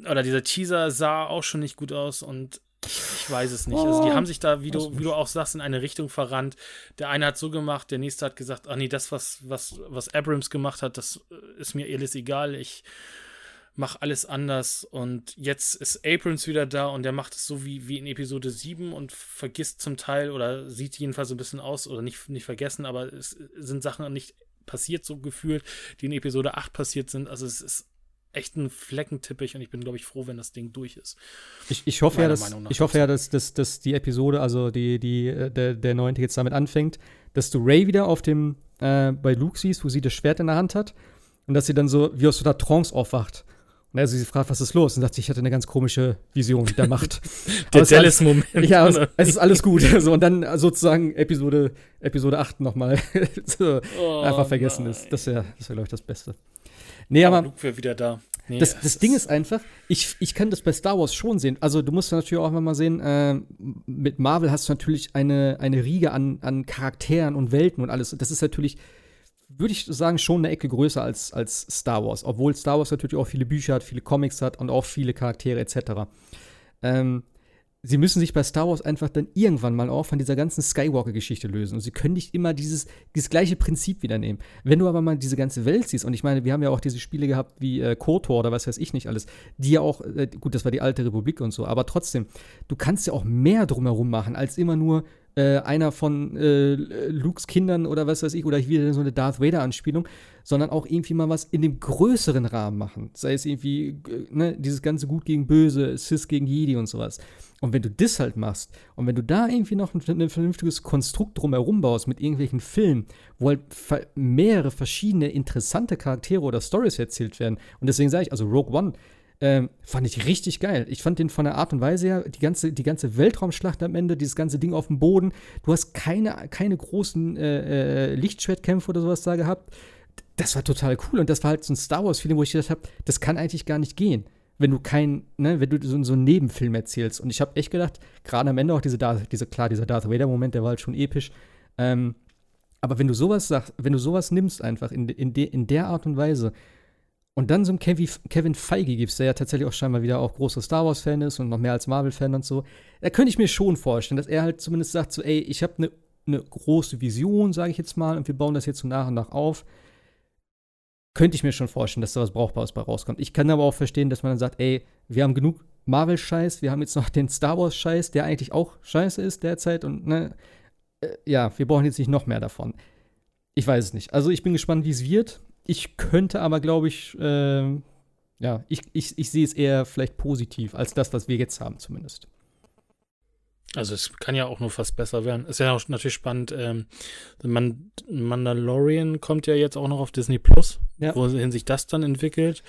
oder dieser Teaser sah auch schon nicht gut aus und ich weiß es nicht. Also die haben sich da, wie du, wie du auch sagst, in eine Richtung verrannt. Der eine hat so gemacht, der nächste hat gesagt, ach nee, das, was, was, was Abrams gemacht hat, das ist mir alles egal. Ich mach alles anders. Und jetzt ist Abrams wieder da und der macht es so wie, wie in Episode 7 und vergisst zum Teil oder sieht jedenfalls so ein bisschen aus oder nicht, nicht vergessen, aber es sind Sachen nicht passiert, so gefühlt, die in Episode 8 passiert sind. Also es ist echt ein Fleckenteppich und ich bin, glaube ich, froh, wenn das Ding durch ist. Ich, ich hoffe ja, dass, ich hoffe ja, dass, dass, dass die Episode, also die, die, äh, der, der neunte jetzt damit anfängt, dass du Ray wieder auf dem, äh, bei Luke siehst, wo sie das Schwert in der Hand hat und dass sie dann so wie aus so einer Trance aufwacht Also sie fragt, was ist los? Und sagt, ich hatte eine ganz komische Vision der Macht. der Dallas-Moment. Ja, es, es, ist alles gut. so, und dann sozusagen Episode, Episode 8 nochmal so oh, einfach vergessen nein. ist. Das wäre, das wär, glaube ich, das Beste. Nee, aber. Luke wäre wieder da. Nee, das, das Ding ist einfach, ich, ich kann das bei Star Wars schon sehen. Also, du musst natürlich auch mal sehen, äh, mit Marvel hast du natürlich eine, eine Riege an, an Charakteren und Welten und alles. Das ist natürlich, würde ich sagen, schon eine Ecke größer als, als Star Wars. Obwohl Star Wars natürlich auch viele Bücher hat, viele Comics hat und auch viele Charaktere etc. Ähm, sie müssen sich bei Star Wars einfach dann irgendwann mal auch von dieser ganzen Skywalker-Geschichte lösen. Und sie können nicht immer dieses, dieses gleiche Prinzip wieder nehmen. Wenn du aber mal diese ganze Welt siehst, und ich meine, wir haben ja auch diese Spiele gehabt wie äh, KOTOR oder was weiß ich nicht alles, die ja auch, äh, gut, das war die alte Republik und so, aber trotzdem, du kannst ja auch mehr drumherum machen, als immer nur äh, einer von äh, Lukes Kindern oder was weiß ich, oder wieder so eine Darth Vader-Anspielung, sondern auch irgendwie mal was in dem größeren Rahmen machen. Sei es irgendwie, äh, ne, dieses ganze Gut gegen Böse, Sis gegen Jedi und sowas. Und wenn du das halt machst und wenn du da irgendwie noch ein, ein vernünftiges Konstrukt drumherum baust mit irgendwelchen Filmen, wo halt mehrere verschiedene interessante Charaktere oder Stories erzählt werden, und deswegen sage ich, also Rogue One, ähm, fand ich richtig geil. Ich fand den von der Art und Weise her, die ganze, die ganze Weltraumschlacht am Ende, dieses ganze Ding auf dem Boden. Du hast keine, keine großen äh, äh, Lichtschwertkämpfe oder sowas da gehabt. Das war total cool. Und das war halt so ein Star Wars-Feeling, wo ich gedacht habe, das kann eigentlich gar nicht gehen wenn du kein, ne, wenn du so, so einen Nebenfilm erzählst. Und ich habe echt gedacht, gerade am Ende auch diese, diese klar, dieser Darth Vader-Moment, der war halt schon episch. Ähm, aber wenn du sowas sagst, wenn du sowas nimmst einfach in, in, de, in der Art und Weise und dann so einem Kevin, Feige gibst, der ja tatsächlich auch scheinbar wieder auch großer Star Wars-Fan ist und noch mehr als Marvel-Fan und so, da könnte ich mir schon vorstellen, dass er halt zumindest sagt, so, ey, ich habe eine ne große Vision, sage ich jetzt mal, und wir bauen das jetzt so nach und nach auf. Könnte ich mir schon vorstellen, dass da was Brauchbares bei rauskommt. Ich kann aber auch verstehen, dass man dann sagt, ey, wir haben genug Marvel-Scheiß, wir haben jetzt noch den Star Wars-Scheiß, der eigentlich auch scheiße ist derzeit und, ne, äh, ja, wir brauchen jetzt nicht noch mehr davon. Ich weiß es nicht. Also ich bin gespannt, wie es wird. Ich könnte aber, glaube ich, äh, ja, ich, ich, ich sehe es eher vielleicht positiv als das, was wir jetzt haben, zumindest. Also es kann ja auch nur fast besser werden. Ist ja auch natürlich spannend. Ähm, Man Mandalorian kommt ja jetzt auch noch auf Disney Plus, ja. wohin sich das dann entwickelt.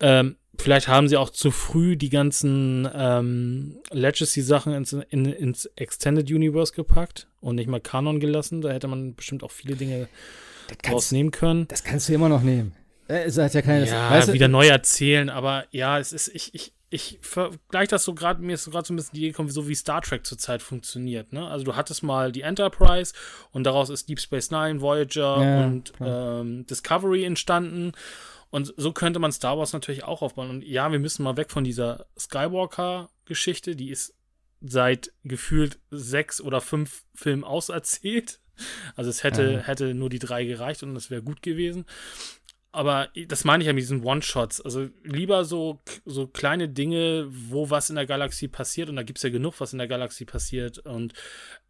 Ähm, vielleicht haben sie auch zu früh die ganzen ähm, Legacy-Sachen ins, in, ins Extended Universe gepackt und nicht mal Kanon gelassen. Da hätte man bestimmt auch viele Dinge draus nehmen können. Das kannst du immer noch nehmen. Äh, es hat ja keine. Ja, weißt du, wieder neu erzählen, aber ja, es ist, ich, ich, ich vergleiche das so gerade, mir ist so gerade so ein bisschen die Idee gekommen, so wie Star Trek zurzeit funktioniert. Ne? Also du hattest mal die Enterprise und daraus ist Deep Space Nine, Voyager ja, und ähm, Discovery entstanden. Und so könnte man Star Wars natürlich auch aufbauen. Und ja, wir müssen mal weg von dieser Skywalker-Geschichte, die ist seit gefühlt sechs oder fünf Filmen auserzählt. Also es hätte, ja. hätte nur die drei gereicht und es wäre gut gewesen. Aber das meine ich ja mit diesen One-Shots. Also lieber so, so kleine Dinge, wo was in der Galaxie passiert. Und da gibt es ja genug, was in der Galaxie passiert. Und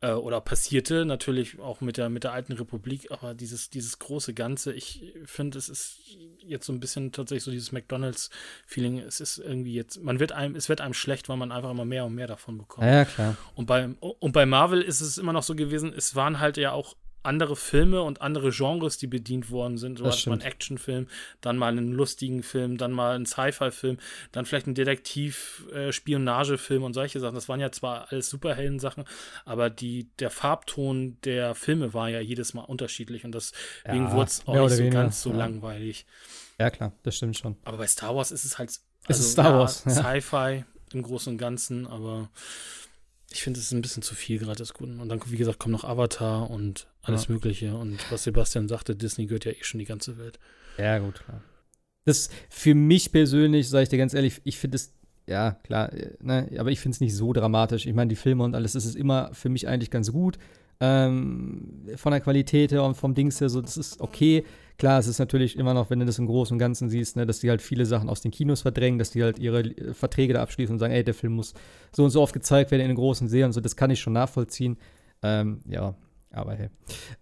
äh, oder passierte, natürlich auch mit der, mit der alten Republik. Aber dieses, dieses große Ganze, ich finde, es ist jetzt so ein bisschen tatsächlich so dieses McDonalds-Feeling. Es ist irgendwie jetzt, man wird einem, es wird einem schlecht, weil man einfach immer mehr und mehr davon bekommt. Ja, klar. Und bei, und bei Marvel ist es immer noch so gewesen, es waren halt ja auch andere Filme und andere Genres, die bedient worden sind. So das hat man einen Actionfilm, dann mal einen lustigen Film, dann mal einen Sci-Fi-Film, dann vielleicht einen Detektiv-Spionagefilm und solche Sachen. Das waren ja zwar alles Superhelden-Sachen, aber die, der Farbton der Filme war ja jedes Mal unterschiedlich und deswegen ja, wurde es auch nicht so weniger. ganz so ja. langweilig. Ja, klar, das stimmt schon. Aber bei Star Wars ist es halt. Also, es ist Star ja, Wars. Sci-Fi im Großen und Ganzen, aber ich finde, es ist ein bisschen zu viel gerade des Guten. Und dann, wie gesagt, kommt noch Avatar und alles ja. Mögliche. Und was Sebastian sagte, Disney gehört ja eh schon die ganze Welt. Ja, gut, klar. Das für mich persönlich, sage ich dir ganz ehrlich, ich finde es, ja, klar, äh, ne, aber ich finde es nicht so dramatisch. Ich meine, die Filme und alles, das ist immer für mich eigentlich ganz gut. Ähm, von der Qualität her und vom Dings her, so, das ist okay. Klar, es ist natürlich immer noch, wenn du das im Großen und Ganzen siehst, ne, dass die halt viele Sachen aus den Kinos verdrängen, dass die halt ihre äh, Verträge da abschließen und sagen, ey, der Film muss so und so oft gezeigt werden in den großen Serien und so, das kann ich schon nachvollziehen. Ähm, ja, aber hey.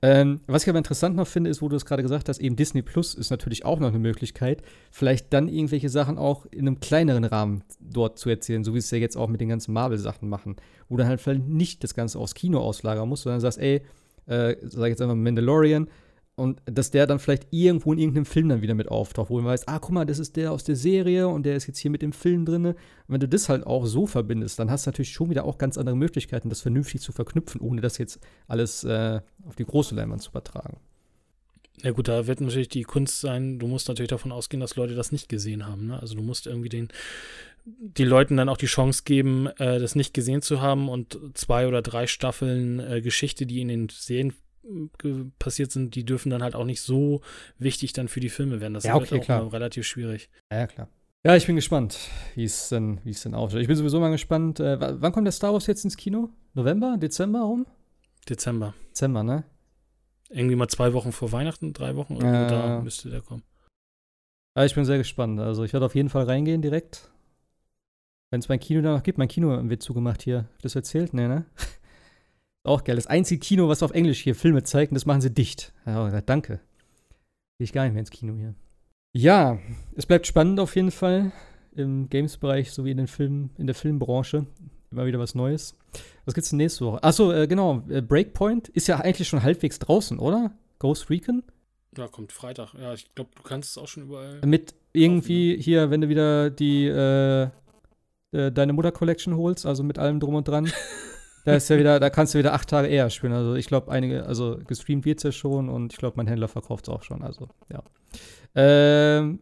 Ähm, was ich aber interessant noch finde, ist, wo du es gerade gesagt hast, eben Disney Plus ist natürlich auch noch eine Möglichkeit, vielleicht dann irgendwelche Sachen auch in einem kleineren Rahmen dort zu erzählen, so wie es ja jetzt auch mit den ganzen Marvel-Sachen machen, wo du halt vielleicht nicht das Ganze aufs Kino auslagern musst, sondern sagst, ey, äh, sag jetzt einfach Mandalorian, und dass der dann vielleicht irgendwo in irgendeinem Film dann wieder mit auftaucht, wo man weiß, ah, guck mal, das ist der aus der Serie und der ist jetzt hier mit dem Film drin. Und wenn du das halt auch so verbindest, dann hast du natürlich schon wieder auch ganz andere Möglichkeiten, das vernünftig zu verknüpfen, ohne das jetzt alles äh, auf die große Leinwand zu übertragen. Ja gut, da wird natürlich die Kunst sein, du musst natürlich davon ausgehen, dass Leute das nicht gesehen haben. Ne? Also du musst irgendwie den, die Leuten dann auch die Chance geben, äh, das nicht gesehen zu haben und zwei oder drei Staffeln äh, Geschichte, die in den Serien passiert sind, die dürfen dann halt auch nicht so wichtig dann für die Filme werden. Das ja, okay, ist halt auch relativ schwierig. Ja, klar. Ja, ich bin gespannt, wie es denn, wie es denn aussieht. Ich bin sowieso mal gespannt. Äh, wann kommt der Star Wars jetzt ins Kino? November? Dezember rum? Dezember. Dezember, ne? Irgendwie mal zwei Wochen vor Weihnachten, drei Wochen, äh, da müsste der kommen. Ja, ich bin sehr gespannt. Also ich werde auf jeden Fall reingehen direkt. Wenn es mein Kino da noch gibt. Mein Kino wird zugemacht hier. Das erzählt? Nee, ne? Auch geil. Das einzige Kino, was auf Englisch hier Filme zeigt, und das machen sie dicht. Ja, danke. Gehe ich gar nicht mehr ins Kino hier. Ja, es bleibt spannend auf jeden Fall im Games-Bereich sowie in den Filmen, in der Filmbranche. Immer wieder was Neues. Was gibt's denn nächste Woche? Achso, äh, genau. Äh, Breakpoint ist ja eigentlich schon halbwegs draußen, oder? Ghost Recon? Ja, kommt Freitag. Ja, ich glaube, du kannst es auch schon überall. Mit irgendwie kaufen, hier, wenn du wieder die äh, äh deine Mutter Collection holst, also mit allem drum und dran. da ist ja wieder, da kannst du wieder acht Tage eher spielen. Also ich glaube, einige, also gestreamt wird es ja schon und ich glaube, mein Händler verkauft es auch schon. Also, ja. Ähm,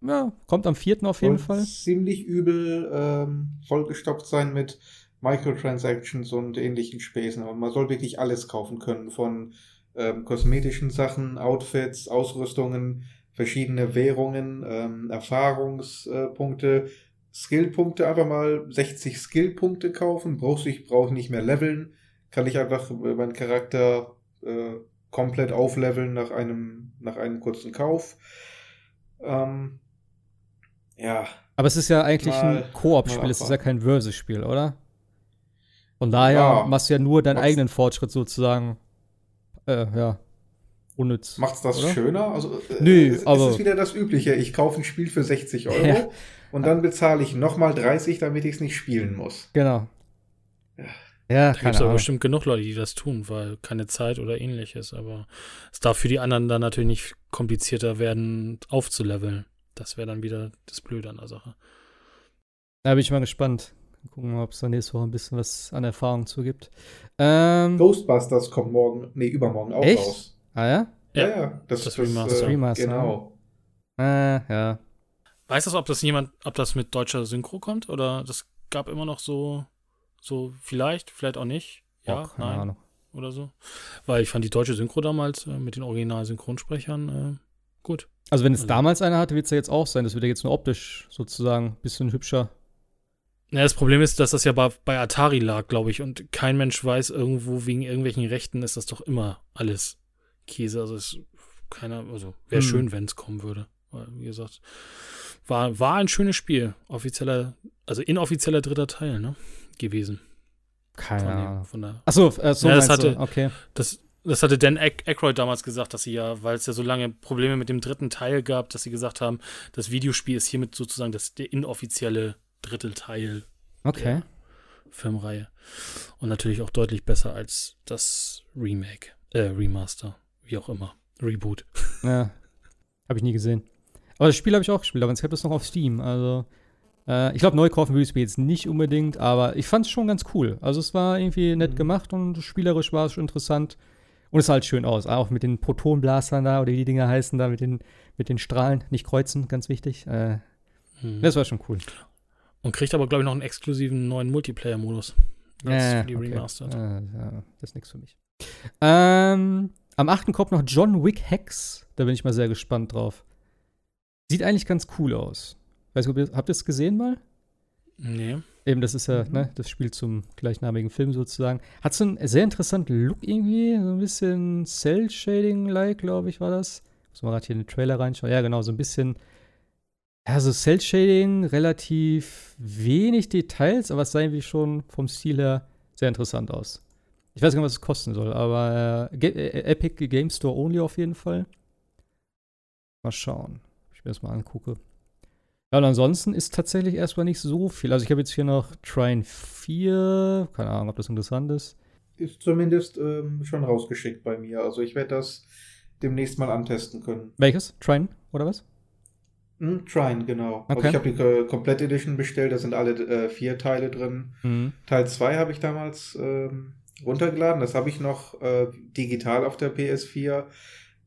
ja, kommt am 4. auf jeden Fall. Ziemlich übel ähm, vollgestopft sein mit Microtransactions und ähnlichen Späßen. Und man soll wirklich alles kaufen können, von ähm, kosmetischen Sachen, Outfits, Ausrüstungen, verschiedene Währungen, ähm, Erfahrungspunkte, Skillpunkte, einfach mal 60 Skillpunkte kaufen, brauchst ich brauche nicht mehr leveln, kann ich einfach meinen Charakter äh, komplett aufleveln nach einem, nach einem kurzen Kauf. Ähm, ja. Aber es ist ja eigentlich mal, ein Koop-Spiel, es ist ja kein Versus-Spiel, oder? Von daher ja, machst du ja nur deinen eigenen Fortschritt sozusagen, äh, ja, unnütz. Macht's das oder? schöner? Also, äh, Nö, es, aber. Es ist wieder das Übliche. Ich kaufe ein Spiel für 60 Euro. Ja und dann bezahle ich nochmal 30, damit ich es nicht spielen muss. Genau. Ja. Ja, da gibt es aber bestimmt genug Leute, die das tun, weil keine Zeit oder ähnliches. Aber es darf für die anderen dann natürlich nicht komplizierter werden, aufzuleveln. Das wäre dann wieder das Blöde an der Sache. Da bin ich mal gespannt. Gucken wir, ob es da nächste Woche ein bisschen was an Erfahrung zugibt. Ähm, Ghostbusters kommt morgen, nee, übermorgen auch echt? raus. Ah ja? Ja, ja. Das, das, das Remaster. Äh, Remaster. Genau. Äh, ja. Weißt du, ob das jemand, ob das mit deutscher Synchro kommt? Oder das gab immer noch so, so vielleicht, vielleicht auch nicht. Ja, oh, nein. Ahnung. Oder so. Weil ich fand die deutsche Synchro damals äh, mit den Original-Synchronsprechern äh, gut. Also wenn es also. damals eine hatte, wird es ja jetzt auch sein. Das wird ja jetzt nur optisch sozusagen ein bisschen hübscher. Ja, das Problem ist, dass das ja bei, bei Atari lag, glaube ich, und kein Mensch weiß irgendwo, wegen irgendwelchen Rechten ist das doch immer alles Käse. Also es keiner, also wäre hm. schön, wenn es kommen würde. Weil, wie gesagt, war, war ein schönes Spiel. Offizieller, also inoffizieller dritter Teil, ne? Gewesen. Keine Ahnung. Von der, Achso, äh, so ja, das hatte, du? okay. Das, das hatte Dan Aykroyd damals gesagt, dass sie ja, weil es ja so lange Probleme mit dem dritten Teil gab, dass sie gesagt haben, das Videospiel ist hiermit sozusagen das, der inoffizielle dritte Teil okay. der Filmreihe. Und natürlich auch deutlich besser als das Remake, äh, Remaster, wie auch immer. Reboot. Ja. Habe ich nie gesehen. Aber das Spiel habe ich auch gespielt, aber es gibt es noch auf Steam. Also, äh, ich glaube, neu kaufen würde ich es jetzt nicht unbedingt, aber ich fand es schon ganz cool. Also, es war irgendwie nett mhm. gemacht und spielerisch war es schon interessant. Und es sah halt schön aus. Auch mit den Protonblastern da oder wie die Dinger heißen da, mit den, mit den Strahlen. Nicht kreuzen, ganz wichtig. Äh, mhm. Das war schon cool. Und kriegt aber, glaube ich, noch einen exklusiven neuen Multiplayer-Modus. Das äh, für die okay. Remastered. Äh, ja, das ist nichts für mich. Ähm, am 8. kommt noch John Wick Hex. Da bin ich mal sehr gespannt drauf. Sieht eigentlich ganz cool aus. Weiß habt ihr es gesehen mal? Nee. Eben, das ist ja mhm. ne, das Spiel zum gleichnamigen Film sozusagen. Hat so einen sehr interessanten Look irgendwie, so ein bisschen Cell-Shading-like, glaube ich, war das. Muss man gerade hier in den Trailer reinschauen. Ja, genau, so ein bisschen. Ja, so Cell-Shading, relativ wenig Details, aber es sah irgendwie schon vom Stil her sehr interessant aus. Ich weiß gar nicht, was es kosten soll, aber äh, äh Epic Game Store Only auf jeden Fall. Mal schauen ich mir das mal angucke. Ja, und ansonsten ist tatsächlich erstmal nicht so viel. Also ich habe jetzt hier noch Trine 4, keine Ahnung, ob das interessant ist. Ist zumindest ähm, schon rausgeschickt bei mir. Also ich werde das demnächst mal antesten können. Welches? Trine oder was? Hm, Trine, genau. Okay. Also ich habe die äh, Edition bestellt, da sind alle äh, vier Teile drin. Mhm. Teil 2 habe ich damals ähm, runtergeladen, das habe ich noch äh, digital auf der PS4.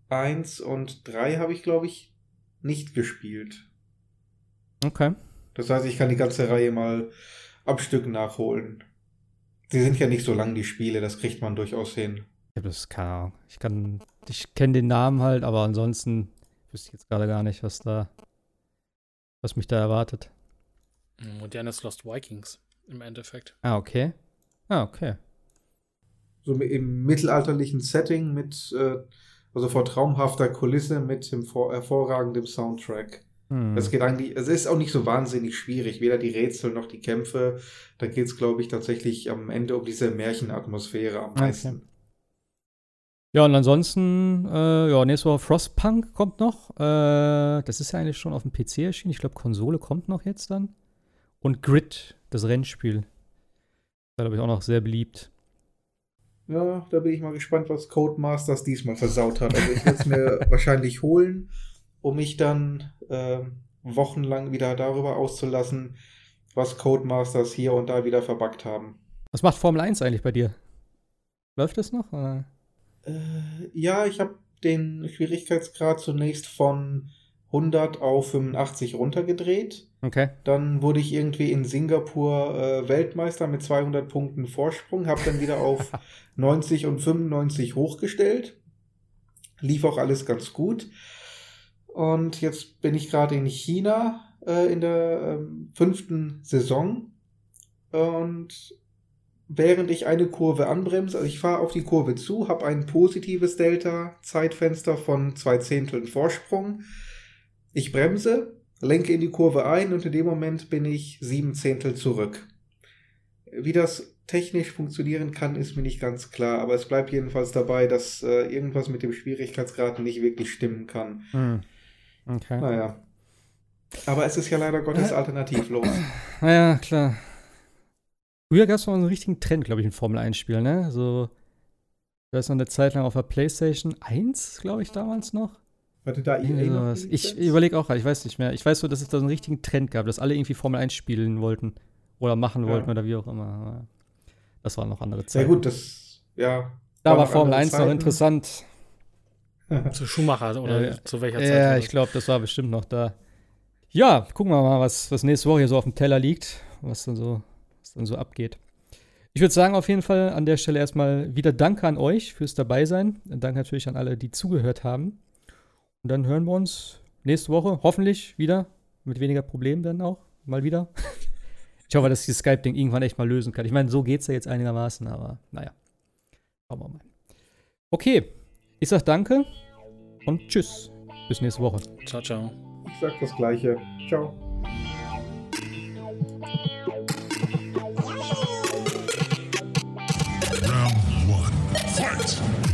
1 und 3 habe ich, glaube ich, nicht gespielt. Okay. Das heißt, ich kann die ganze Reihe mal am Stück nachholen. Sie sind ja nicht so lang, die Spiele, das kriegt man durchaus hin. Ich habe das keine Ahnung. Ich kann, ich kenne den Namen halt, aber ansonsten wüsste ich jetzt gerade gar nicht, was da, was mich da erwartet. Modernes Lost Vikings im Endeffekt. Ah, okay. Ah, okay. So im mittelalterlichen Setting mit, äh, also vor traumhafter Kulisse mit dem vor hervorragenden Soundtrack. Hm. Es geht eigentlich, es ist auch nicht so wahnsinnig schwierig, weder die Rätsel noch die Kämpfe. Da geht es, glaube ich, tatsächlich am Ende um diese Märchenatmosphäre am Okay. meisten. Ja, und ansonsten, äh, ja, nächste Woche Frostpunk kommt noch. Äh, das ist ja eigentlich schon auf dem PC erschienen. Ich glaube, Konsole kommt noch jetzt dann. Und Grid, das Rennspiel. Da glaube ich auch noch sehr beliebt. Ja, da bin ich mal gespannt, was Codemasters diesmal versaut hat. Also ich werde es mir wahrscheinlich holen, um mich dann ähm, wochenlang wieder darüber auszulassen, was Codemasters hier und da wieder verbuggt haben. Was macht Formel 1 eigentlich bei dir? Läuft das noch? Oder? Äh, ja, ich habe den Schwierigkeitsgrad zunächst von 100 auf 85 runtergedreht. Okay. Dann wurde ich irgendwie in Singapur äh, Weltmeister mit 200 Punkten Vorsprung, habe dann wieder auf 90 und 95 hochgestellt. Lief auch alles ganz gut. Und jetzt bin ich gerade in China äh, in der ähm, fünften Saison. Und während ich eine Kurve anbremse, also ich fahre auf die Kurve zu, habe ein positives Delta-Zeitfenster von zwei Zehnteln Vorsprung. Ich bremse, lenke in die Kurve ein und in dem Moment bin ich sieben Zehntel zurück. Wie das technisch funktionieren kann, ist mir nicht ganz klar, aber es bleibt jedenfalls dabei, dass äh, irgendwas mit dem Schwierigkeitsgrad nicht wirklich stimmen kann. Hm. Okay. Naja. Aber es ist ja leider Gottes alternativlos. Naja, klar. Früher gab es mal so einen richtigen Trend, glaube ich, in Formel 1-Spielen, ne? So, da ist noch eine Zeit lang auf der PlayStation 1, glaube ich, damals noch. Hatte da EA noch sowas. die Ich überlege auch gerade, ich weiß nicht mehr. Ich weiß so, dass es da so einen richtigen Trend gab, dass alle irgendwie Formel 1 spielen wollten. Oder machen Ja. wollten oder wie auch immer. Das waren noch andere Sehr Zeiten. gut, das, ja. Da war noch Formel andere 1 noch Zeiten. interessant. Zu Schumacher oder Ja, zu welcher Zeit? Ja, war ich glaube, das war bestimmt noch da. Ja, gucken wir mal, was, was nächste Woche hier so auf dem Teller liegt, was dann so, was dann so abgeht. Ich würde sagen, auf jeden Fall an der Stelle erstmal wieder Danke an euch fürs Dabeisein. Danke natürlich an alle, die zugehört haben. Und dann hören wir uns nächste Woche hoffentlich wieder mit weniger Problemen dann auch mal wieder. Ich hoffe, dass ich das Skype-Ding irgendwann echt mal lösen kann. Ich meine, so geht es ja jetzt einigermaßen, aber naja. Schauen wir mal. Okay, ich sag danke und tschüss. Bis nächste Woche. Ciao, ciao. Ich sag das Gleiche. Ciao. Round one. Fight!